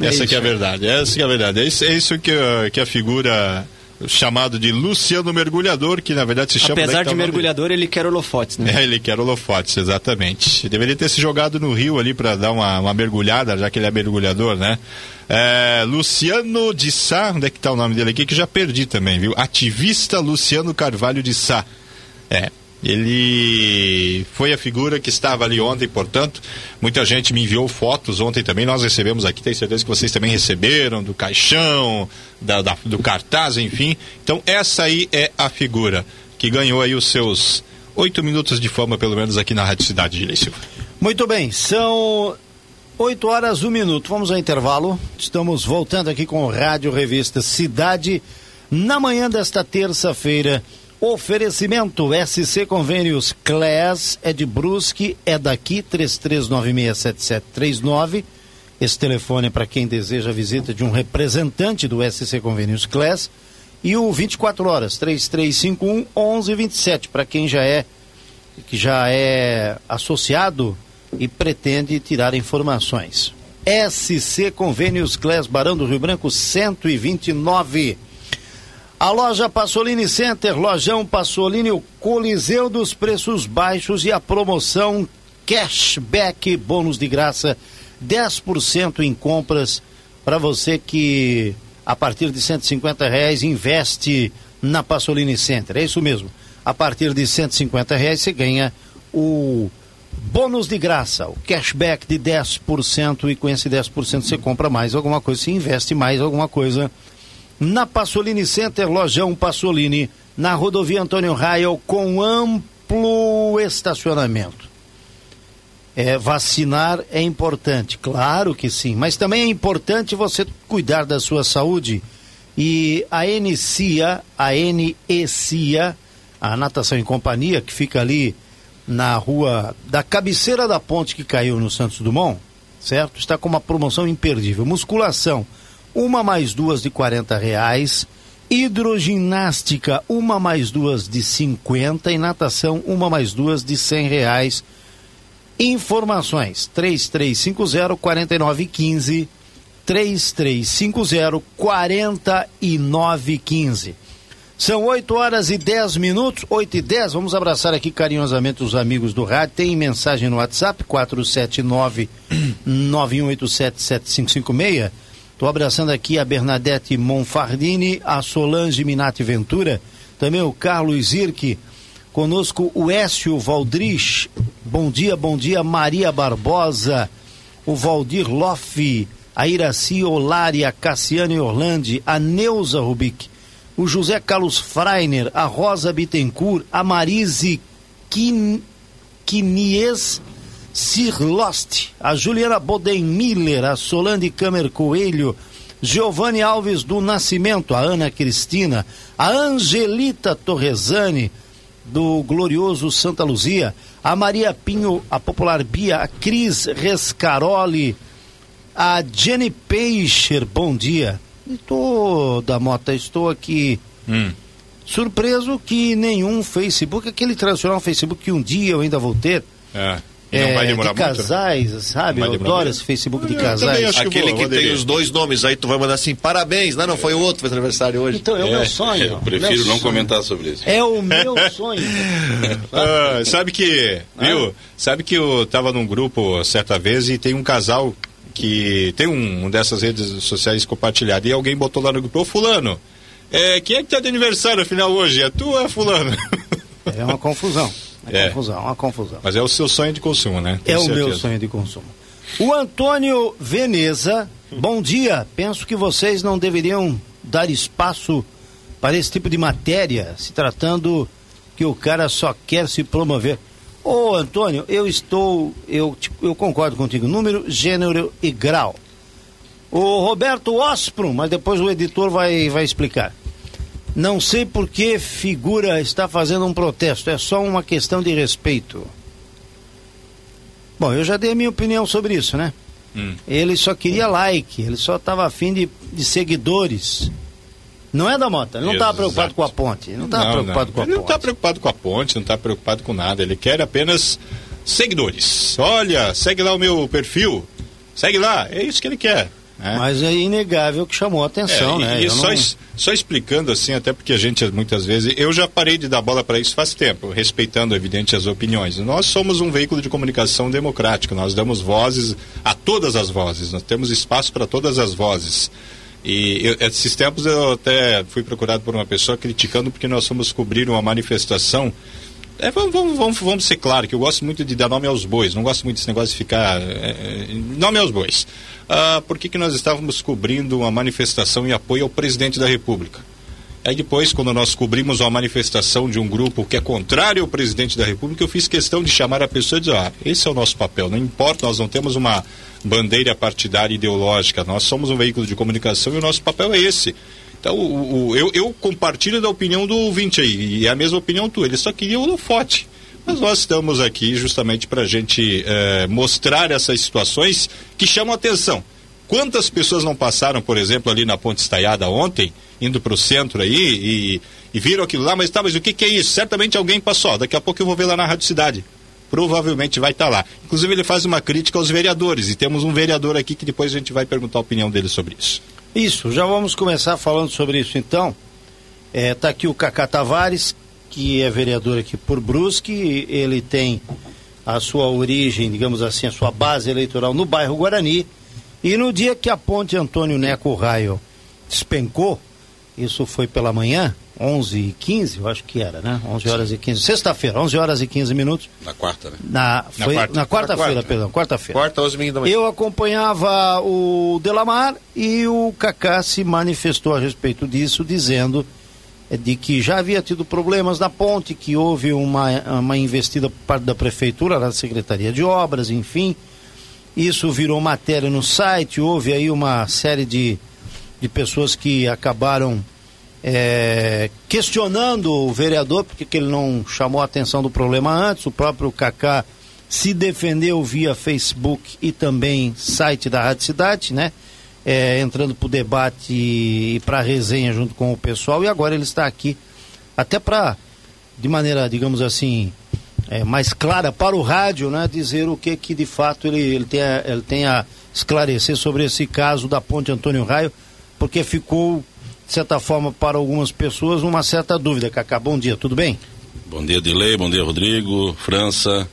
Speaker 3: Essa que é a verdade. Essa que é a verdade. É isso, é isso que, que a figura chamado de Luciano Mergulhador, que na verdade se chama
Speaker 2: Apesar
Speaker 3: tá
Speaker 2: de
Speaker 3: nome
Speaker 2: mergulhador, ele quer holofotes, né?
Speaker 3: é, ele quer holofotes, exatamente. Deveria ter se jogado no rio ali para dar uma, uma mergulhada, já que ele é mergulhador, né? É, Luciano de Sá, onde é que tá o nome dele aqui? Que já perdi também, viu? Ativista Luciano Carvalho de Sá. É. Ele foi a figura que estava ali ontem, portanto, muita gente me enviou fotos ontem também. Nós recebemos aqui, tenho certeza que vocês também receberam, do caixão, da, da- do cartaz, enfim. Então, essa aí é a figura que ganhou aí os seus oito minutos de fama, pelo menos aqui na Rádio Cidade de Silva.
Speaker 1: Muito bem, são 8 horas, um minuto. Vamos ao intervalo. Estamos voltando aqui com o Rádio Revista Cidade. Na manhã desta terça-feira, oferecimento SC Convênios Class é de Brusque, é daqui, 33967739. Esse telefone é para quem deseja a visita de um representante do SC Convênios Class. E o 24 horas, 3351 1127, para quem já é que já é associado e pretende tirar informações. SC Convênios Class Barão do Rio Branco 129. A loja Passolini Center, lojão Passolini, o Coliseu dos Preços Baixos e a promoção Cashback, bônus de graça, 10% em compras para você que a partir de 150 reais investe na Passolini Center. É isso mesmo. A partir de 150 reais você ganha o bônus de graça, o cashback de 10% e com esse 10% você compra mais alguma coisa, você investe mais alguma coisa na Passolini Center, lojão Passolini, na rodovia Antônio Raio, com amplo estacionamento. É, vacinar é importante, claro que sim, mas também é importante você cuidar da sua saúde. E a NCIA, a NECIA, a Natação em Companhia, que fica ali na rua da cabeceira da ponte que caiu no Santos Dumont, certo? Está com uma promoção imperdível. Musculação, uma mais duas de 40 reais. Hidroginástica, uma mais duas de 50 e natação, uma mais duas de 100 reais. Informações 3350 4915 3350 4915. São 8 horas e 10 minutos, 8 e 10. Vamos abraçar aqui carinhosamente os amigos do rádio. Tem mensagem no WhatsApp 479 9187 7556. Estou abraçando aqui a Bernadette Monfardini, a Solange Minati Ventura, também o Carlos Irque, conosco o Écio Valdrich, bom dia, bom dia, Maria Barbosa, o Valdir Loff, a Iraci Olari, a Cassiane Orlandi, a Neuza Rubik, o José Carlos Freiner, a Rosa Bittencourt, a Marise Quin... Sirlost, a Juliana Boden Miller, a Solane Camer Coelho, Giovanni Alves do Nascimento, a Ana Cristina, a Angelita Torresani, do glorioso Santa Luzia, a Maria Pinho, a popular Bia, a Cris Rescaroli, a Jenny Peixer, bom dia. Estou, da Mota, estou aqui
Speaker 3: Hum.
Speaker 1: surpreso que nenhum Facebook, aquele tradicional Facebook que um dia eu ainda vou ter,
Speaker 3: É. Não
Speaker 1: é,
Speaker 3: vai demorar
Speaker 1: de
Speaker 3: muito. né?
Speaker 1: casais, sabe?
Speaker 3: Não vai
Speaker 1: Eu adoro
Speaker 3: muito.
Speaker 1: esse Facebook de casais.
Speaker 3: acho que
Speaker 4: Aquele
Speaker 3: vou,
Speaker 4: que tem os dois nomes, aí tu vai mandar assim, parabéns. Não, não foi o outro, fez aniversário hoje.
Speaker 1: Então, é, o meu
Speaker 3: É,
Speaker 1: sonho.
Speaker 8: Eu prefiro
Speaker 1: meu
Speaker 8: não
Speaker 1: sonho.
Speaker 8: comentar sobre isso.
Speaker 1: É o meu sonho.
Speaker 3: Ah, sabe que, viu? Sabe que eu tava num grupo certa vez e tem um casal que tem um, um dessas redes sociais compartilhado e alguém botou lá no grupo, ô fulano, é, quem é que tá de aniversário afinal hoje? É tu ou é fulano?
Speaker 1: É uma confusão. É,
Speaker 3: É.
Speaker 1: confusão, uma confusão.
Speaker 3: Mas é o seu sonho de consumo, né?
Speaker 1: É
Speaker 3: Tenho
Speaker 1: o meu
Speaker 3: certeza.
Speaker 1: sonho de consumo. O Antônio Veneza, bom dia. Penso que vocês não deveriam dar espaço para esse tipo de matéria, se tratando que o cara só quer se promover. Ô Antônio, eu estou, eu, eu concordo contigo, número, gênero e grau. O Roberto Osprum, mas depois o editor vai, vai explicar. Não sei por que figura está fazendo um protesto, é só uma questão de respeito. Bom, eu já dei a minha opinião sobre isso, né?
Speaker 3: Hum.
Speaker 1: Ele só queria like, ele só estava afim de, de seguidores. Não é da Mota? Ele não estava
Speaker 3: Exato.
Speaker 1: preocupado com a ponte. Ele não estava preocupado com a
Speaker 3: ele não
Speaker 1: ponte.
Speaker 3: está preocupado com a ponte, não está preocupado com nada. Ele quer apenas seguidores. Olha, segue lá o meu perfil. Segue lá, é isso que ele quer. né?
Speaker 1: Mas é inegável que chamou a atenção,
Speaker 3: É,
Speaker 1: né?
Speaker 3: E, só,
Speaker 1: não-
Speaker 3: só explicando assim, até porque a gente muitas vezes. Eu já parei de dar bola para isso faz tempo, respeitando, evidente, as opiniões. Nós somos um veículo de comunicação democrático, nós damos vozes a todas as vozes, nós temos espaço para todas as vozes. E eu- esses tempos eu até fui procurado por uma pessoa criticando porque nós fomos cobrir uma manifestação. É, vamos, vamos, vamos, vamos ser claro que eu gosto muito de dar nome aos bois, não gosto muito desse negócio de ficar. é, é, nome aos bois. Ah, por que, que nós estávamos cobrindo uma manifestação em apoio ao presidente da República? Aí depois, quando nós cobrimos uma manifestação de um grupo que é contrário ao presidente da República, eu fiz questão de chamar a pessoa e dizer, ah, esse é o nosso papel, não importa, nós não temos uma bandeira partidária ideológica, nós somos um veículo de comunicação e o nosso papel é esse. Então, o, o- eu, eu compartilho da opinião do ouvinte aí, e é a mesma opinião tua, ele só queria o holofote. Mas nós estamos aqui justamente para a gente eh, mostrar essas situações que chamam atenção. Quantas pessoas não passaram, por exemplo, ali na Ponte Estaiada ontem, indo para o centro aí e, e viram aquilo lá, mas tá, mas o que, que é isso? Certamente alguém passou. Daqui a pouco eu vou ver lá na Rádio Cidade. Provavelmente vai estar lá. Inclusive, ele faz uma crítica aos vereadores, e temos um vereador aqui que depois a gente vai perguntar a opinião dele sobre isso.
Speaker 1: Isso, já vamos começar falando sobre isso então. Está aqui o Cacá Tavares, que é vereador aqui por Brusque. Ele tem a sua origem, digamos assim, a sua base eleitoral no bairro Guarani. E no dia que a ponte Antônio Neco Raio despencou, isso foi pela manhã, 11 e 15, eu acho que era, né? 11 horas e 15, sexta-feira, 11 horas e 15 minutos.
Speaker 8: Na quarta, né?
Speaker 1: Na,
Speaker 3: Na
Speaker 1: foi,
Speaker 3: quarta.
Speaker 1: na quarta-feira,
Speaker 4: quarta.
Speaker 1: perdão, quarta-feira.
Speaker 4: Quarta, 11 minutos da manhã.
Speaker 1: Eu acompanhava o Delamar e o Kaká se manifestou a respeito disso, dizendo eh, de que já havia tido problemas na ponte, que houve uma, uma investida por parte da prefeitura, da Secretaria de Obras, enfim. Isso virou matéria no site, houve aí uma série de, de pessoas que acabaram eh, questionando o vereador, porque que ele não chamou a atenção do problema antes, o próprio Kaká se defendeu via Facebook e também site da Rádio Cidade, né? É, entrando para o debate e para a resenha junto com o pessoal, e agora ele está aqui até para, de maneira, digamos assim, é, mais clara para o rádio, né, dizer o que que de fato ele, ele, tem a, ele tem a esclarecer sobre esse caso da Ponte Antônio Raio, porque ficou, de certa forma, para algumas pessoas, uma certa dúvida. Cacá, bom dia, tudo bem?
Speaker 8: Bom dia, Dilei, bom dia, Rodrigo, França,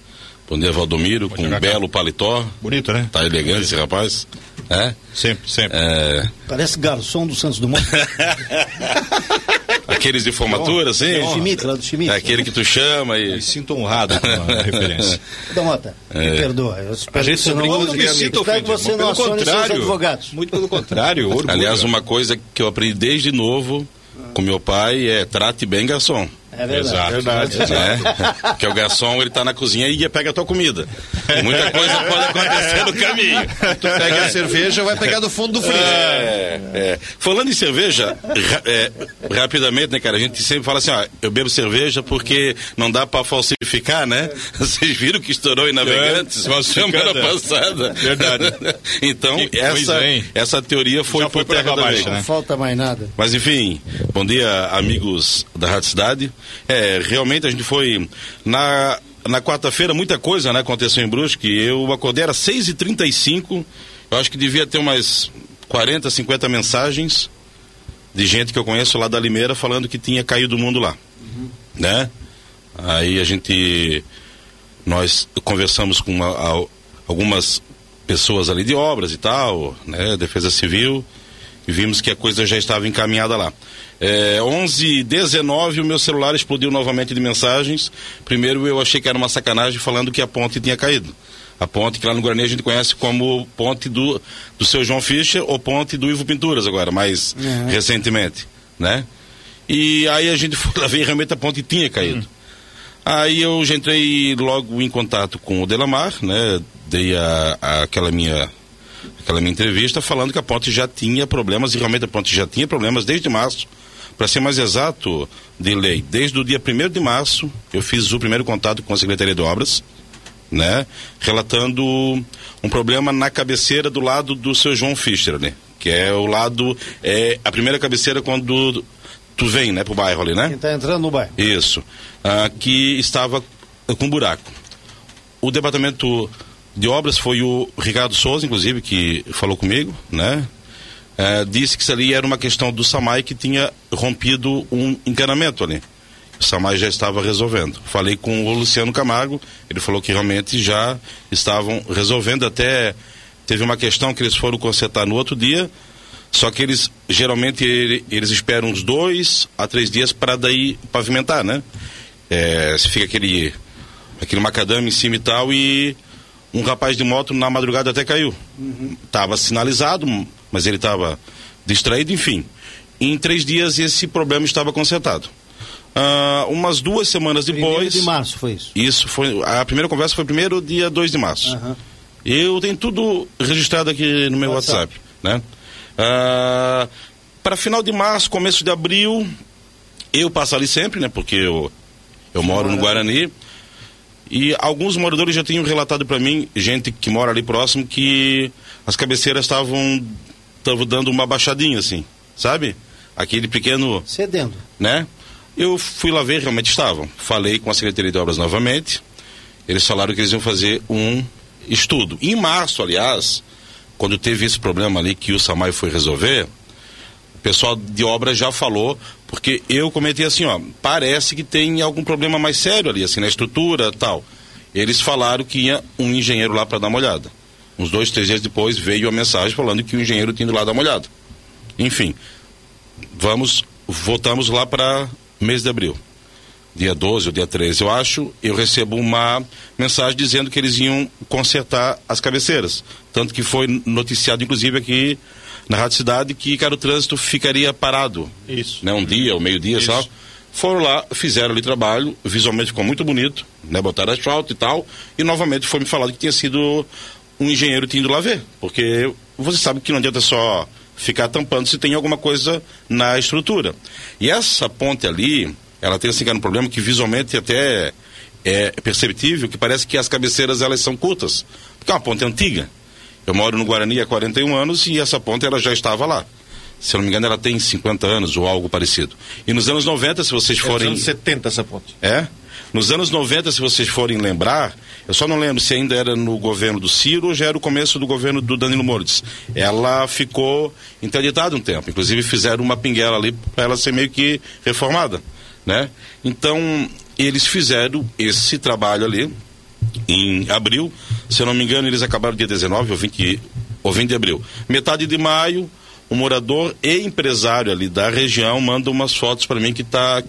Speaker 8: bom dia, Valdomiro, com
Speaker 3: dia,
Speaker 8: um
Speaker 3: Cacá.
Speaker 8: belo paletó.
Speaker 3: Bonito, né?
Speaker 8: Tá elegante esse rapaz. É?
Speaker 3: Sempre, sempre.
Speaker 8: É,
Speaker 1: Parece garçom do Santos Dumont.
Speaker 8: aqueles de formatura, assim?
Speaker 1: É o Schmidt, lá do Schmidt.
Speaker 8: É aquele que tu chama e.
Speaker 3: Me sinto honrado com a referência.
Speaker 1: Dá Mota, me
Speaker 8: É.
Speaker 1: perdoa. Eu
Speaker 3: A
Speaker 1: espero
Speaker 3: gente
Speaker 1: que você não,
Speaker 3: não me sinto
Speaker 1: que você
Speaker 3: pelo contrário.
Speaker 1: advogados.
Speaker 3: Muito pelo contrário, orgulho.
Speaker 8: Aliás, uma coisa que eu aprendi desde novo com meu pai é trate bem garçom.
Speaker 1: É verdade.
Speaker 3: Exato.
Speaker 8: né? Porque o garçom, ele tá na cozinha e pega a tua comida. E muita coisa pode acontecer no caminho.
Speaker 4: Tu pega a cerveja, vai pegar do fundo do freezer.
Speaker 8: É, é. Falando em cerveja, ra- é, rapidamente, né, cara? A gente sempre fala assim, ó, eu bebo cerveja porque não dá pra falsificar, né? Vocês viram que estourou em Navegantes
Speaker 3: É,
Speaker 8: semana
Speaker 3: é.
Speaker 8: passada.
Speaker 3: Verdade.
Speaker 8: então,
Speaker 3: Que
Speaker 8: essa, essa teoria foi
Speaker 3: Já foi
Speaker 8: por terra
Speaker 3: abaixo, né?
Speaker 1: Não falta mais nada.
Speaker 8: Mas enfim, bom dia, amigos da Rádio Cidade. É, realmente a gente foi na, na quarta-feira, muita coisa né, aconteceu em Brusque. Eu acordei, era 6h35. Eu acho que devia ter umas 40, 50 mensagens de gente que eu conheço lá da Limeira falando que tinha caído o mundo lá. Né? Aí a gente. Nós conversamos com a- a- algumas pessoas ali de obras e tal, né? Defesa Civil e vimos que a coisa já estava encaminhada lá. É, 11 19 o meu celular explodiu novamente de mensagens. Primeiro eu achei que era uma sacanagem falando que a ponte tinha caído. A ponte que lá no Guarani a gente conhece como ponte do, do seu João Fischer ou ponte do Ivo Pinturas agora, mais recentemente, né? E aí a gente foi lá ver realmente a ponte tinha caído. Aí eu já entrei logo em contato com o Delamar, né? Dei a, a- aquela minha aquela minha entrevista falando que a ponte já tinha problemas e realmente a ponte já tinha problemas desde março. Para ser mais exato, de lei, desde o dia 1 de março eu fiz o primeiro contato com a Secretaria de Obras, né? Relatando um problema na cabeceira do lado do seu João Fischer, ali, que é o lado é a primeira cabeceira quando tu vem, né, pro bairro ali, né?
Speaker 1: Quem está entrando no bairro.
Speaker 8: Isso. Ah, que estava com buraco. O departamento de obras foi o Ricardo Souza, inclusive, que falou comigo, né? Eh, disse que isso ali era uma questão do SAMAI que tinha rompido um encanamento ali. O SAMAI já estava resolvendo. Falei com o Luciano Camargo, ele falou que realmente já estavam resolvendo. Até teve uma questão que eles foram consertar no outro dia, só que eles geralmente ele- eles esperam uns dois a três dias para daí pavimentar, né? É, se fica aquele aquele macadame em cima e tal e um rapaz de moto na madrugada até caiu. Tava sinalizado, mas ele estava distraído, enfim. Em três dias esse problema estava consertado. Ah, umas duas semanas
Speaker 1: Primeiro
Speaker 8: depois.
Speaker 1: de março foi isso.
Speaker 8: Isso foi. A primeira conversa foi primeiro dia 2 de março.
Speaker 1: Aham.
Speaker 8: Eu tenho tudo registrado aqui no meu
Speaker 1: WhatsApp.
Speaker 8: WhatsApp, né? Ah, para final de março, começo de abril, eu passo ali sempre, né? Porque eu, eu moro no Guarani. E alguns moradores já tinham relatado para mim, gente que mora ali próximo, que as cabeceiras estavam estavam dando uma baixadinha, assim, sabe? Aquele pequeno
Speaker 1: Cedendo.
Speaker 8: né? Eu fui lá ver, realmente estavam. Falei com a Secretaria de Obras novamente. Eles falaram que eles iam fazer um estudo. Em março, aliás, quando teve esse problema ali que o Samai foi resolver, o pessoal de obras já falou, porque eu comentei assim, ó, parece que tem algum problema mais sério ali, assim, na estrutura tal. Eles falaram que ia um engenheiro lá para dar uma olhada. Uns dois, três dias depois veio a mensagem falando que o engenheiro tinha ido lá dar uma olhada. Enfim, vamos, voltamos lá para mês de abril. Dia 12 ou dia 13, eu acho, eu recebo uma mensagem dizendo que eles iam consertar as cabeceiras. Tanto que foi noticiado, inclusive, aqui na Rádio Cidade, que, cara, o trânsito ficaria parado.
Speaker 3: Isso.
Speaker 8: Né, um dia ou meio-dia, só. Foram lá, fizeram ali trabalho, visualmente ficou muito bonito, né? Botaram asfalto e tal, e novamente foi me falado que tinha sido um engenheiro tinha ido lá ver, porque você sabe que não adianta só ficar tampando se tem alguma coisa na estrutura. E essa ponte ali, ela tem assim, um problema que visualmente até é perceptível, que parece que as cabeceiras elas são curtas, porque é uma ponte antiga. Eu moro no Guarani há 41 anos e essa ponte ela já estava lá. Se eu não me engano, ela tem 50 anos ou algo parecido. E nos anos 90, se vocês
Speaker 4: É dos
Speaker 8: forem.
Speaker 4: anos 70 essa ponte.
Speaker 8: É? Nos anos 90, se vocês forem lembrar, eu só não lembro se ainda era no governo do Ciro ou já era o começo do governo do Danilo Mourdes. Ela ficou interditada um tempo. Inclusive fizeram uma pinguela ali para ela ser meio que reformada. Né? Então, eles fizeram esse trabalho ali em abril. Se eu não me engano, eles acabaram dia 19 ou 20, ou 20 de abril. Metade de maio, um morador e empresário ali da região manda umas fotos para mim que tá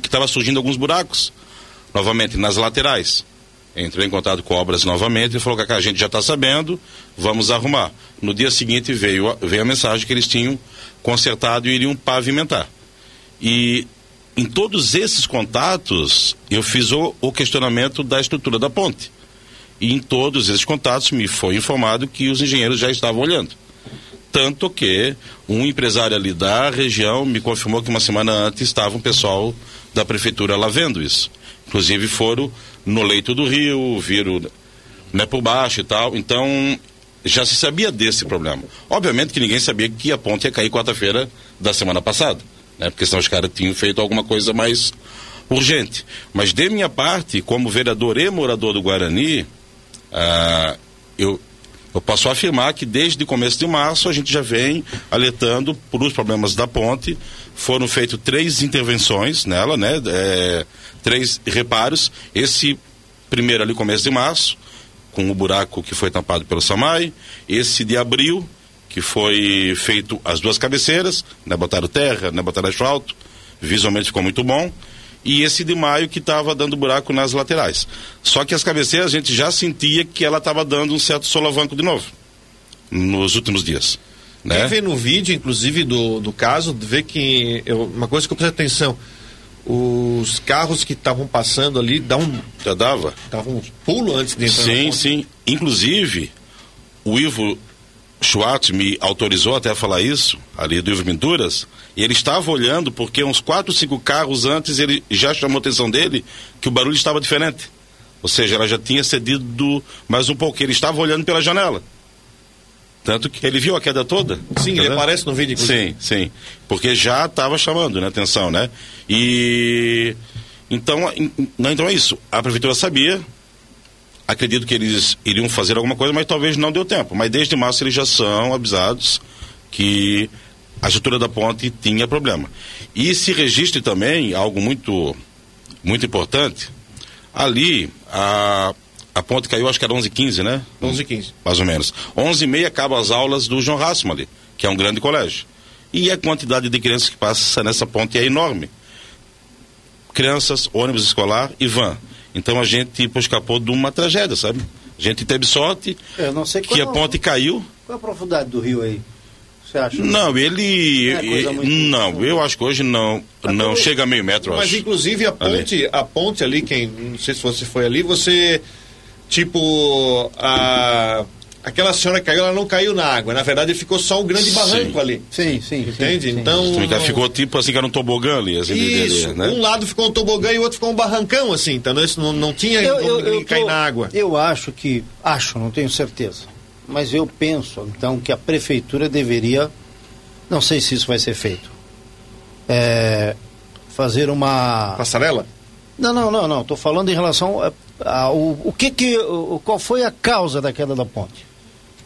Speaker 8: que estava surgindo alguns buracos novamente nas laterais. Entrei em contato com obras novamente e falou que a gente já está sabendo, vamos arrumar. No dia seguinte veio veio a mensagem que eles tinham consertado e iriam pavimentar. E em todos esses contatos, eu fiz o, o questionamento da estrutura da ponte. E em todos esses contatos me foi informado que os engenheiros já estavam olhando. Tanto que um empresário ali da região me confirmou que uma semana antes estava um pessoal da prefeitura lá vendo isso. Inclusive foram no leito do rio, viram né, por baixo e tal. Então já se sabia desse problema. Obviamente que ninguém sabia que a ponte ia cair quarta-feira da semana passada né? Porque senão os caras tinham feito alguma coisa mais urgente. Mas de minha parte, como vereador e morador do Guarani, ah, eu, eu posso afirmar que desde o começo de março a gente já vem alertando por os problemas da ponte. Foram feitas três intervenções nela, né? É, três reparos. Esse primeiro ali, começo de março, com o buraco que foi tampado pelo SAMAI. Esse de abril, que foi feito as duas cabeceiras, né, botaram terra, né, botaram asfalto, visualmente ficou muito bom. E esse de maio que estava dando buraco nas laterais. Só que as cabeceiras a gente já sentia que ela estava dando um certo solavanco de novo nos últimos dias. Né?
Speaker 4: Quem vê no vídeo, inclusive, do, do caso, vê que eu, uma coisa que eu prestei atenção. Os carros que estavam passando ali dá um,
Speaker 8: Já dava?
Speaker 4: davam um pulo antes de entrar
Speaker 8: Sim, sim. Inclusive, o Ivo Schwartz me autorizou até a falar isso, ali do Ivo Pinturas, e ele estava olhando porque uns quatro, cinco carros antes ele já chamou a atenção dele que o barulho estava diferente. Ou seja, ela já tinha cedido mais um pouco. Ele estava olhando pela janela. Tanto que ele viu a queda toda.
Speaker 4: Sim, ele
Speaker 8: entendeu?
Speaker 4: aparece no vídeo, inclusive.
Speaker 8: Sim, sim. Porque já estava chamando, né, atenção, né? E então, não, então é isso. A prefeitura sabia. Acredito que eles iriam fazer alguma coisa, mas talvez não deu tempo. Mas desde março eles já são avisados que a estrutura da ponte tinha problema. E se registre também algo muito muito importante. Ali a a ponte caiu, acho que era 11h15, né?
Speaker 4: 11 e 15.
Speaker 8: mais ou menos. 11 e meia acabam as aulas do João Rassman ali, que é um grande colégio. E a quantidade de crianças que passa nessa ponte é enorme. Crianças, ônibus escolar e van. Então a gente tipo, escapou de uma tragédia, sabe? A gente teve sorte
Speaker 1: Eu não sei
Speaker 8: que a
Speaker 1: qual-
Speaker 8: ponte caiu.
Speaker 1: Qual é a profundidade do rio aí? Você acha?
Speaker 8: Não, ele.
Speaker 1: Não é
Speaker 8: não, eu acho que hoje não, não chega a meio metro,
Speaker 4: Mas
Speaker 8: acho.
Speaker 4: inclusive a ponte, a ponte ali, quem não sei se você foi ali, você tipo a aquela senhora que caiu, ela não caiu na água. Na verdade, ficou só um grande
Speaker 8: Sim.
Speaker 4: barranco ali.
Speaker 1: Sim, sim.
Speaker 4: Entende?
Speaker 1: sim, sim.
Speaker 4: Então
Speaker 8: que Ficou tipo assim que era um tobogã ali, assim,
Speaker 4: isso,
Speaker 8: né?
Speaker 4: um lado ficou um tobogã e o outro ficou um barrancão assim, então isso não, não tinha
Speaker 1: Eu,
Speaker 4: como
Speaker 1: eu,
Speaker 4: ninguém
Speaker 1: eu,
Speaker 4: cair
Speaker 1: tô-
Speaker 4: na água.
Speaker 1: eu acho que, acho, não tenho certeza, mas eu penso, então, que a prefeitura deveria, não sei se isso vai ser feito, é, fazer uma...
Speaker 4: Passarela?
Speaker 1: Não, não, não, não, estou falando em relação a, a- o, o que que, o, qual foi a causa da queda da ponte?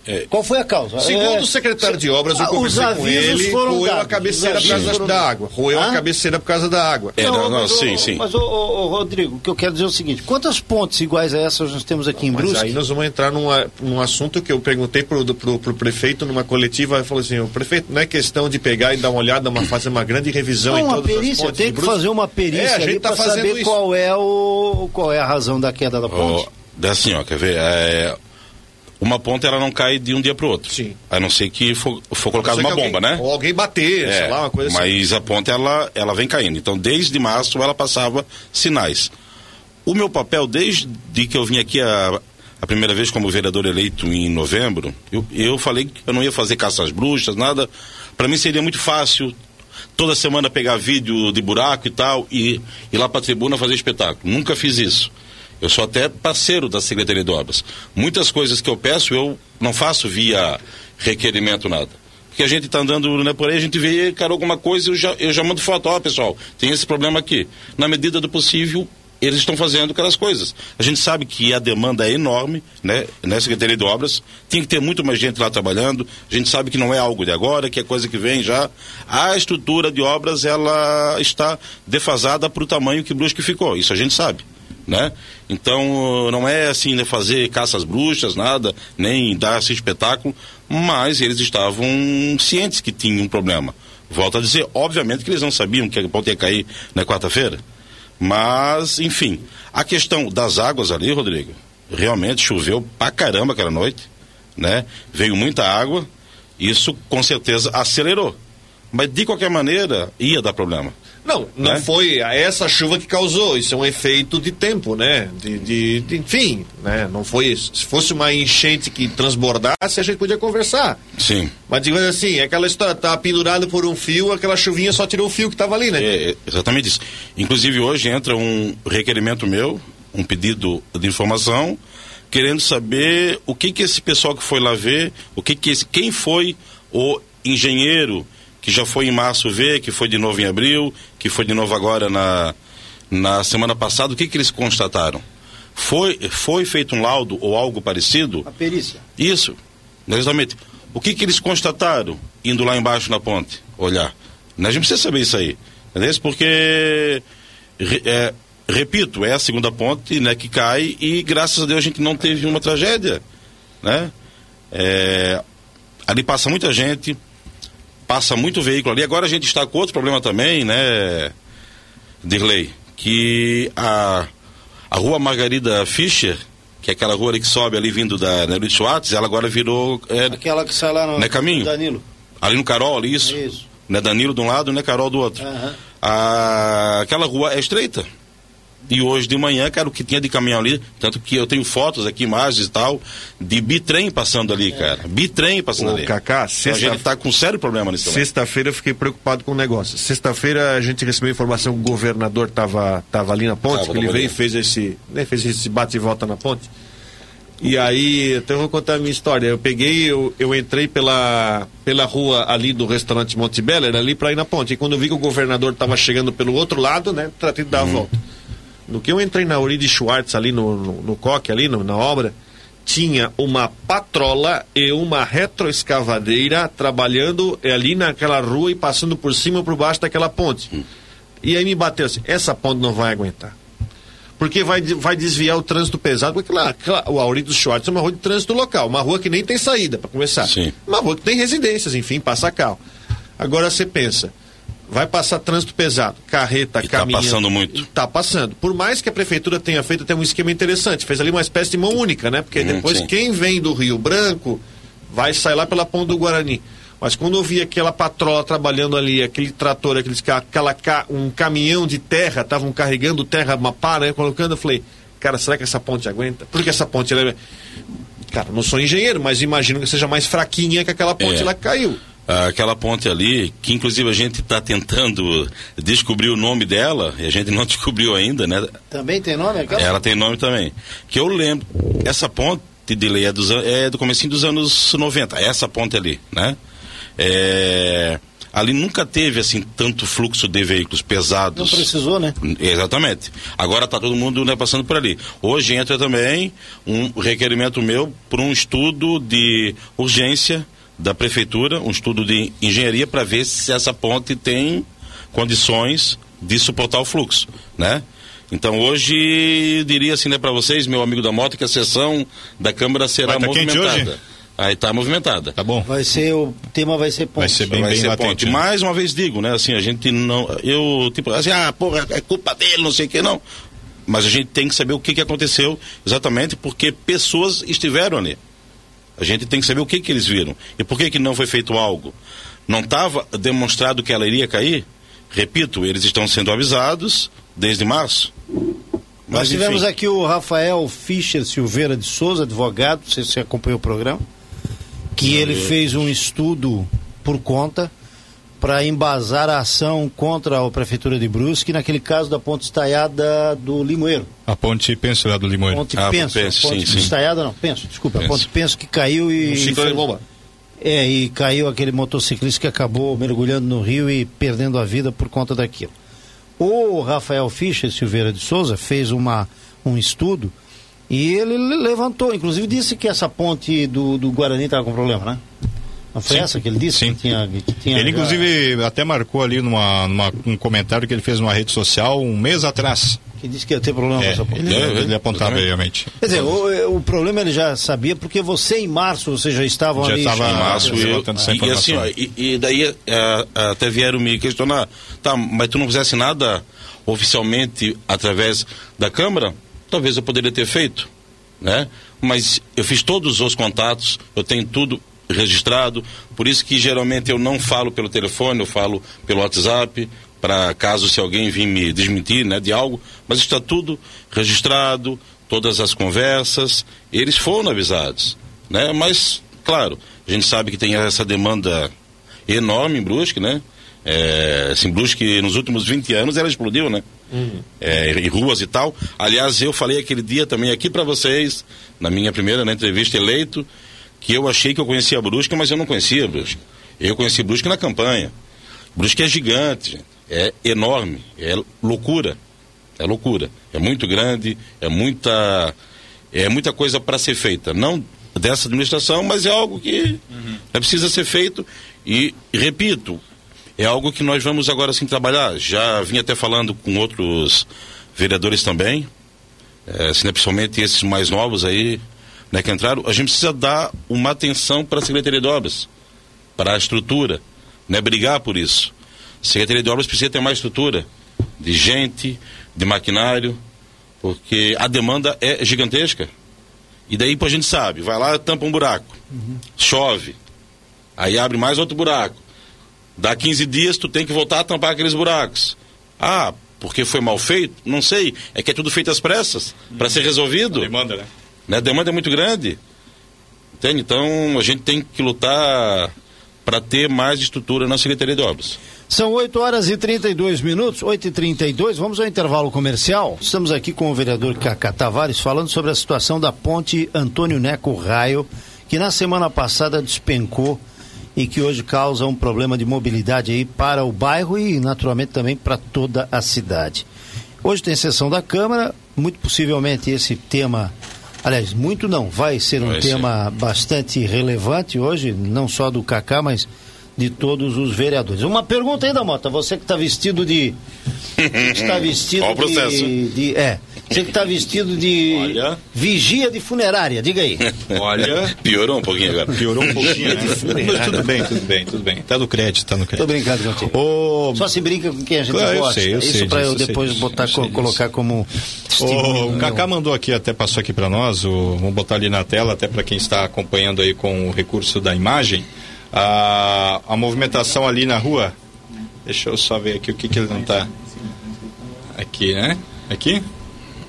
Speaker 8: É.
Speaker 1: Qual foi a causa?
Speaker 4: Segundo
Speaker 1: É,
Speaker 4: o secretário de obras, eu
Speaker 1: ah,
Speaker 4: conversei
Speaker 1: os
Speaker 4: com
Speaker 1: avisos
Speaker 4: ele,
Speaker 1: foram
Speaker 4: roeu a
Speaker 1: dados,
Speaker 4: cabeceira
Speaker 1: os
Speaker 4: por causa
Speaker 1: foram-
Speaker 4: da água. Roeu a
Speaker 1: Hã?
Speaker 4: cabeceira por causa da água.
Speaker 8: É, não, não,
Speaker 1: mas,
Speaker 8: sim,
Speaker 1: ô,
Speaker 8: sim.
Speaker 1: Mas, ô, ô, ô, Rodrigo, o que eu quero dizer é o seguinte: quantas pontes iguais a essas nós temos aqui em
Speaker 4: Mas
Speaker 1: Brusque?
Speaker 4: aí nós vamos entrar numa, num assunto que eu perguntei pro, do- pro, pro prefeito numa coletiva, ele falou assim, o prefeito, não é questão de pegar e dar uma olhada, mas fazer uma grande revisão
Speaker 1: Não,
Speaker 4: em
Speaker 1: uma
Speaker 4: todas as
Speaker 1: perícia,
Speaker 4: pontes
Speaker 1: tem que fazer uma perícia
Speaker 4: É, a gente tá fazendo
Speaker 1: saber
Speaker 4: isso.
Speaker 1: qual é o qual é a razão da queda da ponte.
Speaker 8: É assim, ó, quer ver? É, uma ponte ela não cai de um dia para o outro.
Speaker 4: Sim.
Speaker 8: A não ser que for, for colocada uma bomba,
Speaker 4: alguém-
Speaker 8: né?
Speaker 4: Ou alguém bater,
Speaker 8: É,
Speaker 4: sei lá, uma coisa assim.
Speaker 8: mas a ponte ela, ela vem caindo. Então, desde março ela passava sinais. O meu papel, desde que eu vim aqui a, a primeira vez como vereador eleito em novembro, eu, eu falei que eu não ia fazer caça às bruxas, nada. Para mim seria muito fácil toda semana pegar vídeo de buraco e tal e ir lá para a tribuna fazer espetáculo. Nunca fiz isso. Eu sou até parceiro da Secretaria de Obras. Muitas coisas que eu peço eu não faço via requerimento nada. Porque a gente está andando né, por aí, a gente vê, cara, alguma coisa, eu já, eu já mando foto, ó, pessoal, tem esse problema aqui. Na medida do possível, eles estão fazendo aquelas coisas. A gente sabe que a demanda é enorme, né, na Secretaria de Obras, tem que ter muito mais gente lá trabalhando, a gente sabe que não é algo de agora, que é coisa que vem já. A estrutura de obras, ela está defasada para o tamanho que Brusque ficou, isso a gente sabe né? Então não é assim né, fazer caça às bruxas, nada, nem dar esse espetáculo, mas eles estavam cientes que tinha um problema. Volto a dizer, obviamente que eles não sabiam que a ia cair na quarta-feira, mas enfim, a questão das águas ali, Rodrigo, realmente choveu pra caramba aquela noite, né? Veio muita água, isso com certeza acelerou. Mas de qualquer maneira, ia dar problema.
Speaker 4: Não, não
Speaker 8: Né?
Speaker 4: foi essa chuva que causou, isso é um efeito de tempo, né? De, de- de- enfim, né? Não foi isso. Se fosse uma enchente que transbordasse, a gente podia conversar.
Speaker 8: Sim.
Speaker 4: Mas digamos assim, é aquela história, tá pendurado por um fio, aquela chuvinha só tirou o fio que estava ali, né?
Speaker 8: É, é exatamente isso. Inclusive hoje entra um requerimento meu, um pedido de informação, querendo saber o que que esse pessoal que foi lá ver, o que que esse, quem foi o engenheiro que já foi em março ver, que foi de novo em abril, que foi de novo agora na, na semana passada, o que que eles constataram? Foi, foi feito um laudo ou algo parecido?
Speaker 1: A perícia.
Speaker 8: Isso, exatamente. O que que eles constataram indo lá embaixo na ponte olhar? A gente precisa saber isso aí, entendeu? Porque, é, repito, é a segunda ponte né, que cai e graças a Deus a gente não teve uma tragédia, né? É, ali passa muita gente, passa muito veículo ali. Agora a gente está com outro problema também, né, Dirley? Que a, a rua Margarida Fischer, que é aquela rua ali que sobe ali vindo da Neurite Schwartz, ela agora virou é,
Speaker 1: Aquela que sai lá no
Speaker 8: Não é caminho?
Speaker 1: Danilo.
Speaker 8: ali no Carol, ali, isso.
Speaker 1: Isso.
Speaker 8: Né, Danilo de um lado, né, Carol do outro.
Speaker 1: Aham.
Speaker 8: A- aquela rua é estreita. E hoje de manhã, cara, o que tinha de caminhão ali, tanto que eu tenho fotos aqui, imagens e tal, de bitrem passando ali, cara. Bitrem passando
Speaker 4: Ô,
Speaker 8: ali.
Speaker 4: Cacá,
Speaker 8: Então, a
Speaker 4: sexta-
Speaker 8: gente tá com sério problema momento.
Speaker 4: Sexta-feira eu fiquei preocupado com o negócio. Sexta-feira a gente recebeu informação que o governador estava tava ali na ponte,
Speaker 8: Tava,
Speaker 4: que ele
Speaker 8: tava
Speaker 4: veio e fez esse, né, fez esse bate e volta na ponte. E aí, então eu vou contar a minha história. Eu peguei, eu, eu entrei pela, pela rua ali do restaurante Montebello, era ali para ir na ponte. E quando eu vi que o governador estava chegando pelo outro lado, né, tratei de dar a volta. No que eu entrei na Uri de Schwartz ali no, no, no coque, ali no- na obra, tinha uma patrola e uma retroescavadeira trabalhando ali naquela rua e passando por cima e por baixo daquela ponte. E aí me bateu assim, essa ponte não vai aguentar. Porque vai, de- vai desviar o trânsito pesado, porque lá, o Aurito Schwartz é uma rua de trânsito local, uma rua que nem tem saída, para começar.
Speaker 8: Sim.
Speaker 4: Uma rua que tem residências, enfim, passa carro. Agora você pensa, vai passar trânsito pesado, carreta,
Speaker 8: E tá
Speaker 4: caminhão.
Speaker 8: passando muito.
Speaker 4: Tá passando. Por mais que a prefeitura tenha feito até um esquema interessante, fez ali uma espécie de mão única, né? Porque
Speaker 8: Hum,
Speaker 4: depois
Speaker 8: sim.
Speaker 4: quem vem do Rio Branco vai sair lá pela ponta do Guarani. Mas quando eu vi aquela patrola trabalhando ali, aquele trator, aqueles, aquela, um caminhão de terra, estavam carregando terra, uma pá, né? Colocando, eu falei, cara, será que essa ponte aguenta? Porque essa ponte, ela é... Cara, não sou engenheiro, mas imagino que seja mais fraquinha que aquela ponte
Speaker 8: É.
Speaker 4: lá que caiu.
Speaker 8: Aquela ponte ali, que inclusive a gente está tentando descobrir o nome dela, e a gente não descobriu ainda, né?
Speaker 1: Também tem nome aquela?
Speaker 8: Ela tem nome também. Que eu lembro, essa ponte de lei é, dos, é do comecinho dos anos 90, essa ponte ali, né? É, ali nunca teve assim tanto fluxo de veículos
Speaker 1: Não
Speaker 8: pesados.
Speaker 1: precisou, né?
Speaker 8: Exatamente. Agora está todo mundo né, passando por ali. Hoje entra também um requerimento meu por um estudo de urgência da prefeitura, um estudo de engenharia para ver se essa ponte tem condições de suportar o fluxo, né? Então hoje diria assim né para vocês, meu amigo da moto, que a sessão da Câmara será
Speaker 3: tá
Speaker 8: movimentada. Aí está movimentada.
Speaker 3: Tá bom?
Speaker 1: Vai ser, o tema vai ser ponte.
Speaker 3: Vai ser bem,
Speaker 8: Vai
Speaker 3: bem
Speaker 8: ser
Speaker 3: latente.
Speaker 8: ponte.
Speaker 3: né?
Speaker 8: Mais uma vez digo, né? Assim, a gente não. Eu, tipo, assim, ah, porra, é culpa dele, não sei o que, não. Mas a gente tem que saber o que, que aconteceu exatamente porque pessoas estiveram ali. A gente tem que saber o que, que eles viram. E por que, que não foi feito algo? Não estava demonstrado que ela iria cair? Repito, eles estão sendo avisados desde março.
Speaker 1: Nós
Speaker 8: Mas,
Speaker 1: tivemos
Speaker 8: enfim,
Speaker 1: aqui o Rafael Fischer Silveira de Souza, advogado, se você acompanhou o programa, que ele fez um estudo por conta para embasar a ação contra a Prefeitura de Brusque, naquele caso da ponte estaiada do Limoeiro.
Speaker 3: A ponte penso lá do Limoeiro.
Speaker 1: Ponte
Speaker 8: Ah,
Speaker 1: Penso,
Speaker 8: Penso,
Speaker 1: ponte
Speaker 8: sim, sim.
Speaker 1: estaiada não, Penso, desculpa,
Speaker 3: Penso.
Speaker 1: ponte Penso que caiu e...
Speaker 4: Ciclone de bomba.
Speaker 1: É, e caiu aquele motociclista que acabou mergulhando no rio e perdendo a vida por conta daquilo. O Rafael Fischer Silveira de Souza fez uma, um estudo e ele le- levantou, inclusive disse que essa ponte do, do Guarani estava com problema, né? Não foi
Speaker 3: Sim.
Speaker 1: essa que ele disse?
Speaker 3: Sim.
Speaker 1: Que tinha, que tinha
Speaker 3: Ele,
Speaker 1: já-
Speaker 3: inclusive, até marcou ali numa, numa- um comentário que ele fez numa rede social um mês atrás.
Speaker 1: Que disse que ia ter problema com
Speaker 3: É,
Speaker 1: essa ponte.
Speaker 3: ele,
Speaker 8: É,
Speaker 3: ele apontava, realmente.
Speaker 1: Quer dizer, o, o problema ele já sabia, porque você em março, você já estavam
Speaker 3: Já
Speaker 1: ali...
Speaker 3: estava
Speaker 8: em março
Speaker 3: eu-
Speaker 8: eu,
Speaker 3: levantando essa
Speaker 8: e, e assim, ó, e, e daí é, até vieram me questionar, tá, mas tu não fizesse nada oficialmente através da Câmara? Talvez eu poderia ter feito, né? Mas eu fiz todos os contatos, eu tenho tudo registrado. Por isso que geralmente eu não falo pelo telefone, eu falo pelo WhatsApp, para caso se alguém vir me desmentir né, de algo, mas está tudo registrado, todas as conversas, eles foram avisados. Né? Mas, claro, a gente sabe que tem essa demanda enorme em Brusque, né? É, assim, Brusque nos últimos 20 anos ela explodiu, né? Uhum. É, em ruas e tal. Aliás, eu falei aquele dia também aqui para vocês, na minha primeira né, entrevista eleito, que eu achei que eu conhecia Brusque, mas eu não conhecia Brusque. Eu conheci Brusque na campanha. Brusque é gigante, gente. é enorme, é loucura. É loucura. É muito grande, é muita, é muita coisa para ser feita. Não dessa administração, mas é algo que uhum. é precisa ser feito. E, repito, é algo que nós vamos agora sim trabalhar. Já vim até falando com outros vereadores também, é, assim, principalmente esses mais novos aí, né, que entraram, a gente precisa dar uma atenção para a Secretaria de Obras, para a estrutura, né, brigar por isso. A Secretaria de Obras precisa ter mais estrutura, de gente, de maquinário, porque a demanda é gigantesca. E daí a gente sabe, vai lá, tampa um buraco, uhum. chove, aí abre mais outro buraco. Dá 15 dias, tu tem que voltar a tampar aqueles buracos. Ah, porque foi mal feito? Não sei. É que é tudo feito às pressas, uhum. para ser resolvido. A
Speaker 3: demanda, né?
Speaker 8: Né? A demanda é muito grande. Entende? Então a gente tem que lutar para ter mais estrutura na Secretaria de Obras.
Speaker 1: São 8 horas e 32 minutos, 8 e 32 Vamos ao intervalo comercial. Estamos aqui com o vereador Cacá Tavares falando sobre a situação da ponte Antônio Neco Raio, que na semana passada despencou e que hoje causa um problema de mobilidade aí para o bairro e naturalmente também para toda a cidade. Hoje tem sessão da Câmara, muito possivelmente esse tema Aliás, muito não, vai ser um vai tema ser. bastante relevante hoje, não só do Cacá, mas de todos os vereadores. Uma pergunta ainda, Mota, você que está vestido de. está vestido
Speaker 8: Olha o processo.
Speaker 1: de, de. É. Você que está vestido de Olha. vigia de funerária, diga aí.
Speaker 3: Olha.
Speaker 8: Piorou um pouquinho agora.
Speaker 3: Piorou um pouquinho. Né? Mas tudo bem, tudo bem, tudo bem. Tá no crédito, tá no crédito.
Speaker 1: Tô brincando contigo.
Speaker 3: O...
Speaker 1: Só se brinca com quem a gente claro, gosta.
Speaker 3: Eu sei, eu
Speaker 1: Isso para eu depois botar, co colocar como.
Speaker 3: O Cacá mandou aqui, até passou aqui para nós, o... vamos botar ali na tela, até para quem está acompanhando aí com o recurso da imagem. A, a movimentação ali na rua. Deixa eu só ver aqui o que, que ele não está. Aqui, né? Aqui?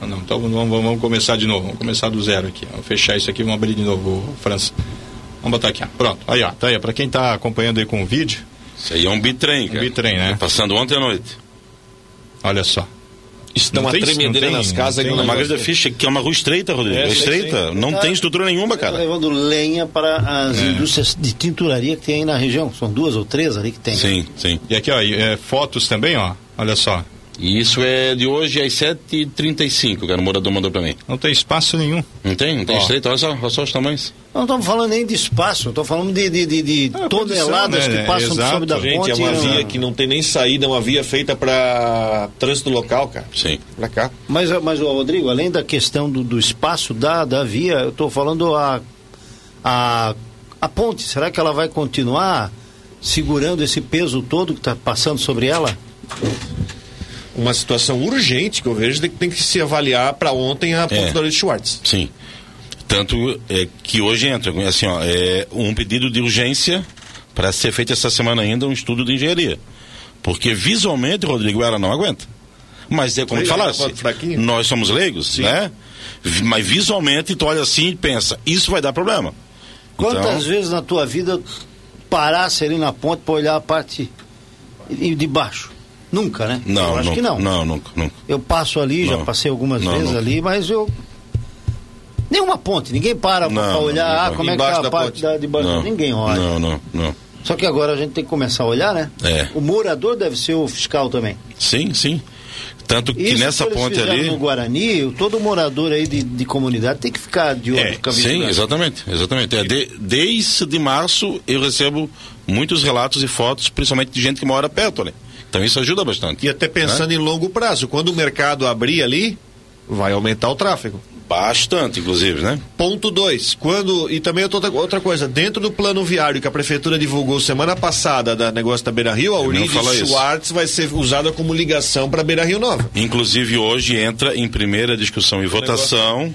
Speaker 3: Ah, não, então vamos, vamos, começar de novo, vamos começar do zero aqui. Vamos fechar isso aqui, vamos abrir de novo, França. Vamos botar aqui, ó. pronto. Aí, ó, tá aí, para quem está acompanhando aí com o vídeo.
Speaker 8: Isso aí é um bitrem, cara.
Speaker 3: Um bitrem, né?
Speaker 8: Passando ontem à noite.
Speaker 3: Olha só.
Speaker 8: Estão a tremedeira nas casas. Não, uma grande ficha que é uma rua estreita, Rodrigo. É, é estreita. Não tem estrutura nenhuma, cara.
Speaker 1: levando lenha para as é. indústrias de tinturaria que tem aí na região. São duas ou três ali que tem.
Speaker 8: Sim, sim.
Speaker 3: E aqui, ó, é, fotos também, ó. Olha só.
Speaker 8: E isso é de hoje às 7h35, cara, o morador mandou para mim.
Speaker 3: Não tem espaço nenhum.
Speaker 8: Não tem? Não tem estreito? Olha só, olha só os tamanhos.
Speaker 1: Não estamos falando nem de espaço, estou falando de, de, de, de é, toneladas né? que passam é, sobre da
Speaker 4: Gente,
Speaker 1: ponte.
Speaker 4: é uma via que não tem nem saída, é uma via feita para trânsito local, cara.
Speaker 8: Sim.
Speaker 4: Para cá.
Speaker 1: Mas, mas Rodrigo, além da questão do, do espaço da, da via, eu estou falando a, a, a ponte, será que ela vai continuar segurando esse peso todo que está passando sobre ela?
Speaker 4: Uma situação urgente que eu vejo que tem que se avaliar para ontem a ponta é, da Schwartz.
Speaker 8: Sim. Tanto é, que hoje entra, assim, ó, é um pedido de urgência para ser feito essa semana ainda um estudo de engenharia. Porque visualmente, Rodrigo, ela não aguenta. Mas é como falasse, nós somos leigos, Sim. né? Mas visualmente tu olha assim e pensa, isso vai dar problema.
Speaker 1: Quantas então... vezes na tua vida parasse ali na ponte para olhar a parte de baixo? Nunca, né?
Speaker 8: Não,
Speaker 1: eu acho
Speaker 8: nunca,
Speaker 1: que não.
Speaker 8: Não, nunca, nunca.
Speaker 1: Eu passo ali, não. já passei algumas não, vezes nunca. ali, mas eu. Nenhuma ponte, ninguém para para olhar ah, como é que tá a parte da, de baixo. Não, ninguém olha.
Speaker 8: Não, não, não.
Speaker 1: Só que agora a gente tem que começar a olhar, né?
Speaker 8: É.
Speaker 1: O morador deve ser o fiscal também.
Speaker 8: Sim, sim. Tanto que Isso nessa que ponte ali.
Speaker 1: No Guarani, todo morador aí de, de comunidade tem que ficar de olho.
Speaker 8: É, sim, exatamente, exatamente. É, de, desde março eu recebo muitos relatos e fotos, principalmente de gente que mora perto ali. Então isso ajuda bastante.
Speaker 4: E até pensando né? em longo prazo, quando o mercado abrir ali, vai aumentar o tráfego.
Speaker 8: Bastante, inclusive, né?
Speaker 4: Ponto 2. Quando. E também outra coisa, dentro do plano viário que a prefeitura divulgou semana passada da negócio da Beira Rio, a Uribe Schwartz isso. vai ser usada como ligação para Beira Rio Nova.
Speaker 8: Inclusive hoje entra em primeira discussão e votação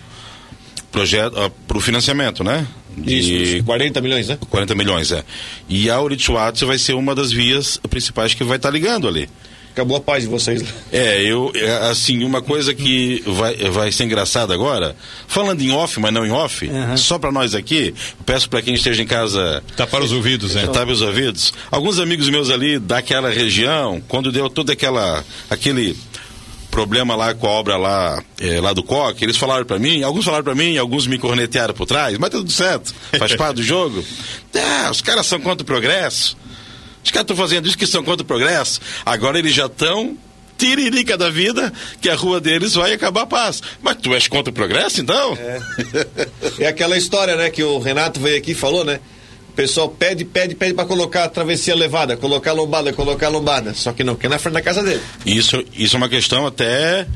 Speaker 8: projeto uh, para o financiamento, né? De
Speaker 4: Isso, 40 milhões, né?
Speaker 8: 40 milhões, é. E a Urituatsu vai ser uma das vias principais que vai estar ligando ali.
Speaker 4: Acabou a paz de vocês. né?
Speaker 8: É, eu, é, assim, uma coisa que vai, vai ser engraçada agora, falando em off, mas não em off, só para nós aqui, peço para quem esteja em casa
Speaker 3: Tá para os ouvidos, né?
Speaker 8: tape os ouvidos. Alguns amigos meus ali daquela região, quando deu toda aquela aquele problema lá com a obra lá, eh, lá do Coque, eles falaram para mim, alguns falaram para mim, alguns me cornetearam por trás, mas tudo certo, faz parte do jogo. Ah, os caras são contra o progresso. Os caras estão fazendo isso que são contra o progresso. Agora eles já estão tiririca da vida que a rua deles vai acabar a paz. Mas tu és contra o progresso, então?
Speaker 4: É aquela história, né, que o Renato veio aqui e falou, né? O pessoal pede, pede, pede para colocar a travessia levada, colocar a lombada, colocar a lombada. Só que não quer na frente da casa dele.
Speaker 8: Isso, isso é uma questão até.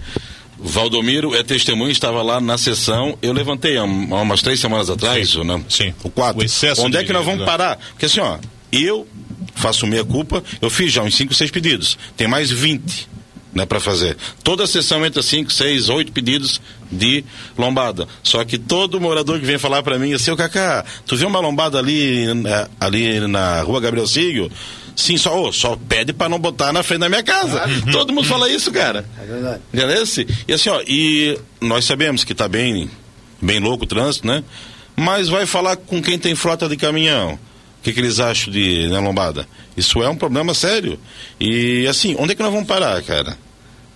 Speaker 8: Valdomiro é testemunho, estava lá na sessão. Eu levantei há, um- umas três semanas atrás, ou não?
Speaker 3: Sim.
Speaker 8: O quatro.
Speaker 3: O excesso
Speaker 8: Onde é que nós vamos parar? Porque assim, ó, eu faço meia culpa, eu fiz já uns 5, 6 pedidos. Tem mais 20 né, para fazer. Toda sessão entra 5, 6, 8 pedidos de lombada. Só que todo morador que vem falar para mim assim, ô Cacá, tu vê uma lombada ali, ali na rua Gabriel Sigo? Sim, só, ô, só pede para não botar na frente da minha casa. Todo mundo fala isso, cara.
Speaker 1: É verdade.
Speaker 8: Entendeu? E assim, ó, e nós sabemos que tá bem, bem louco o trânsito, né? Mas vai falar com quem tem frota de caminhão. O que, que eles acham de né, lombada? Isso é um problema sério. E assim, onde é que nós vamos parar, cara?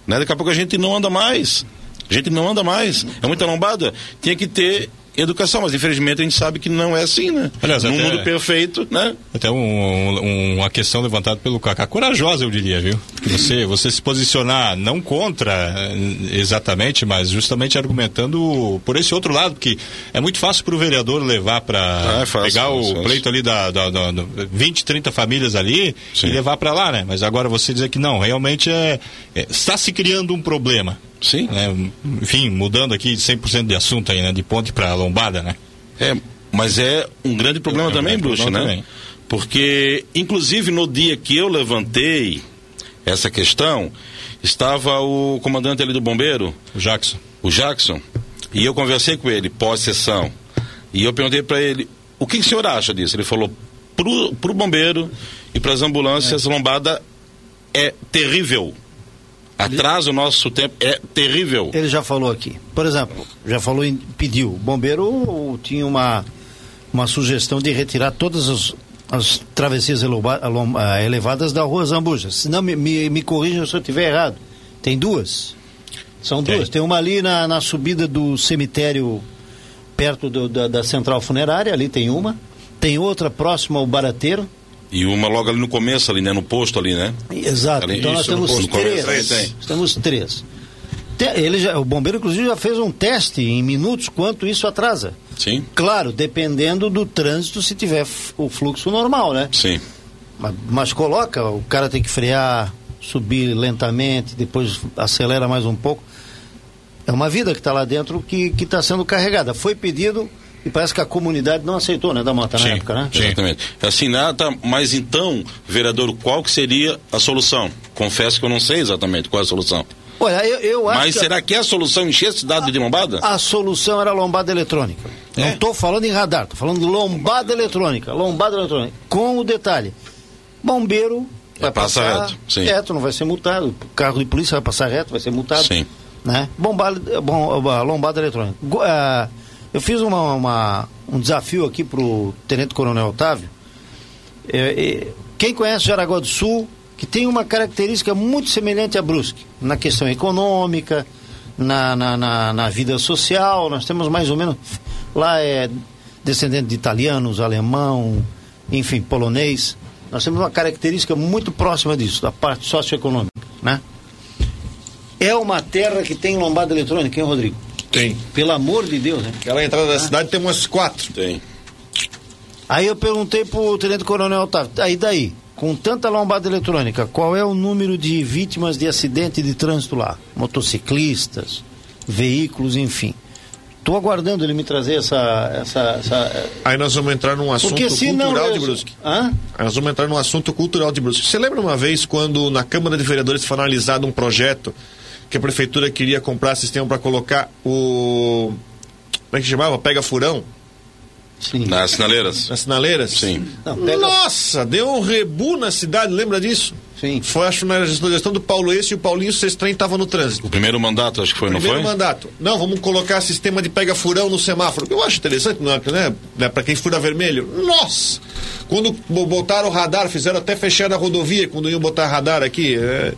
Speaker 8: Né? Daqui a pouco a gente não anda mais. A gente não anda mais. É muita lombada. Tinha que ter educação, mas infelizmente a gente sabe que não é assim, né?
Speaker 3: Aliás,
Speaker 8: Num mundo perfeito, né?
Speaker 3: Até um- um- uma questão levantada pelo Kaká, corajosa eu diria, viu? Que você, você se posicionar não contra eh, exatamente, mas justamente argumentando por esse outro lado, que é muito fácil para o vereador levar para
Speaker 8: Ah, é fácil,
Speaker 3: pegar o
Speaker 8: fácil.
Speaker 3: pleito ali da, da, da, da 20, 30 famílias ali
Speaker 8: Sim.
Speaker 3: e levar para lá, né? Mas agora você dizer que não, realmente é, é- está se criando um problema.
Speaker 8: Sim.
Speaker 3: né? Enfim, mudando aqui 100% de assunto aí, né? De ponte para lombada, né?
Speaker 8: É, mas é um grande problema
Speaker 3: É um
Speaker 8: também,
Speaker 3: grande problema
Speaker 8: né?
Speaker 3: também.
Speaker 8: Porque, inclusive, no dia que eu levantei essa questão, estava o comandante ali do bombeiro,
Speaker 3: O Jackson.
Speaker 8: o Jackson, e eu conversei com ele pós-sessão. E eu perguntei para ele, o que, que o senhor acha disso? Ele falou, pro, pro bombeiro e para as ambulâncias, lombada é terrível. Atrasa o nosso tempo, é terrível.
Speaker 1: Ele já falou aqui. Por exemplo, já falou em pediu. O bombeiro tinha uma, uma sugestão de retirar todas as, as travessias ah, elevadas da rua Zambuja. Se não, me, me, me corrija se eu estiver errado. Tem duas. São
Speaker 3: Tem.
Speaker 1: duas. Tem uma ali na, na subida do cemitério, perto do- da, da central funerária, ali tem uma. Tem outra próxima ao Barateiro.
Speaker 8: E uma logo ali no começo, ali, né? No posto ali, né?
Speaker 1: Exato.
Speaker 8: Ali-
Speaker 1: então nós
Speaker 8: isso, no
Speaker 1: temos
Speaker 8: começo,
Speaker 1: três. Nós temos três. Ele já, o bombeiro, inclusive, já fez um teste em minutos quanto isso atrasa.
Speaker 8: Sim,
Speaker 1: Claro, dependendo do trânsito, se tiver o fluxo normal, né?
Speaker 8: sim.
Speaker 1: Mas, mas coloca, o cara tem que frear, subir lentamente, depois acelera mais um pouco. É uma vida que está lá dentro que está sendo carregada. Foi pedido e parece que a comunidade não aceitou, né, da Mota, na
Speaker 3: Sim.
Speaker 1: época, né?
Speaker 3: Sim.
Speaker 8: Exatamente. Assim, nada, mas então, vereador, qual que seria a solução? Confesso que eu não sei exatamente qual é a solução.
Speaker 1: Olha, eu, eu acho
Speaker 8: Mas
Speaker 1: que
Speaker 8: será que é a solução encher a cidade de lombada?
Speaker 1: a solução era lombada eletrônica. Não
Speaker 8: É?
Speaker 1: estou falando em radar, estou falando de lombada eletrônica. Lombada eletrônica. Com o detalhe: bombeiro vai
Speaker 8: passa
Speaker 1: passar
Speaker 8: reto, sim.
Speaker 1: reto, não vai ser multado. Carro de polícia vai passar reto, vai ser multado.
Speaker 8: Sim.
Speaker 1: Né? Bombada, bom, lombada eletrônica. Ah, eu fiz uma, uma- um desafio aqui para o Tenente Coronel Otávio. É, é, quem conhece Jaraguá do Sul, que tem uma característica muito semelhante a Brusque, na questão econômica, na, na, na, na vida social, nós temos mais ou menos. Lá é descendente de italianos, alemão, enfim, polonês. Nós temos uma característica muito próxima disso, da parte socioeconômica, né? É uma terra que tem lombada eletrônica, hein, Rodrigo?
Speaker 4: Tem.
Speaker 1: Pelo amor de Deus, né?
Speaker 4: Aquela entrada da cidade tem umas quatro.
Speaker 8: Tem.
Speaker 1: Aí eu perguntei pro Tenente Coronel Otávio, aí daí, com tanta lombada eletrônica, qual é o número de vítimas de acidente de trânsito lá? Motociclistas, veículos, enfim. Estou aguardando ele me trazer essa. essa, essa
Speaker 4: Aí nós vamos entrar num assunto
Speaker 1: porque se não.
Speaker 4: cultural de Brusque.
Speaker 1: Hã?
Speaker 4: Aí nós vamos entrar num assunto cultural de Brusque. Você lembra uma vez quando na Câmara de Vereadores foi analisado um projeto que a prefeitura queria comprar sistema para colocar o. Como é que chamava? Pega furão?
Speaker 1: Sim.
Speaker 8: Nas sinaleiras.
Speaker 4: Nas sinaleiras?
Speaker 8: Sim.
Speaker 1: Não, pega-
Speaker 4: Nossa, deu um rebu na cidade, lembra disso?
Speaker 1: Sim.
Speaker 4: Foi, acho, na gestão do Paulo Esse e o Paulinho Sestrem estavam no trânsito.
Speaker 8: O primeiro mandato, acho que foi,
Speaker 4: Primeiro
Speaker 8: não foi?
Speaker 4: mandato. Não, vamos colocar sistema de pega-furão no semáforo. Eu acho interessante, não é, né? né? Para quem fura vermelho. Nossa! Quando bo- botaram o radar, fizeram até fechar a rodovia quando iam botar radar aqui. é.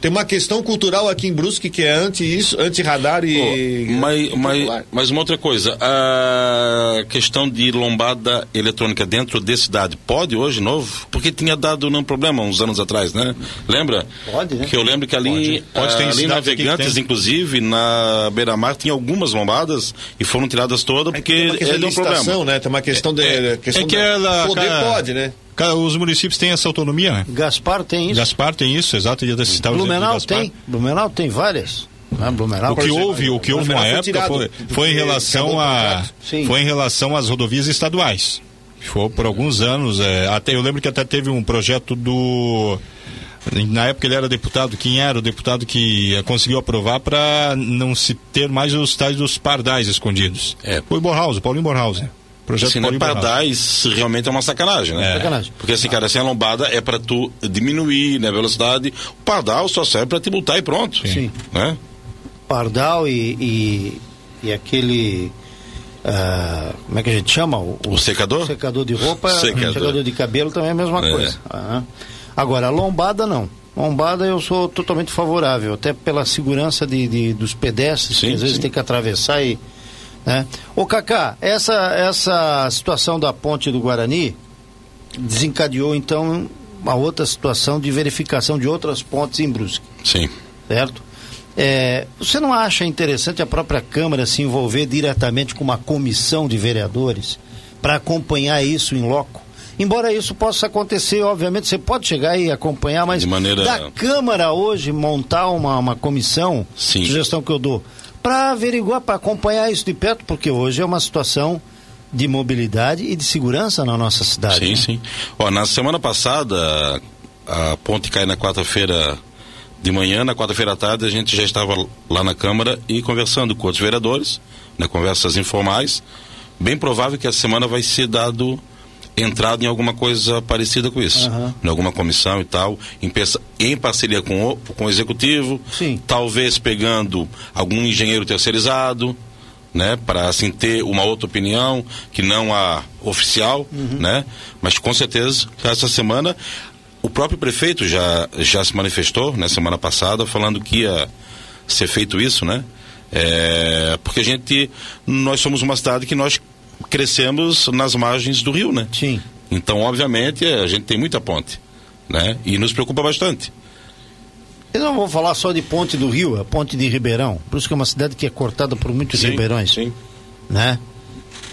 Speaker 4: Tem uma questão cultural aqui em Brusque que é anti isso, anti-radar e.
Speaker 8: Pô, mas, mas, mas uma outra coisa, a questão de lombada eletrônica dentro de cidade, pode hoje novo? Porque tinha dado um problema uns anos atrás, né? Lembra?
Speaker 1: Pode, né?
Speaker 8: Que eu lembro que ali,
Speaker 3: Pode. Pode, tem
Speaker 8: ali navegantes,
Speaker 3: tem.
Speaker 8: inclusive, na beira-mar, tinha algumas lombadas e foram tiradas todas
Speaker 4: É que
Speaker 8: porque
Speaker 4: tem uma questão
Speaker 8: ele
Speaker 4: de
Speaker 8: deu um problema.
Speaker 4: né? Tem uma questão de. questão
Speaker 3: é que ela-
Speaker 4: Poder
Speaker 3: cara-
Speaker 4: pode, né?
Speaker 3: Cara, os municípios têm essa autonomia, né?
Speaker 1: Gaspar tem isso.
Speaker 3: Gaspar tem isso, exato,
Speaker 1: Blumenau tem. Blumenau tem várias. Ah, Blumenau,
Speaker 3: O que houve, o que houve
Speaker 4: foi
Speaker 3: época foi, foi em relação a foi em relação às rodovias estaduais. Foi por alguns anos, é, até eu lembro que até teve um projeto do na época ele era deputado, quem era o deputado que conseguiu aprovar para não se ter mais os tais dos pardais escondidos.
Speaker 8: É.
Speaker 3: Foi o Borhaus, Paulinho Borhaus, né? Projeto
Speaker 8: Assim, né,
Speaker 3: Paulinho
Speaker 8: pardais realmente é uma sacanagem, né?
Speaker 3: É.
Speaker 1: Sacanagem.
Speaker 8: Porque assim, cara, assim, a lombada é pra tu diminuir né, a velocidade. O pardal só serve pra te multar e pronto.
Speaker 1: Sim.
Speaker 8: Né?
Speaker 1: Pardal e, e, e aquele. Ah, como é que a gente chama? O,
Speaker 8: O secador?
Speaker 1: secador de roupa,
Speaker 8: Secador.
Speaker 1: secador. de cabelo também é a mesma
Speaker 8: É.
Speaker 1: coisa. Ah. Agora, a lombada não. Lombada eu sou totalmente favorável, até pela segurança de, de- dos pedestres,
Speaker 8: Sim,
Speaker 1: que às vezes
Speaker 8: sim.
Speaker 1: tem que atravessar e. Né? Ô Cacá, essa, essa situação da ponte do Guarani desencadeou então uma outra situação de verificação de outras pontes em Brusque
Speaker 8: Sim.
Speaker 1: certo? É, você não acha interessante a própria Câmara se envolver diretamente com uma comissão de vereadores para acompanhar isso em loco? Embora isso possa acontecer, obviamente, você pode chegar e acompanhar, mas
Speaker 8: De maneira-
Speaker 1: da Câmara hoje montar uma, uma comissão,
Speaker 8: Sim.
Speaker 1: sugestão que eu dou, para averiguar, para acompanhar isso de perto, porque hoje é uma situação de mobilidade e de segurança na nossa cidade.
Speaker 8: Sim,
Speaker 1: né?
Speaker 8: sim. Ó, na semana passada, a ponte cai na quarta-feira de manhã, na quarta-feira à tarde, a gente já estava lá na Câmara e conversando com outros vereadores, né, conversas informais. Bem provável que a semana vai ser dado entrada em alguma coisa parecida com isso.
Speaker 1: Aham.
Speaker 8: Em alguma comissão e tal, em, em parceria com o, com o executivo,
Speaker 1: Sim.
Speaker 8: talvez pegando algum engenheiro terceirizado, né, para assim ter uma outra opinião que não a oficial, né? Mas com certeza essa semana o próprio prefeito já já se manifestou na semana passada falando que ia ser feito isso, né? É, porque a gente nós somos uma cidade que nós crescemos nas margens do rio, né?
Speaker 1: Sim.
Speaker 8: Então, obviamente, a gente tem muita ponte, né? E nos preocupa bastante.
Speaker 1: Eu não vou falar só de Ponte do Rio, a Ponte de Ribeirão. Por isso que é uma cidade que é cortada por muitos ribeirões.
Speaker 8: Sim.
Speaker 1: né?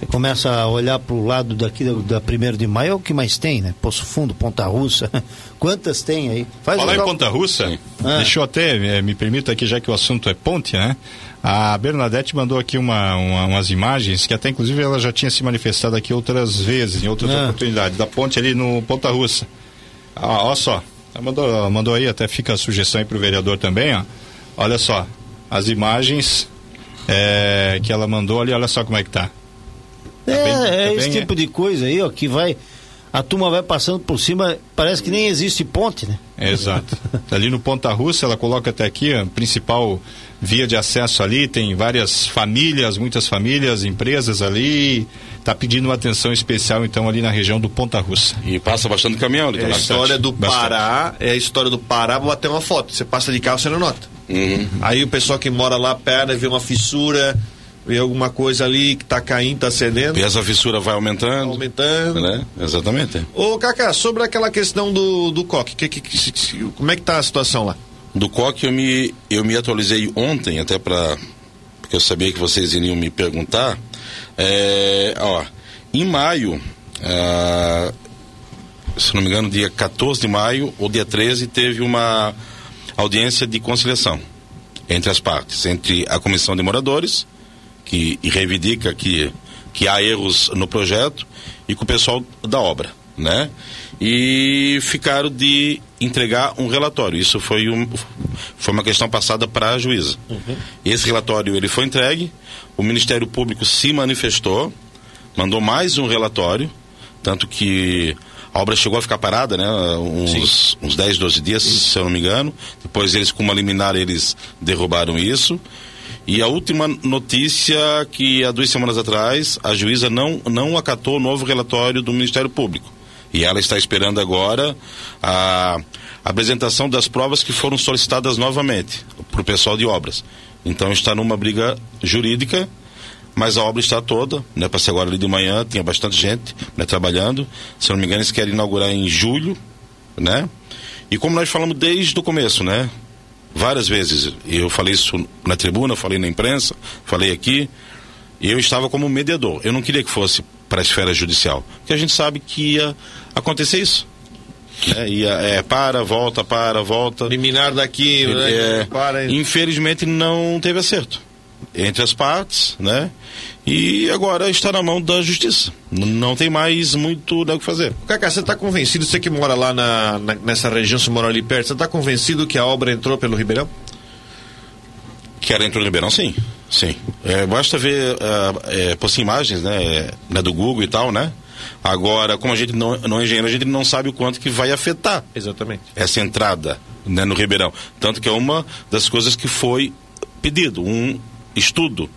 Speaker 1: Você começa a olhar para o lado daqui da, da 1 de maio, é o que mais tem, né? Poço Fundo, Ponta Russa. Quantas tem aí? Faz
Speaker 3: Falar
Speaker 1: um
Speaker 3: em Ponta Russa.
Speaker 1: Ah.
Speaker 3: deixa eu até, eh, me permita aqui, já que o assunto é ponte, né? A Bernadette mandou aqui uma, uma- umas imagens, que até inclusive ela já tinha se manifestado aqui outras vezes, em outras
Speaker 1: Ah.
Speaker 3: oportunidades, da ponte ali no Ponta Russa. Ah, olha só, ela mandou, mandou aí, até fica a sugestão aí pro vereador também, ó. Olha só, as imagens eh, que ela mandou ali, olha só como é que tá.
Speaker 1: É,
Speaker 3: bem- tá
Speaker 1: é
Speaker 3: bem,
Speaker 1: esse
Speaker 3: é.
Speaker 1: tipo de coisa aí, ó, que vai. A turma vai passando por cima, parece que nem existe ponte, né?
Speaker 3: Exato. ali no Ponta Russa, ela coloca até aqui a principal via de acesso ali, tem várias famílias, muitas famílias, empresas ali. Está pedindo uma atenção especial, então, ali na região do Ponta Russa.
Speaker 8: E passa bastante caminhão ali
Speaker 4: É a história do
Speaker 3: bastante.
Speaker 4: Pará, é a história do Pará, vou bater uma foto. Você passa de carro, você não nota.
Speaker 8: Uhum.
Speaker 4: Aí o pessoal que mora lá perto vê uma fissura, vê alguma coisa ali que tá caindo, tá cedendo,
Speaker 8: E essa fissura vai aumentando.
Speaker 4: aumentando.
Speaker 8: Né? Exatamente.
Speaker 4: Ô, Cacá, sobre aquela questão do, do coque, que, que, que- como é que tá a situação lá?
Speaker 8: Do COC eu me, eu me atualizei ontem, até para. Porque eu sabia que vocês iriam me perguntar. É, ó, em maio, ah, se não me engano, dia 14 de maio ou dia 13, teve uma audiência de conciliação entre as partes, entre a comissão de moradores, que reivindica que, que há erros no projeto, e com o pessoal da obra, né? E ficaram de entregar um relatório. Isso foi, um, foi uma questão passada para a juíza. Esse relatório ele foi entregue, o Ministério Público se manifestou, mandou mais um relatório, tanto que a obra chegou a ficar parada, né? Uns, uns 10, 12 dias, se eu não me engano. Depois eles, com uma liminar, eles derrubaram isso. E a última notícia que há duas semanas atrás a juíza não, não acatou o novo relatório do Ministério Público. E ela está esperando agora a apresentação das provas que foram solicitadas novamente para o pessoal de obras. Então está numa briga jurídica, mas a obra está toda, né? Para ser agora ali de manhã, tinha bastante gente né, trabalhando. Se não me engano, eles querem inaugurar em julho, né? E como nós falamos desde o começo, né? Várias vezes, eu falei isso na tribuna, falei na imprensa, falei aqui, eu estava como mediador. Eu não queria que fosse para a esfera judicial, porque a gente sabe que ia acontecer isso. É, ia, é, para, volta, para, volta.
Speaker 4: Liminar daqui, né?
Speaker 8: É,
Speaker 4: para.
Speaker 8: infelizmente não teve acerto entre as partes, né? E agora está na mão da justiça. Não tem mais muito né, o que fazer.
Speaker 4: Cacá, você está convencido, você que mora lá na, na- nessa região, você mora ali perto, você está convencido que a obra entrou pelo Ribeirão?
Speaker 8: Que ela entrou no Ribeirão, sim. Sim. É, basta ver, ah, é, por imagens, né, né, do Google e tal, né? Agora, como a gente não, não é engenheiro, a gente não sabe o quanto que vai afetar
Speaker 4: Exatamente.
Speaker 8: essa entrada né, no Ribeirão. Tanto que é uma das coisas que foi pedido, um estudo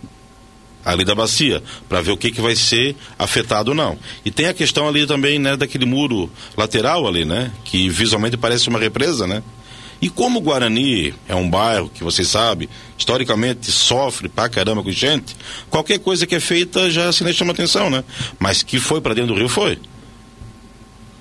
Speaker 8: ali da bacia, para ver o que, que vai ser afetado ou não. E tem a questão ali também, né, daquele muro lateral ali, né, que visualmente parece uma represa, né? E como Guarani é um bairro que vocês sabem, historicamente sofre pra caramba com gente, qualquer coisa que é feita já se lhe chama atenção, né? Mas que foi para dentro do rio foi.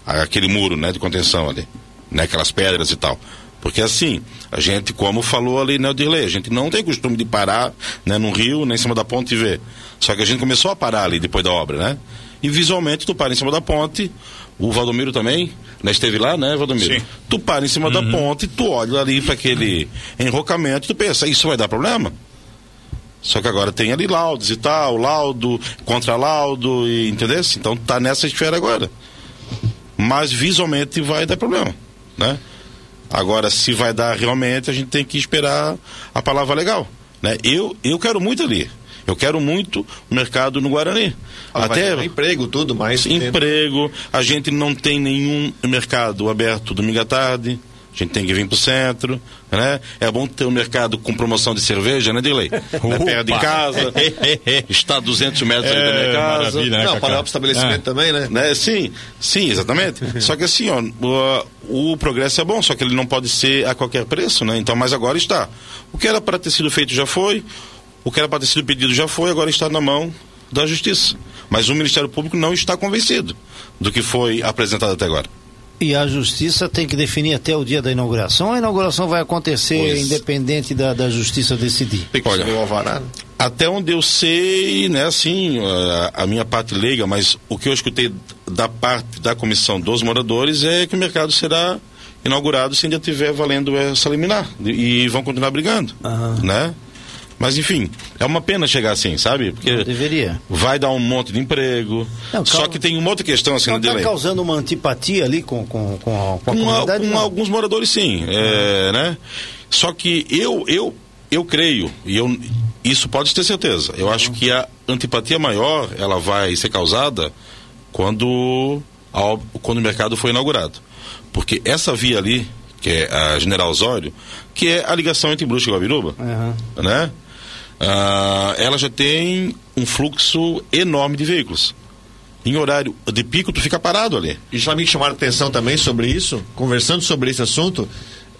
Speaker 8: Aquele muro, né, de contenção ali, né, aquelas pedras e tal. Porque assim, a gente, como falou ali, né, Dirley, a gente não tem costume de parar, né, no rio, nem em cima da ponte e ver. Só que a gente começou a parar ali depois da obra, né? E visualmente tu para em cima da ponte, o Valdomiro também, né, esteve lá, né, Valdomiro?
Speaker 3: Sim.
Speaker 8: Tu para em cima da ponte, tu olha ali para aquele enrocamento, tu pensa, isso vai dar problema? Só que agora tem ali laudos e tal, laudo, contra-laudo, e, entendeu? Então tá nessa esfera agora. Mas visualmente vai dar problema, né? Agora, se vai dar realmente, a gente tem que esperar a palavra legal, né? Eu, eu quero muito ali. Eu quero muito o mercado no Guarani.
Speaker 4: Ah,
Speaker 8: Até
Speaker 4: emprego, tudo mais.
Speaker 8: emprego, a gente não tem nenhum mercado aberto domingo à tarde. A gente tem que vir pro centro, né? É bom ter um mercado com promoção de cerveja, né, Dilei? Né, Perto de casa, está a 200 metros ali da minha casa.
Speaker 3: né,
Speaker 4: Não, para o estabelecimento
Speaker 3: É.
Speaker 4: também, né?
Speaker 8: Né? Sim, sim, exatamente. só que assim, ó, o, o progresso é bom, só que ele não pode ser a qualquer preço, né? Então, mas agora está. O que era para ter sido feito já foi, o que era para ter sido pedido já foi, agora está na mão da Justiça. Mas o Ministério Público não está convencido do que foi apresentado até agora.
Speaker 1: E a justiça tem que definir até o dia da inauguração. A inauguração vai acontecer
Speaker 8: Pois.
Speaker 1: independente da, da justiça decidir.
Speaker 4: Tem que
Speaker 8: Olha,
Speaker 4: o alvará. né?
Speaker 8: Até onde eu sei, né, assim, a, a minha parte leiga, mas o que eu escutei da parte da comissão dos moradores é que o mercado será inaugurado se ainda estiver valendo essa liminar e, e vão continuar brigando,
Speaker 1: Aham.
Speaker 8: né? Mas enfim, é uma pena chegar assim, sabe? Porque
Speaker 1: Deveria.
Speaker 8: vai dar um monte de emprego.
Speaker 1: Não,
Speaker 8: Só
Speaker 1: calma.
Speaker 8: que tem uma outra questão assim
Speaker 1: Não
Speaker 8: no
Speaker 1: está
Speaker 8: delay.
Speaker 1: causando uma antipatia ali com, com, com a, com a
Speaker 8: Com, a-
Speaker 1: comunidade?
Speaker 8: com
Speaker 1: não.
Speaker 8: alguns moradores, sim. É, né? Só que eu, eu, eu creio, e eu, isso pode ter certeza, eu acho que a antipatia maior ela vai ser causada quando, a quando o mercado foi inaugurado. Porque essa via ali, que é a General Osório, que é a ligação entre Brusque e Guabiruba,
Speaker 1: Aham.
Speaker 8: né? Ah, ela já tem um fluxo enorme de veículos. Em horário de pico, tu fica parado ali.
Speaker 4: E já me chamaram atenção também sobre isso, conversando sobre esse assunto.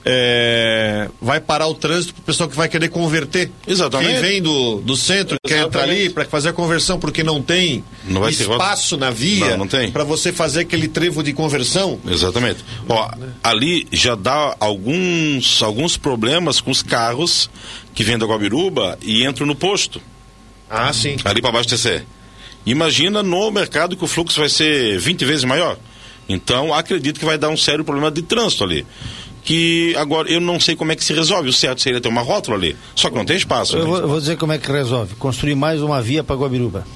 Speaker 4: é, vai parar o trânsito para o pessoal que vai querer converter.
Speaker 8: Exatamente.
Speaker 4: Quem vem do, do centro quer entrar ali para fazer a conversão porque não tem
Speaker 8: Não vai ter
Speaker 4: espaço na via
Speaker 8: Não, não tem.
Speaker 4: para você fazer aquele trevo de conversão.
Speaker 8: Exatamente. Ó, ali já dá alguns, alguns problemas com os carros que vêm da Guabiruba e entram no posto,
Speaker 4: Ah, sim.
Speaker 8: ali para abastecer. Imagina no mercado que o fluxo vai ser 20 vezes maior. Então, acredito que vai dar um sério problema de trânsito ali. Que agora eu não sei como é que se resolve. O certo seria ter uma rótula ali. Só que não tem espaço.
Speaker 1: Eu
Speaker 8: né?
Speaker 1: vou, vou dizer como é que resolve. Construir mais uma via para Guabiruba.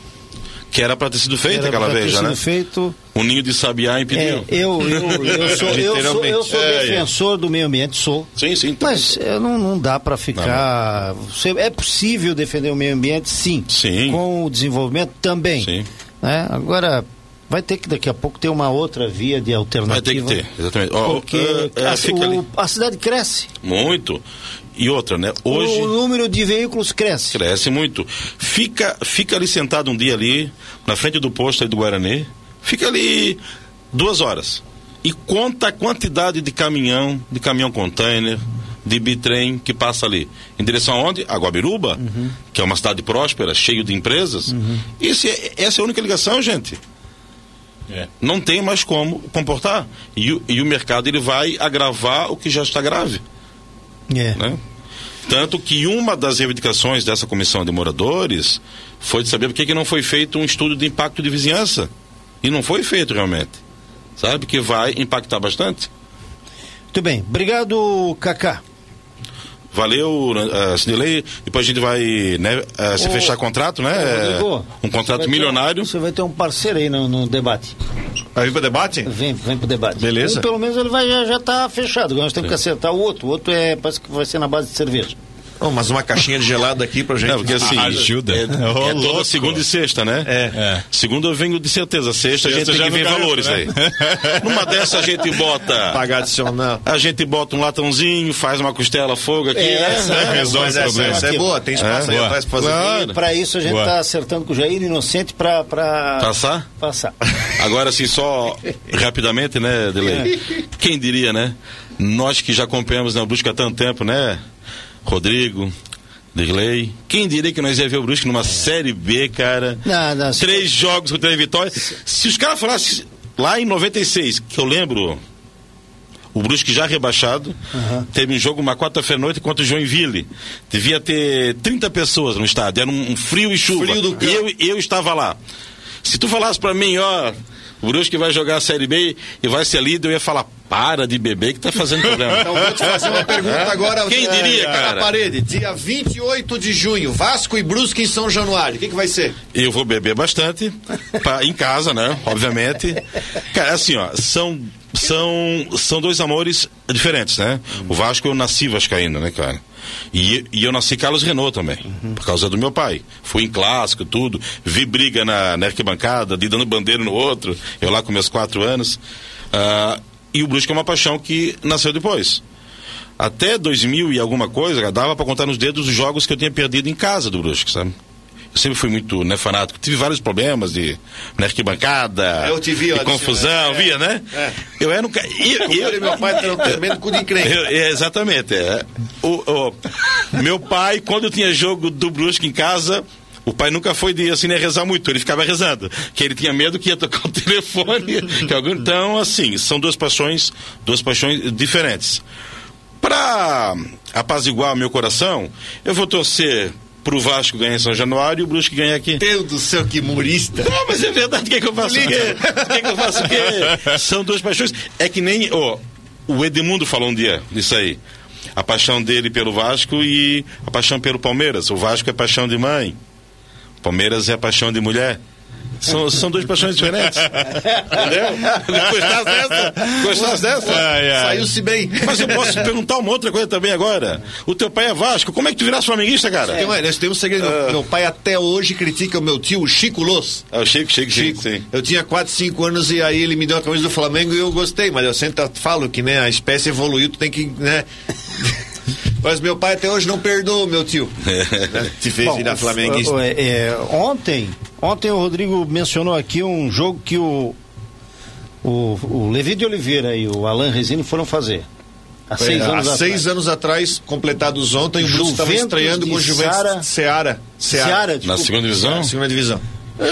Speaker 8: Que era para ter sido feito
Speaker 1: Era
Speaker 8: aquela vez, né?
Speaker 1: feito.
Speaker 8: O ninho de sabiá
Speaker 1: É,
Speaker 8: impediu.
Speaker 1: eu, eu, eu, sou, eu, sou, eu sou
Speaker 8: É, é.
Speaker 1: defensor do meio ambiente, sou.
Speaker 8: Sim, sim. tá.
Speaker 1: Mas não, não dá para ficar. Você- É possível defender o meio ambiente, sim.
Speaker 8: Sim.
Speaker 1: Com o desenvolvimento também.
Speaker 8: Sim.
Speaker 1: Né? Agora, vai ter que daqui a pouco ter uma outra via de
Speaker 8: Vai
Speaker 1: alternativa.
Speaker 8: ter que ter, exatamente.
Speaker 1: Porque
Speaker 8: é, é,
Speaker 1: a, o- a cidade cresce.
Speaker 8: Muito. E outra, né? Hoje.
Speaker 1: O número de veículos cresce.
Speaker 8: Cresce muito. Fica, fica ali sentado um dia ali, na frente do posto aí do Guarani, fica ali duas horas. E conta a quantidade de caminhão, de caminhão container, de bitrem que passa ali. Em direção aonde? A Guabiruba, que é uma cidade próspera, cheio de empresas. Esse é- essa é a única ligação, gente.
Speaker 3: É.
Speaker 8: Não tem mais como comportar. E, o- e o mercado ele vai agravar o que já está grave
Speaker 1: É.
Speaker 8: né? Tanto que uma das reivindicações dessa comissão de moradores foi de saber por que, que não foi feito um estudo de impacto de vizinhança. E não foi feito realmente. Sabe? Que vai impactar bastante.
Speaker 1: Muito bem. Obrigado, Cacá.
Speaker 8: Valeu, uh, Sidney. Depois a gente vai né, uh, se
Speaker 1: Ô,
Speaker 8: fechar contrato, né?
Speaker 1: Rodrigo,
Speaker 8: um contrato
Speaker 1: ter
Speaker 8: milionário.
Speaker 1: um- você vai ter um parceiro aí no, no debate.
Speaker 4: Vai vir para debate?
Speaker 1: Vem, vem pro debate.
Speaker 4: Beleza.
Speaker 1: Um, pelo menos ele vai, já, já tá fechado. Nós temos que acertar o outro. O outro é, parece que vai ser na base de cerveja.
Speaker 4: Oh, mas uma caixinha de gelado aqui pra gente.
Speaker 8: Não, porque assim,
Speaker 3: Ajuda.
Speaker 8: é,
Speaker 3: Ô,
Speaker 8: é toda segunda e sexta, né?
Speaker 4: É.
Speaker 3: É.
Speaker 8: Segunda eu venho de certeza, sexta, a gente
Speaker 3: Sexta
Speaker 8: tem
Speaker 3: já
Speaker 8: que ver
Speaker 3: não
Speaker 8: valores
Speaker 3: né?
Speaker 8: aí. Numa dessa a gente bota
Speaker 4: Pagar adicional.
Speaker 8: A gente bota um latãozinho, faz uma costela fogo aqui.
Speaker 1: É,
Speaker 8: né?
Speaker 1: essa
Speaker 8: Né?
Speaker 3: resolve o problema.
Speaker 4: essa é boa, tem espaço
Speaker 8: É,
Speaker 4: aí atrás pra fazer.
Speaker 8: Claro.
Speaker 1: E para isso a gente
Speaker 3: Boa.
Speaker 1: está acertando com o Jair Inocente para
Speaker 8: Passar?
Speaker 1: passar.
Speaker 8: Agora, assim, só rapidamente, né, Delei? Quem diria, né? Nós que já acompanhamos na Brusque há tanto tempo, né? Rodrigo, Dirley. Quem diria que nós ia ver o Brusque numa Série B, cara?
Speaker 1: Não, não, se-
Speaker 8: Três jogos com três vitórias. Se os caras falassem lá em 96, que eu lembro, o Brusque já rebaixado, teve um jogo uma quarta-feira à noite contra o Joinville. Devia ter 30 pessoas no estádio, era um, um frio e chuva.
Speaker 4: Frio do
Speaker 8: eu, eu estava lá. Se tu falasse pra mim, ó, o Brusque vai jogar a Série B e vai ser líder, eu ia falar, para de beber que tá fazendo problema.
Speaker 4: Então vou te fazer uma pergunta agora.
Speaker 8: Quem
Speaker 4: é,
Speaker 8: diria,
Speaker 4: na
Speaker 8: cara?
Speaker 4: parede, dia 28 de junho, Vasco e Brusque em São Januário. O que, que vai ser?
Speaker 8: Eu vou beber bastante, pra- em casa, né? Obviamente. Cara, assim, ó, são, são, são dois amores diferentes, né? O Vasco eu nasci vascaíno, né, cara? E, e eu nasci Carlos Renault também, por causa do meu pai. Fui em clássico, tudo. Vi briga na, na arquibancada, de dando bandeira no outro, eu lá com meus quatro anos. Ah, e o Brusque é uma paixão que nasceu depois. Até 2000 e alguma coisa, dava para contar nos dedos os jogos que eu tinha perdido em casa do Brusque, sabe? Eu sempre fui muito né, fanático. Tive vários problemas de na arquibancada,
Speaker 4: Eu te vi,
Speaker 8: de confusão,
Speaker 4: é,
Speaker 8: via, né?
Speaker 4: é.
Speaker 8: Eu era um ca... eu,
Speaker 4: Eu meu pai tem um tremendo cu de
Speaker 8: eu- é, exatamente. é. O, o- meu pai, quando eu tinha jogo do Brusque em casa, o pai nunca foi de assim, né, rezar muito, ele ficava rezando. Que ele tinha medo que ia tocar o telefone. que algum- então, assim, são duas paixões, duas paixões diferentes. Para apaziguar meu coração, eu vou torcer pro Vasco ganhar em São Januário e o Brusque ganhar aqui.
Speaker 4: Deus do céu, que humorista.
Speaker 8: Não, mas é verdade. O que, é que eu faço o quê? O que, é que eu faço o? São duas paixões. É que nem. ó, o Edmundo falou um dia disso aí. A paixão dele pelo Vasco e a paixão pelo Palmeiras. O Vasco é paixão de mãe. O Palmeiras é a paixão de mulher. São, são duas paixões diferentes. Entendeu? Gostasse dessa? Gostasse dessa?
Speaker 3: Ai, ai.
Speaker 4: Saiu-se bem.
Speaker 8: Mas eu posso te perguntar uma outra coisa também agora. O teu pai é Vasco. Como é que tu virasse flamenguista, cara?
Speaker 4: Tem uma- temos um segredo. Meu- Meu pai até hoje critica o meu tio, o Chico Loss.
Speaker 8: É o Chico, Chico, Chico,
Speaker 4: Chico.
Speaker 8: sim.
Speaker 4: Eu tinha 4, 5 anos e aí ele me deu a camisa do Flamengo e eu gostei, mas eu sempre falo que né, a espécie evoluiu, tu tem que, né? mas meu pai até hoje não perdoa meu tio. né, Te fez
Speaker 1: Bom,
Speaker 4: virar flamenguista.
Speaker 1: é, é, ontem, ontem o Rodrigo mencionou aqui um jogo que o, o, o Levi de Oliveira e o Alan Resini foram fazer. Há seis
Speaker 4: É,
Speaker 1: anos
Speaker 4: Há
Speaker 1: atrás.
Speaker 4: seis anos atrás, completados ontem, o Brusque estava estreando com o Juventus
Speaker 1: Seara-
Speaker 4: Seara.
Speaker 1: Seara,
Speaker 8: Na
Speaker 1: desculpa.
Speaker 8: segunda divisão?
Speaker 4: Segunda divisão.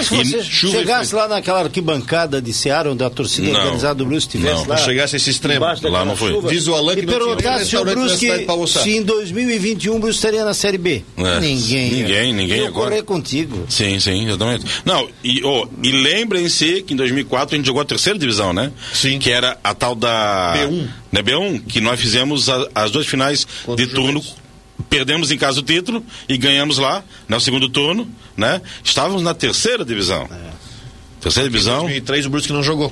Speaker 1: Se você chegasse lá naquela arquibancada de Seara, onde a torcida
Speaker 8: Não.
Speaker 1: organizada do Brusque estivesse
Speaker 8: Não.
Speaker 1: lá.
Speaker 4: Chegasse a esse extremo.
Speaker 8: Lá não foi.
Speaker 1: chuva,
Speaker 4: Alan que
Speaker 1: e
Speaker 4: não
Speaker 1: perguntasse se o
Speaker 4: restaurante na
Speaker 1: Brusque, se em 2021 o Brusque estaria na Série B.
Speaker 8: É.
Speaker 1: Ninguém.
Speaker 8: Ninguém, ninguém
Speaker 1: Eu
Speaker 8: agora.
Speaker 1: correr contigo.
Speaker 8: Sim, sim, exatamente. Não, e, oh, e lembrem-se que em 2004 a gente jogou a terceira divisão, né?
Speaker 4: Sim.
Speaker 8: Que era a tal da.
Speaker 4: B1.
Speaker 8: Né, B1, que nós fizemos a- as duas finais
Speaker 4: Contra
Speaker 8: de turno. Perdemos em casa o título e ganhamos lá, no segundo turno, né? Estávamos na terceira divisão. Terceira
Speaker 4: Em
Speaker 8: divisão,
Speaker 4: 2003 o Brusque não jogou.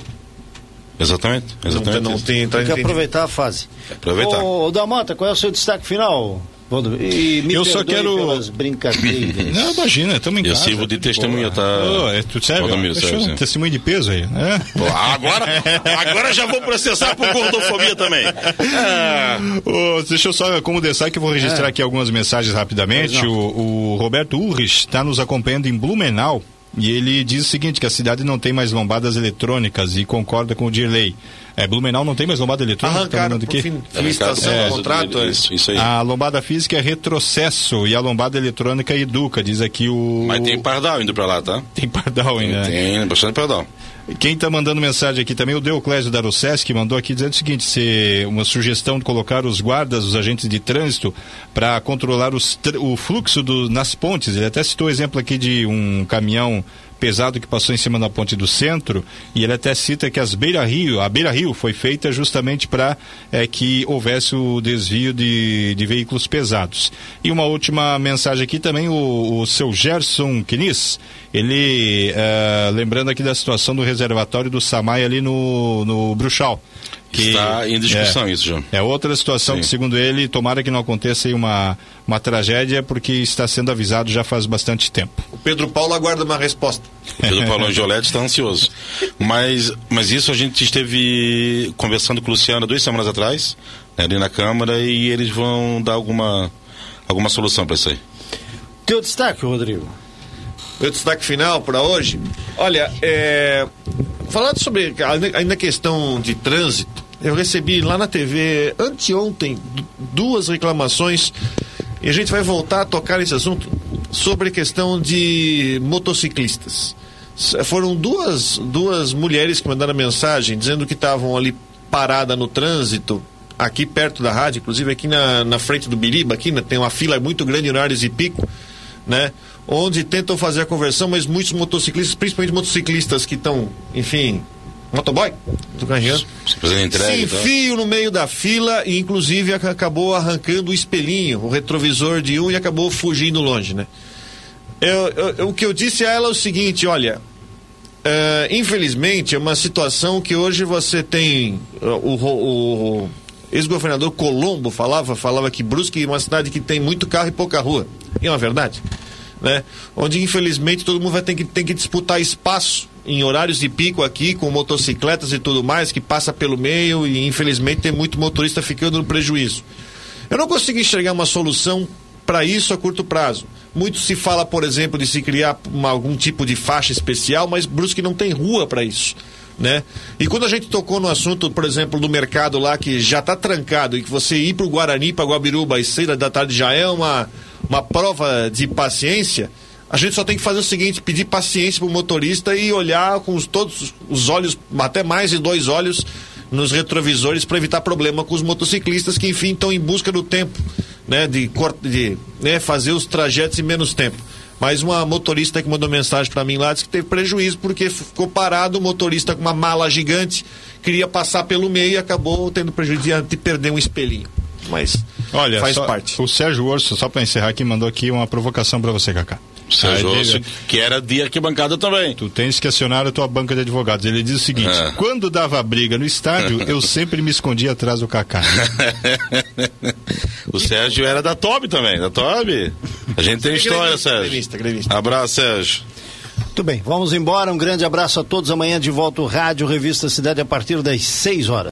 Speaker 8: exatamente.
Speaker 4: Não,
Speaker 8: exatamente
Speaker 4: tem- não tem, tá
Speaker 1: Tem que aproveitar a fase.
Speaker 8: Aproveitar.
Speaker 1: Ô, Damota, qual é o seu destaque final? Valdomiro. E me
Speaker 3: Eu só quero-
Speaker 1: pelas brincadeiras.
Speaker 3: Não, imagina, estamos em
Speaker 8: Eu
Speaker 3: casa.
Speaker 8: sirvo de testemunha, tá?
Speaker 3: Ô, é, tu serve?
Speaker 8: Valdomiro,
Speaker 3: Fechou?
Speaker 8: serve, sim.
Speaker 3: Testemunho de peso aí, né?
Speaker 8: Pô, agora, agora já vou processar por gordofobia também. Ah,
Speaker 3: Ô, deixa eu só, como destaque, eu vou registrar aqui algumas mensagens rapidamente. O, o Roberto Urrich está nos acompanhando em Blumenau e ele diz o seguinte, que a cidade não tem mais lombadas eletrônicas e concorda com o Dirley. É, Blumenau não tem mais lombada eletrônica? tá
Speaker 4: Arrancaram
Speaker 3: mandando
Speaker 4: por fim, estação
Speaker 8: é,
Speaker 4: do contrato. é.
Speaker 8: Isso, isso aí.
Speaker 3: A lombada física é retrocesso e a lombada eletrônica é educa, diz aqui o...
Speaker 8: Mas tem pardal indo pra lá, tá?
Speaker 3: Tem pardal ainda. né?
Speaker 8: Tem bastante pardal.
Speaker 3: Quem está mandando mensagem aqui também, o Deoclésio da que mandou aqui dizendo o seguinte: se uma sugestão de colocar os guardas, os agentes de trânsito, para controlar os o fluxo do, nas pontes. Ele até citou o exemplo aqui de um caminhão pesado que passou em cima da ponte do centro e ele até cita que as Beira Rio, a Beira Rio foi feita justamente para é, que houvesse o desvio de, de veículos pesados. E uma última mensagem aqui também, o, o seu Gerson Quinis, ele eh, lembrando aqui da situação do reservatório do Samay ali no, no Bruxal. Que,
Speaker 8: Está em discussão
Speaker 3: é,
Speaker 8: isso, João.
Speaker 3: é outra situação
Speaker 8: Sim.
Speaker 3: que, segundo ele, tomara que não aconteça aí uma, uma tragédia, porque está sendo avisado já faz bastante tempo.
Speaker 4: O Pedro Paulo aguarda uma resposta.
Speaker 8: Pedro Paulão Giolete está ansioso. Mas, mas isso a gente esteve conversando com o Luciano duas semanas atrás, né, ali na Câmara, e eles vão dar alguma, alguma solução para isso aí.
Speaker 1: Teu destaque, Rodrigo.
Speaker 4: Meu destaque final para hoje. Olha, é, falando sobre ainda ainda a questão de trânsito, eu recebi lá na TV anteontem du- duas reclamações e a gente vai voltar a tocar nesse assunto sobre a questão de motociclistas. Foram duas, duas mulheres que mandaram mensagem dizendo que estavam ali parada no trânsito, aqui perto da rádio, inclusive aqui na, na frente do Biriba, aqui né, tem uma fila muito grande em horários e pico, né? Onde tentam fazer a conversão, mas muitos motociclistas, principalmente motociclistas que estão, enfim, motoboy, do carregando,
Speaker 8: Se
Speaker 4: se
Speaker 8: e tal.
Speaker 4: enfiam no meio da fila e inclusive ac- acabou arrancando o espelhinho, o retrovisor de um e acabou fugindo longe, né? Eu, eu- o que eu disse a ela é o seguinte, olha, é, infelizmente é uma situação que hoje você tem uh, o, ro- o ex-governador Colombo falava, falava que Brusque é uma cidade que tem muito carro e pouca rua. E é uma verdade. Né? Onde infelizmente todo mundo vai ter que, tem que disputar espaço em horários de pico aqui, com motocicletas e tudo mais, que passa pelo meio e infelizmente tem muito motorista ficando no prejuízo. Eu não consigo enxergar uma solução para isso a curto prazo. Muito se fala, por exemplo, de se criar uma- algum tipo de faixa especial, mas Brusque não tem rua para isso. Né? E quando a gente tocou no assunto, por exemplo, do mercado lá que já está trancado e que você ir para o Guarani, para Guabiruba às seis da tarde já é uma, uma prova de paciência, a gente só tem que fazer o seguinte: pedir paciência para o motorista e olhar com os, todos os olhos, até mais de dois olhos, nos retrovisores para evitar problema com os motociclistas que, enfim, estão em busca do tempo, né? De, de né, fazer os trajetos em menos tempo. Mas uma motorista que mandou mensagem para mim lá disse que teve prejuízo porque ficou parado, o motorista com uma mala gigante, queria passar pelo meio e acabou tendo prejuízo de- de perder um espelhinho. Mas
Speaker 3: Olha,
Speaker 4: faz
Speaker 3: só-
Speaker 4: parte.
Speaker 3: o Sérgio Orso, só para encerrar aqui, mandou aqui uma provocação para você, Cacá.
Speaker 8: Sérgio
Speaker 3: ele-
Speaker 8: que era de arquibancada também.
Speaker 3: Tu tens que acionar a tua banca de advogados. Ele diz o seguinte:
Speaker 8: É.
Speaker 3: quando dava briga no estádio, eu sempre me escondia atrás do Cacá.
Speaker 8: o Sérgio era da Tob também, da Tob. A gente tem história, Sérgio.
Speaker 4: gremista, gremista.
Speaker 8: Abraço, Sérgio.
Speaker 1: Muito bem, vamos embora. Um grande abraço a todos. Amanhã de volta o Rádio Revista Cidade a partir das 6 horas.